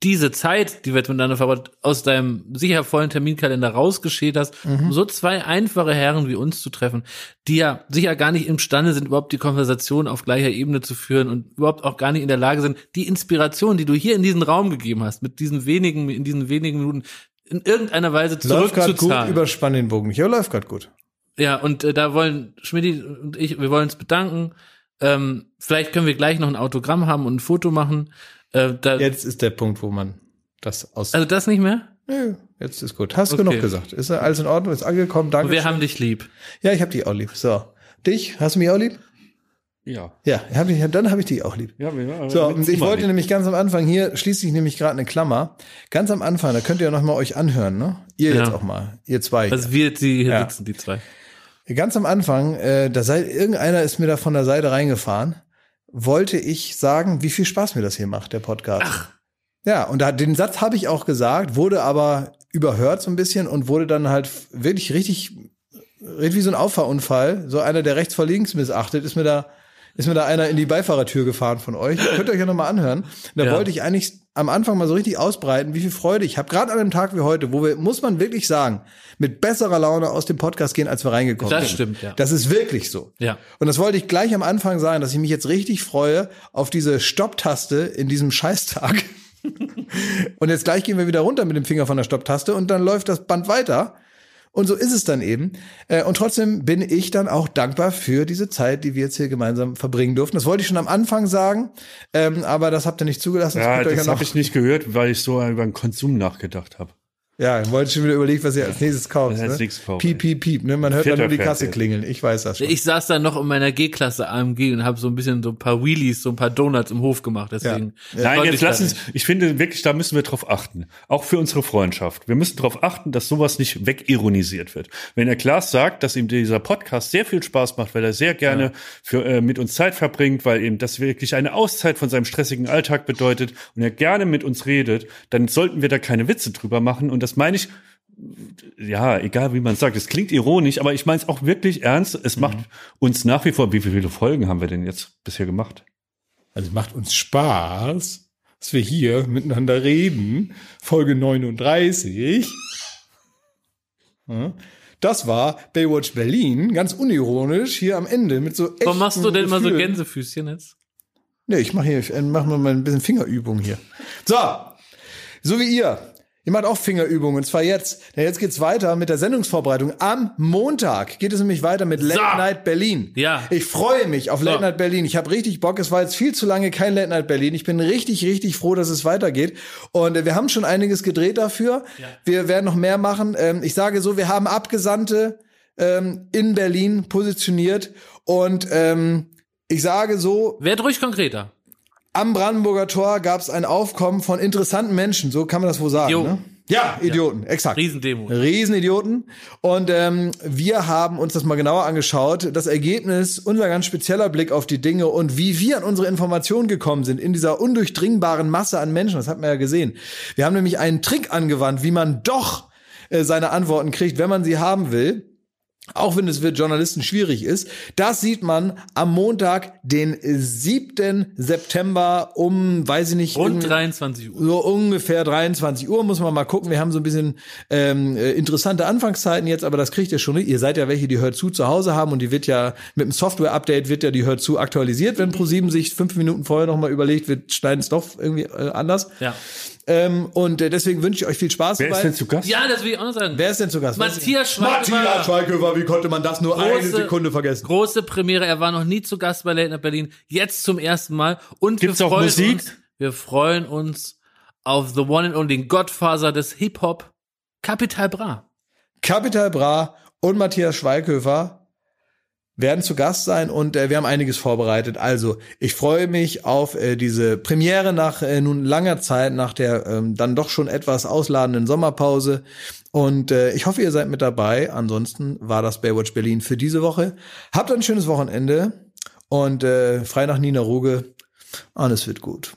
diese Zeit, die wir jetzt miteinander verbracht, aus deinem sicher vollen Terminkalender rausgeschält hast, mhm. um so zwei einfache Herren wie uns zu treffen, die ja sicher gar nicht imstande sind, überhaupt die Konversation auf gleicher Ebene zu führen und überhaupt auch gar nicht in der Lage sind, die Inspiration, die du hier in diesen Raum gegeben hast, mit diesen wenigen, in diesen wenigen Minuten, in irgendeiner Weise zurückzuzahlen. Läuft gut, überspann den Bogen nicht, aber läuft gerade gut. Ja, und äh, da wollen Schmidt und ich, wir wollen uns bedanken. Ähm, vielleicht können wir gleich noch ein Autogramm haben und ein Foto machen. Äh, da, jetzt ist der Punkt, wo man das aus. Also das nicht mehr? Nö, jetzt ist gut. Hast okay. genug gesagt. Ist alles in Ordnung? Ist angekommen? Danke. Wir haben dich lieb. Ja, ich habe dich auch lieb. So. Dich? Hast du mich auch lieb? Ja. Ja, hab ich, dann habe ich dich auch lieb. Ja, ja, so, und ich wollte lieb. nämlich ganz am Anfang, hier schließt sich nämlich gerade eine Klammer. Ganz am Anfang, da könnt ihr noch mal euch anhören, ne? Ihr ja. jetzt auch mal, ihr zwei. Also wir, die hier ja. sitzen, die zwei. Ganz am Anfang, äh, da sei, irgendeiner ist mir da von der Seite reingefahren wollte ich sagen, wie viel Spaß mir das hier macht, der Podcast. Ach. Ja, und da, den Satz habe ich auch gesagt, wurde aber überhört so ein bisschen und wurde dann halt wirklich richtig, wie so ein Auffahrunfall. So einer, der rechts vor links missachtet, ist mir da ist mir da einer in die Beifahrertür gefahren von euch. Könnt ihr euch ja nochmal anhören. Da ja. wollte ich eigentlich am Anfang mal so richtig ausbreiten, wie viel Freude ich habe. Gerade an einem Tag wie heute, wo wir, muss man wirklich sagen, mit besserer Laune aus dem Podcast gehen, als wir reingekommen das sind. Das stimmt, ja. Das ist wirklich so. Ja. Und das wollte ich gleich am Anfang sagen, dass ich mich jetzt richtig freue auf diese Stopptaste in diesem Scheißtag. und jetzt gleich gehen wir wieder runter mit dem Finger von der Stopptaste und dann läuft das Band weiter. Und so ist es dann eben. Äh, und trotzdem bin ich dann auch dankbar für diese Zeit, die wir jetzt hier gemeinsam verbringen durften. Das wollte ich schon am Anfang sagen, ähm, aber das habt ihr nicht zugelassen. Das ja, das habe ich nicht gehört, weil ich so über den Konsum nachgedacht habe. Ja, dann wollte ich schon wieder überlegen, was ihr als nächstes kauft. Ne? Als nächstes kauft. Piep, piep, piep. Ne? Man hört dann nur die Kasse klingeln. Ich weiß das schon. Ich saß dann noch in meiner G-Klasse AMG und habe so ein bisschen so ein paar Wheelies, so ein paar Donuts im Hof gemacht. Deswegen. Ja. Nein, jetzt lass uns. Ich finde wirklich, da müssen wir drauf achten. Auch für unsere Freundschaft. Wir müssen darauf achten, dass sowas nicht wegironisiert wird. Wenn der Klaas sagt, dass ihm dieser Podcast sehr viel Spaß macht, weil er sehr gerne ja. für, äh, mit uns Zeit verbringt, weil ihm das wirklich eine Auszeit von seinem stressigen Alltag bedeutet und er gerne mit uns redet, dann sollten wir da keine Witze drüber machen. Und das meine ich ja, egal wie man sagt, es klingt ironisch, aber ich meine es auch wirklich ernst. Es mhm. macht uns nach wie vor, wie viele Folgen haben wir denn jetzt bisher gemacht? Also es macht uns Spaß, dass wir hier miteinander reden. Folge 39. Ja. Das war Baywatch Berlin, ganz unironisch, hier am Ende mit so Warum machst du denn immer so Gefühlen. Gänsefüßchen jetzt? Nee, ich mache hier, ich mach mal ein bisschen Fingerübung hier. So, so wie ihr. Ihr macht auch Fingerübungen, und zwar jetzt. Denn jetzt geht's weiter mit der Sendungsvorbereitung. Am Montag geht es nämlich weiter mit Late So. Night Berlin. Ja. Ich freue mich auf Late So. Night Berlin. Ich habe richtig Bock. Es war jetzt viel zu lange kein Late Night Berlin. Ich bin richtig, richtig froh, dass es weitergeht. Und äh, wir haben schon einiges gedreht dafür. Wir werden noch mehr machen. Ähm, ich sage so, wir haben Abgesandte ähm, in Berlin positioniert. Und ähm, ich sage so, Werd ruhig konkreter. Am Brandenburger Tor gab es ein Aufkommen von interessanten Menschen, so kann man das wohl sagen. Jo. Ne? Ja, Idioten, exakt. Riesendemo. Riesenidioten. Und ähm, wir haben uns das mal genauer angeschaut. Das Ergebnis, unser ganz spezieller Blick auf die Dinge und wie wir an unsere Informationen gekommen sind in dieser undurchdringbaren Masse an Menschen. Das hat man ja gesehen. Wir haben nämlich einen Trick angewandt, wie man doch äh, seine Antworten kriegt, wenn man sie haben will. Auch wenn es für Journalisten schwierig ist. Das sieht man am Montag, den 7. September um, weiß ich nicht, Rund irgendwie- 23 Uhr. so ungefähr 23 Uhr muss man mal gucken. Wir haben so ein bisschen ähm, äh, interessante Anfangszeiten jetzt, aber das kriegt ihr schon. Ihr seid ja welche, die Hört zu zu Hause haben und die wird ja mit dem Software-Update wird ja die Hört zu aktualisiert, wenn Pro7 sich fünf Minuten vorher noch mal überlegt, wir schneiden es doch irgendwie äh, anders. Ja. Ähm, und äh, deswegen wünsche ich euch viel Spaß Wer ist dabei. denn zu Gast? Ja, das will ich auch noch sagen. Wer ist denn zu Gast? Matthias Schweighöfer. Matthias Schweighöfer, wie konnte man das nur eine Große- Sekunde vergessen? Große Premiere. Er war noch nie zu Gast bei Late Night Berlin. Jetzt zum ersten Mal. Und Gibt's wir auch freuen Musik? uns. Wir freuen uns auf The One and Only Godfather des Hip Hop, Capital Bra. Capital Bra und Matthias Schweighöfer werden zu Gast sein und äh, wir haben einiges vorbereitet. Also, ich freue mich auf äh, diese Premiere nach äh, nun langer Zeit, nach der ähm, dann doch schon etwas ausladenden Sommerpause. Und äh, ich hoffe, ihr seid mit dabei. Ansonsten war das Baywatch Berlin für diese Woche. Habt ein schönes Wochenende und äh, frei nach Nina Ruge. Alles wird gut.